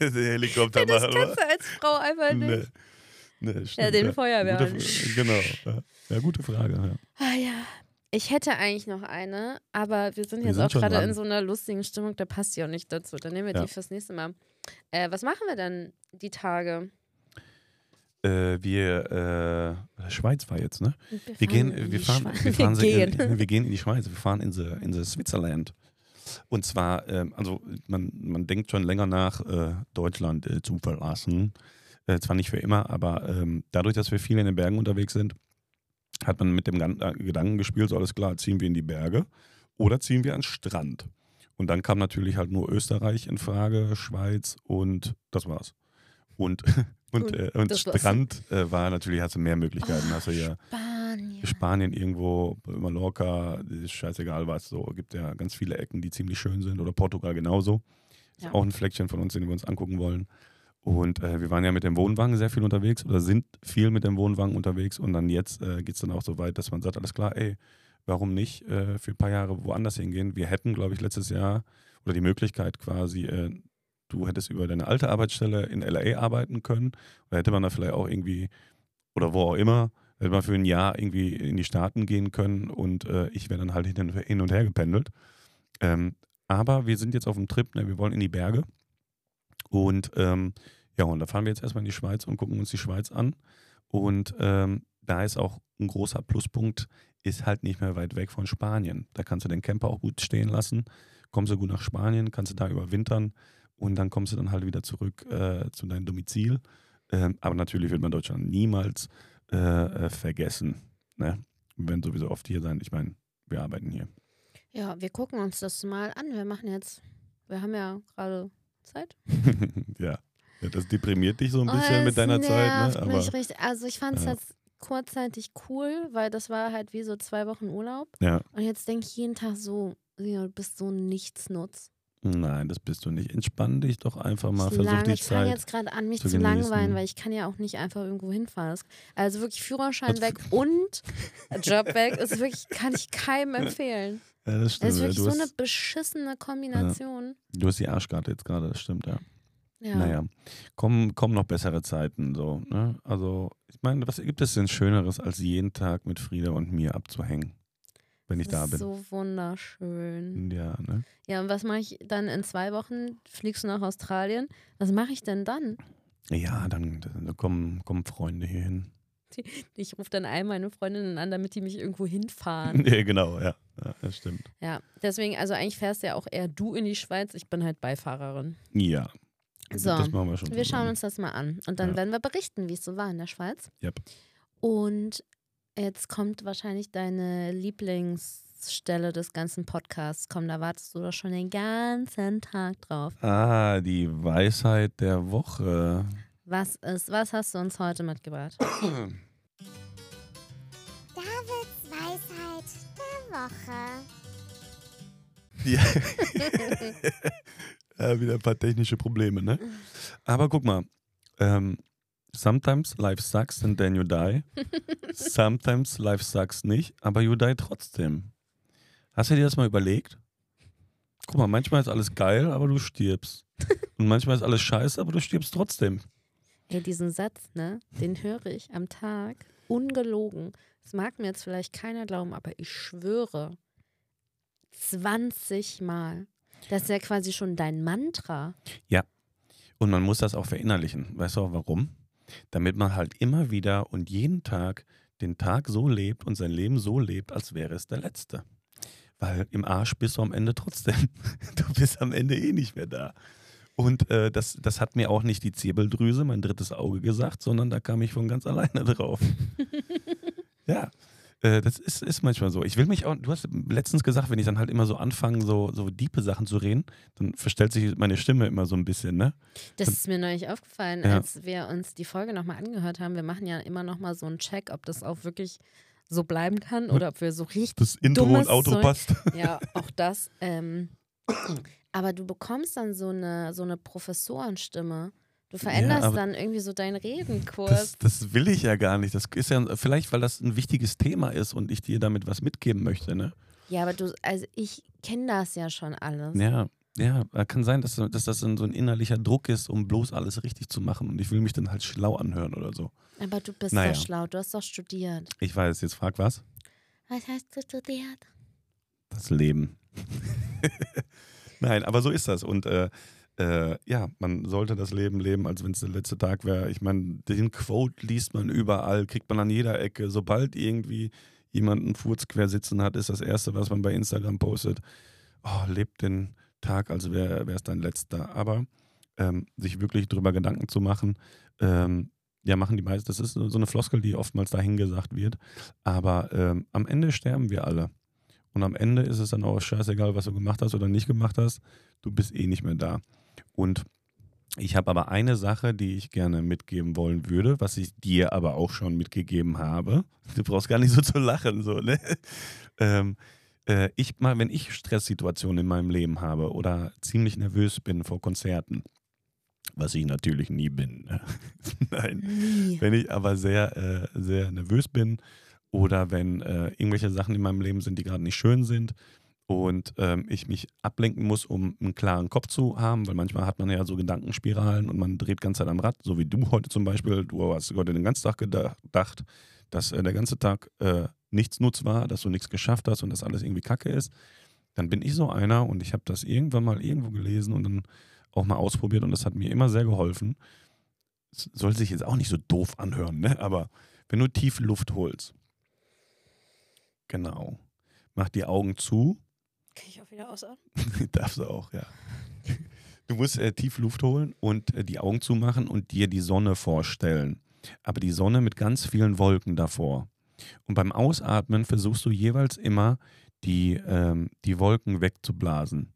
[SPEAKER 1] Der Helikopter
[SPEAKER 2] das kannst du als Frau einfach nicht.
[SPEAKER 1] Nee. Nee, stimmt,
[SPEAKER 2] den
[SPEAKER 1] ja.
[SPEAKER 2] Feuerwehrmann.
[SPEAKER 1] Gute, Fra- genau. Ja. ja, gute Frage. Ja.
[SPEAKER 2] Ah ja. Ich hätte eigentlich noch eine, aber wir sind
[SPEAKER 1] Wir
[SPEAKER 2] jetzt
[SPEAKER 1] sind
[SPEAKER 2] auch gerade in so einer lustigen Stimmung, da passt die auch nicht dazu. Dann nehmen wir
[SPEAKER 1] Ja.
[SPEAKER 2] die fürs nächste Mal. Äh, was machen wir denn die Tage?
[SPEAKER 1] Äh, wir, äh, Schweiz war jetzt, ne?
[SPEAKER 2] Wir
[SPEAKER 1] gehen,
[SPEAKER 2] in
[SPEAKER 1] wir
[SPEAKER 2] die
[SPEAKER 1] fahren,
[SPEAKER 2] Schweiz.
[SPEAKER 1] wir fahren,
[SPEAKER 2] wir gehen.
[SPEAKER 1] wir gehen in die Schweiz, wir fahren in the, in the Switzerland. Und zwar, ähm, also man, man denkt schon länger nach, äh, Deutschland äh, zu verlassen. Äh, zwar nicht für immer, aber ähm, dadurch, dass wir viel in den Bergen unterwegs sind, hat man mit dem äh, Gedanken gespielt, so alles klar, ziehen wir in die Berge oder ziehen wir an den Strand. Und dann kam natürlich halt nur Österreich in Frage, Schweiz und das war's. Und, und,
[SPEAKER 2] Und
[SPEAKER 1] äh, und
[SPEAKER 2] das war's.
[SPEAKER 1] Strand äh, war natürlich, hast du mehr Möglichkeiten. hast du ja
[SPEAKER 2] Spanien.
[SPEAKER 1] Spanien irgendwo, Mallorca, ist scheißegal was, so gibt ja ganz viele Ecken, die ziemlich schön sind oder Portugal genauso. Ist
[SPEAKER 2] Ja.
[SPEAKER 1] auch ein Fleckchen von uns, den wir uns angucken wollen. Und äh, wir waren ja mit dem Wohnwagen sehr viel unterwegs oder sind viel mit dem Wohnwagen unterwegs und dann jetzt äh, geht es dann auch so weit, dass man sagt, alles klar, ey, warum nicht äh, für ein paar Jahre woanders hingehen? Wir hätten, glaube ich, letztes Jahr oder die Möglichkeit quasi, äh, du hättest über deine alte Arbeitsstelle in LA arbeiten können oder hätte man da vielleicht auch irgendwie oder wo auch immer, hätte man für ein Jahr irgendwie in die Staaten gehen können und äh, ich wäre dann halt hin und, her gependelt. Ähm, aber wir sind jetzt auf dem Trip, ne, wir wollen in die Berge und ähm, ja, und da fahren wir jetzt erstmal in die Schweiz und gucken uns die Schweiz an. Und ähm, da ist auch ein großer Pluspunkt, ist halt nicht mehr weit weg von Spanien. Da kannst du den Camper auch gut stehen lassen, kommst du gut nach Spanien, kannst du da überwintern und dann kommst du dann halt wieder zurück äh, zu deinem Domizil. Ähm, aber natürlich wird man Deutschland niemals äh, äh, vergessen. Ne? Wir werden sowieso oft hier sein. Ich meine, wir arbeiten hier.
[SPEAKER 2] Ja, wir gucken uns das mal an. Wir machen jetzt, wir haben ja gerade Zeit.
[SPEAKER 1] ja. ja. Das deprimiert dich so ein
[SPEAKER 2] Oh,
[SPEAKER 1] bisschen
[SPEAKER 2] es
[SPEAKER 1] mit deiner Zeit. Ne? Aber
[SPEAKER 2] richtig. Also ich fand es
[SPEAKER 1] Ja.
[SPEAKER 2] jetzt kurzzeitig cool, weil das war halt wie so zwei Wochen Urlaub.
[SPEAKER 1] ja,
[SPEAKER 2] Und jetzt denke ich jeden Tag so, ja, du bist so ein Nichtsnutz.
[SPEAKER 1] Nein, das bist du nicht. Entspann dich doch einfach mal. Versuch
[SPEAKER 2] lang,
[SPEAKER 1] die
[SPEAKER 2] ich fange
[SPEAKER 1] Zeit.
[SPEAKER 2] jetzt gerade an, mich
[SPEAKER 1] zu
[SPEAKER 2] zu, langweilen, weil ich kann ja auch nicht einfach irgendwo hinfahren. Das- Also wirklich Führerschein
[SPEAKER 1] Was
[SPEAKER 2] weg und Job weg ist wirklich, kann ich keinem empfehlen.
[SPEAKER 1] Ja, das
[SPEAKER 2] Das
[SPEAKER 1] stimmt.
[SPEAKER 2] ist
[SPEAKER 1] ja.
[SPEAKER 2] wirklich so
[SPEAKER 1] hast,
[SPEAKER 2] eine beschissene Kombination.
[SPEAKER 1] du hast die Arschkarte jetzt gerade, das stimmt, ja.
[SPEAKER 2] Ja.
[SPEAKER 1] Naja, kommen, kommen noch bessere Zeiten. So, ne? Also, ich meine, was gibt es denn Schöneres, als jeden Tag mit Frieda und mir abzuhängen, wenn ich da bin?
[SPEAKER 2] so wunderschön.
[SPEAKER 1] Ja, ne?
[SPEAKER 2] Ja, und was mache ich dann in zwei Wochen? Fliegst du nach Australien? Was mache ich denn dann?
[SPEAKER 1] Ja, dann, dann kommen, kommen Freunde hier hin.
[SPEAKER 2] Ich rufe dann all meine Freundinnen an, damit die mich irgendwo hinfahren.
[SPEAKER 1] ja, genau, ja. ja. Das stimmt.
[SPEAKER 2] ja, deswegen, also eigentlich fährst ja auch eher du in die Schweiz. Ich bin halt Beifahrerin.
[SPEAKER 1] Ja.
[SPEAKER 2] So,
[SPEAKER 1] das machen wir schon.
[SPEAKER 2] Wir schauen uns das mal an und dann
[SPEAKER 1] Ja.
[SPEAKER 2] werden wir berichten, wie es so war in der Schweiz.
[SPEAKER 1] Yep.
[SPEAKER 2] Und jetzt kommt wahrscheinlich deine Lieblingsstelle des ganzen Podcasts. Komm, da wartest du doch schon den ganzen Tag drauf.
[SPEAKER 1] Ah, die Weisheit der Woche.
[SPEAKER 2] Was ist, was hast du uns heute mitgebracht?
[SPEAKER 3] Davids Weisheit der Woche.
[SPEAKER 1] Ja. ja, wieder ein paar technische Probleme, ne? Aber guck mal. Ähm, sometimes life sucks and then you die. Sometimes life sucks nicht, aber you die trotzdem. Hast du dir das mal überlegt? Guck mal, manchmal ist alles geil, aber du stirbst. Und manchmal ist alles scheiße, aber du stirbst trotzdem.
[SPEAKER 2] Ey, diesen Satz, ne, den höre ich am Tag ungelogen. Das mag mir jetzt vielleicht keiner glauben, aber ich schwöre, 20 Mal. Das ist ja quasi schon dein Mantra.
[SPEAKER 1] Und man muss das auch verinnerlichen. Weißt du auch warum? Damit man halt immer wieder und jeden Tag den Tag so lebt und sein Leben so lebt, als wäre es der letzte. Weil im Arsch bist du am Ende trotzdem. Du bist am Ende eh nicht mehr da. Und äh, das, das hat mir auch nicht die Zirbeldrüse, mein drittes Auge gesagt, sondern da kam ich von ganz alleine drauf. ja, äh, das ist, ist manchmal so. Ich will mich auch, du hast letztens gesagt, wenn ich dann halt immer so anfange, so, so diepe Sachen zu reden, dann verstellt sich meine Stimme immer so ein bisschen, ne?
[SPEAKER 2] Das ist mir neulich aufgefallen,
[SPEAKER 1] Ja.
[SPEAKER 2] als wir uns die Folge nochmal angehört haben. Wir machen ja immer nochmal so einen Check, ob das auch wirklich so bleiben kann oder ob wir so richtig.
[SPEAKER 1] Das Intro
[SPEAKER 2] Dummes
[SPEAKER 1] und Outro
[SPEAKER 2] Zeug.
[SPEAKER 1] passt.
[SPEAKER 2] Ja, auch das. Ähm, aber du bekommst dann so eine, so eine Professorenstimme. Du veränderst
[SPEAKER 1] aber
[SPEAKER 2] dann irgendwie so deinen Redenkurs.
[SPEAKER 1] Das, das will ich ja gar nicht. Das ist ja vielleicht, weil das ein wichtiges Thema ist und ich dir damit was mitgeben möchte, ne?
[SPEAKER 2] ja, aber du, also ich kenne das ja schon alles.
[SPEAKER 1] Ja, ja, kann sein, dass, dass das so ein innerlicher Druck ist, um bloß alles richtig zu machen und ich will mich dann halt schlau anhören oder so.
[SPEAKER 2] Aber du bist
[SPEAKER 1] Naja.
[SPEAKER 2] doch schlau, du hast doch studiert.
[SPEAKER 1] Ich weiß, jetzt frag was?
[SPEAKER 2] Was hast du studiert?
[SPEAKER 1] Das Leben. Nein, aber so ist das. Und äh, äh, ja, man sollte das Leben leben, als wenn es der letzte Tag wäre. Ich meine, den Quote liest man überall, kriegt man an jeder Ecke. Sobald irgendwie jemand einen Furz quer sitzen hat, ist das Erste, was man bei Instagram postet. Oh, lebt den Tag, als wäre es dein letzter. Aber ähm, sich wirklich drüber Gedanken zu machen, ähm, ja, machen die meisten. Das ist so eine Floskel, die oftmals dahingesagt wird. Aber ähm, am Ende sterben wir alle. Und am Ende ist es dann auch scheißegal, was du gemacht hast oder nicht gemacht hast. Du bist eh nicht mehr da. Und ich habe aber eine Sache, die ich gerne mitgeben wollen würde, was ich dir aber auch schon mitgegeben habe. Du brauchst gar nicht so zu lachen, so, ne? Ähm, äh, ich mal, wenn ich Stresssituationen in meinem Leben habe oder ziemlich nervös bin vor Konzerten, was ich natürlich nie bin. Ne? Nein.
[SPEAKER 2] Nie.
[SPEAKER 1] Wenn ich aber sehr, äh, sehr nervös bin oder wenn äh, irgendwelche Sachen in meinem Leben sind, die gerade nicht schön sind und ähm, ich mich ablenken muss, um einen klaren Kopf zu haben, weil manchmal hat man ja so Gedankenspiralen und man dreht ganz Zeit am Rad, so wie du heute zum Beispiel. Du hast heute den ganzen Tag geda- gedacht, dass äh, der ganze Tag äh, nichts nutz war, dass du nichts geschafft hast und dass alles irgendwie kacke ist. Dann bin ich so einer und ich habe das irgendwann mal irgendwo gelesen und dann auch mal ausprobiert und das hat mir immer sehr geholfen. Es soll sich jetzt auch nicht so doof anhören, ne? aber wenn du tief Luft holst, genau, mach die Augen zu,
[SPEAKER 2] Kann ich auch wieder ausatmen?
[SPEAKER 1] darfst du auch, ja. Du musst äh, tief Luft holen und äh, die Augen zumachen und dir die Sonne vorstellen. Aber die Sonne mit ganz vielen Wolken davor. Und beim Ausatmen versuchst du jeweils immer, die, ähm, die Wolken wegzublasen.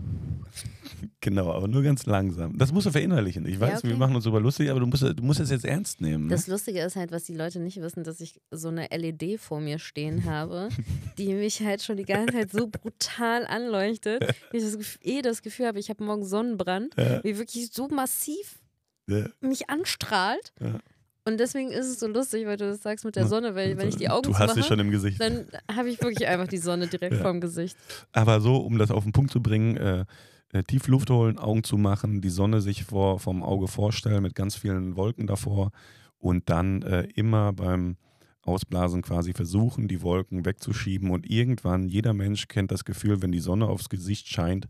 [SPEAKER 1] Genau, aber nur ganz langsam. Das musst du verinnerlichen. Ich weiß,
[SPEAKER 2] okay.
[SPEAKER 1] wir machen uns über lustig, aber du musst, du musst es jetzt ernst nehmen. Ne?
[SPEAKER 2] Das Lustige ist halt, was die Leute nicht wissen, dass ich so eine LED vor mir stehen habe, die mich halt schon die ganze Zeit so brutal anleuchtet, wie ich das, Gef- eh das Gefühl habe, ich habe morgen Sonnenbrand,
[SPEAKER 1] Ja.
[SPEAKER 2] wie wirklich so massiv
[SPEAKER 1] Ja.
[SPEAKER 2] mich anstrahlt.
[SPEAKER 1] Ja.
[SPEAKER 2] Und deswegen ist es so lustig, weil du das sagst mit der Sonne, weil wenn ich die Augen
[SPEAKER 1] Du hast sie schon im Gesicht.
[SPEAKER 2] dann habe ich wirklich einfach die Sonne direkt
[SPEAKER 1] Ja.
[SPEAKER 2] vorm Gesicht.
[SPEAKER 1] Aber so, um das auf den Punkt zu bringen, äh, äh, tief Luft holen, Augen zu machen, die Sonne sich vor, vom Auge vorstellen mit ganz vielen Wolken davor und dann äh, immer beim Ausblasen quasi versuchen, die Wolken wegzuschieben und irgendwann, jeder Mensch kennt das Gefühl, wenn die Sonne aufs Gesicht scheint,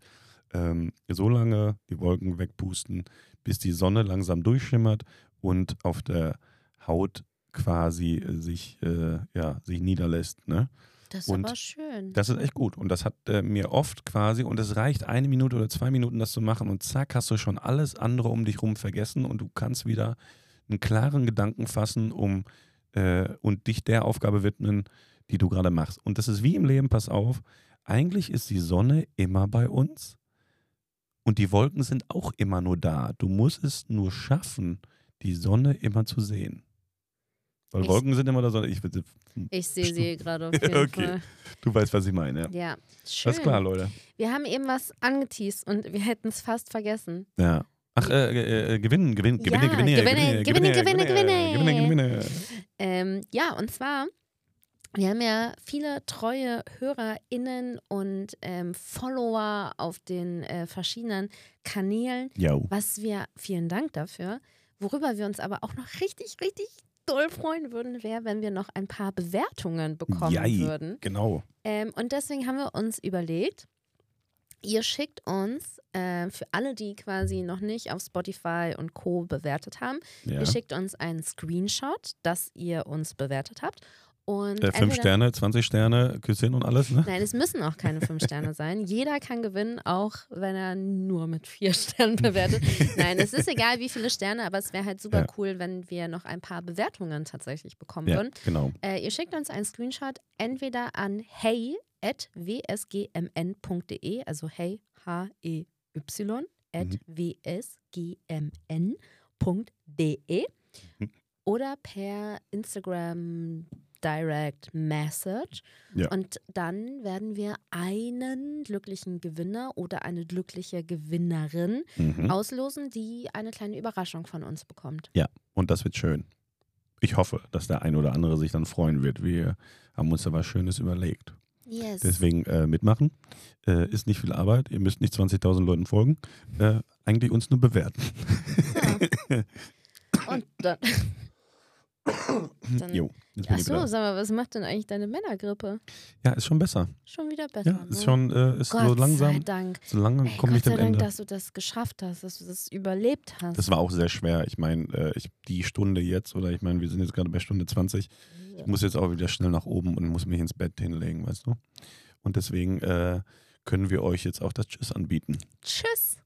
[SPEAKER 1] ähm, so lange die Wolken wegpusten, bis die Sonne langsam durchschimmert und auf der Haut quasi äh, sich, äh, ja, sich niederlässt. Ne?
[SPEAKER 2] Das ist
[SPEAKER 1] Und
[SPEAKER 2] aber schön.
[SPEAKER 1] Das ist echt gut. Und das hat äh, mir oft quasi, und es reicht eine Minute oder zwei Minuten, das zu machen, und zack, hast du schon alles andere um dich rum vergessen und du kannst wieder einen klaren Gedanken fassen, um äh, und dich der Aufgabe widmen, die du gerade machst. Und das ist wie im Leben, pass auf, eigentlich ist die Sonne immer bei uns und die Wolken sind auch immer nur da. Du musst es nur schaffen, die Sonne immer zu sehen. Weil
[SPEAKER 2] Ich-
[SPEAKER 1] Wolken sind immer da, so- ich,
[SPEAKER 2] Ich sehe sie gerade auf jeden
[SPEAKER 1] Okay.
[SPEAKER 2] Fall.
[SPEAKER 1] du weißt, was ich meine. Ja.
[SPEAKER 2] Ja, schön.
[SPEAKER 1] Alles klar, Leute.
[SPEAKER 2] Wir haben eben was angeteased und wir hätten es fast vergessen.
[SPEAKER 1] Ja. Ach, äh, äh, äh, gewinnen, gewinnen, gewinne,
[SPEAKER 2] Ja,
[SPEAKER 1] gewinne,
[SPEAKER 2] gewinne, gewinne, gewinne, gewinne.
[SPEAKER 1] gewinne, gewinne.
[SPEAKER 2] Ähm, ja, und zwar, wir haben ja viele treue HörerInnen und ähm, Follower auf den äh, verschiedenen Kanälen,
[SPEAKER 1] Jo.
[SPEAKER 2] was wir, vielen Dank dafür. Worüber wir uns aber auch noch richtig, richtig doll freuen würden, wäre, wenn wir noch ein paar Bewertungen bekommen
[SPEAKER 1] Jai,
[SPEAKER 2] würden.
[SPEAKER 1] Genau.
[SPEAKER 2] Ähm, und deswegen haben wir uns überlegt, Ihr schickt uns, äh, für alle, die quasi noch nicht auf Spotify und Co. bewertet haben,
[SPEAKER 1] Ja.
[SPEAKER 2] ihr schickt uns einen Screenshot, dass ihr uns bewertet habt. Und
[SPEAKER 1] Äh, fünf Sterne, 20 Sterne, Küsschen und alles, ne?
[SPEAKER 2] Nein, es müssen auch keine fünf Sterne sein. Jeder kann gewinnen, auch wenn er nur mit vier Sternen bewertet. Nein, es ist egal, wie viele Sterne, aber es wäre halt super
[SPEAKER 1] Ja.
[SPEAKER 2] cool, wenn wir noch ein paar Bewertungen tatsächlich bekommen
[SPEAKER 1] Ja,
[SPEAKER 2] würden.
[SPEAKER 1] genau.
[SPEAKER 2] Äh, ihr schickt uns einen Screenshot entweder an hey.wsgmn.de, also hey, H-E-Y, at
[SPEAKER 1] Mhm.
[SPEAKER 2] wsgmn.de
[SPEAKER 1] Mhm.
[SPEAKER 2] oder per Instagram Direct Message.
[SPEAKER 1] Ja.
[SPEAKER 2] Und dann werden wir einen glücklichen Gewinner oder eine glückliche Gewinnerin
[SPEAKER 1] Mhm.
[SPEAKER 2] auslosen, die eine kleine Überraschung von uns bekommt.
[SPEAKER 1] Und das wird schön. Ich hoffe, dass der ein oder andere sich dann freuen wird. Wir haben uns da was Schönes überlegt.
[SPEAKER 2] Yes.
[SPEAKER 1] Deswegen äh, mitmachen. Äh, ist nicht viel Arbeit. Ihr müsst nicht 20.000 Leuten folgen. Äh, eigentlich uns nur bewerten.
[SPEAKER 2] Und dann. Dann
[SPEAKER 1] Jo, ich wieder.
[SPEAKER 2] sag mal, was macht denn eigentlich deine Männergrippe?
[SPEAKER 1] Ja, ist schon besser.
[SPEAKER 2] Schon wieder besser.
[SPEAKER 1] Ja, ist
[SPEAKER 2] ne?
[SPEAKER 1] schon, äh, ist
[SPEAKER 2] Gott
[SPEAKER 1] so
[SPEAKER 2] sei
[SPEAKER 1] langsam.
[SPEAKER 2] Dank.
[SPEAKER 1] So lange
[SPEAKER 2] Ey,
[SPEAKER 1] nicht
[SPEAKER 2] sei
[SPEAKER 1] dem
[SPEAKER 2] Dank,
[SPEAKER 1] Ende.
[SPEAKER 2] dass du das geschafft hast, dass du das überlebt hast.
[SPEAKER 1] Das war auch sehr schwer. Ich meine, äh, ich, die Stunde jetzt, oder ich meine, wir sind jetzt gerade bei Stunde 20. Ich muss jetzt auch wieder schnell nach oben und muss mich ins Bett hinlegen, weißt du? Und deswegen äh, können wir euch jetzt auch das Tschüss anbieten.
[SPEAKER 2] Tschüss.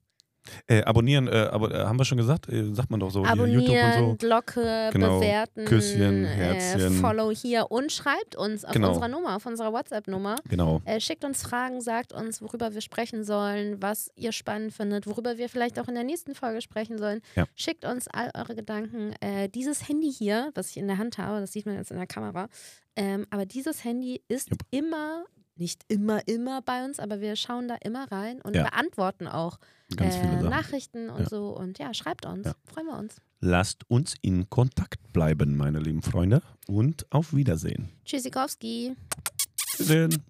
[SPEAKER 1] Äh, abonnieren, äh, aber äh, haben wir schon gesagt? Äh, sagt man doch so hier
[SPEAKER 2] Abonnieren,
[SPEAKER 1] YouTube und so.
[SPEAKER 2] Glocke,
[SPEAKER 1] Genau.
[SPEAKER 2] bewerten,
[SPEAKER 1] Küsschen,
[SPEAKER 2] Äh,
[SPEAKER 1] Herzchen.
[SPEAKER 2] Follow hier und schreibt uns auf
[SPEAKER 1] Genau.
[SPEAKER 2] unserer Nummer, auf unserer WhatsApp-Nummer.
[SPEAKER 1] Genau.
[SPEAKER 2] Äh, schickt uns Fragen, sagt uns, worüber wir sprechen sollen, was ihr spannend findet, worüber wir vielleicht auch in der nächsten Folge sprechen sollen.
[SPEAKER 1] Ja.
[SPEAKER 2] Schickt uns all eure Gedanken. Dieses Handy hier, was ich in der Hand habe, das sieht man jetzt in der Kamera, ähm, aber dieses Handy ist
[SPEAKER 1] Jupp.
[SPEAKER 2] immer, nicht immer, immer bei uns, aber wir schauen da immer rein und
[SPEAKER 1] ja.
[SPEAKER 2] beantworten auch äh, Nachrichten und
[SPEAKER 1] ja.
[SPEAKER 2] so. Und ja, schreibt uns.
[SPEAKER 1] Ja.
[SPEAKER 2] Freuen wir uns.
[SPEAKER 1] Lasst uns in Kontakt bleiben, meine lieben Freunde. Und auf Wiedersehen.
[SPEAKER 2] Tschüssikowski.
[SPEAKER 1] Wiedersehen.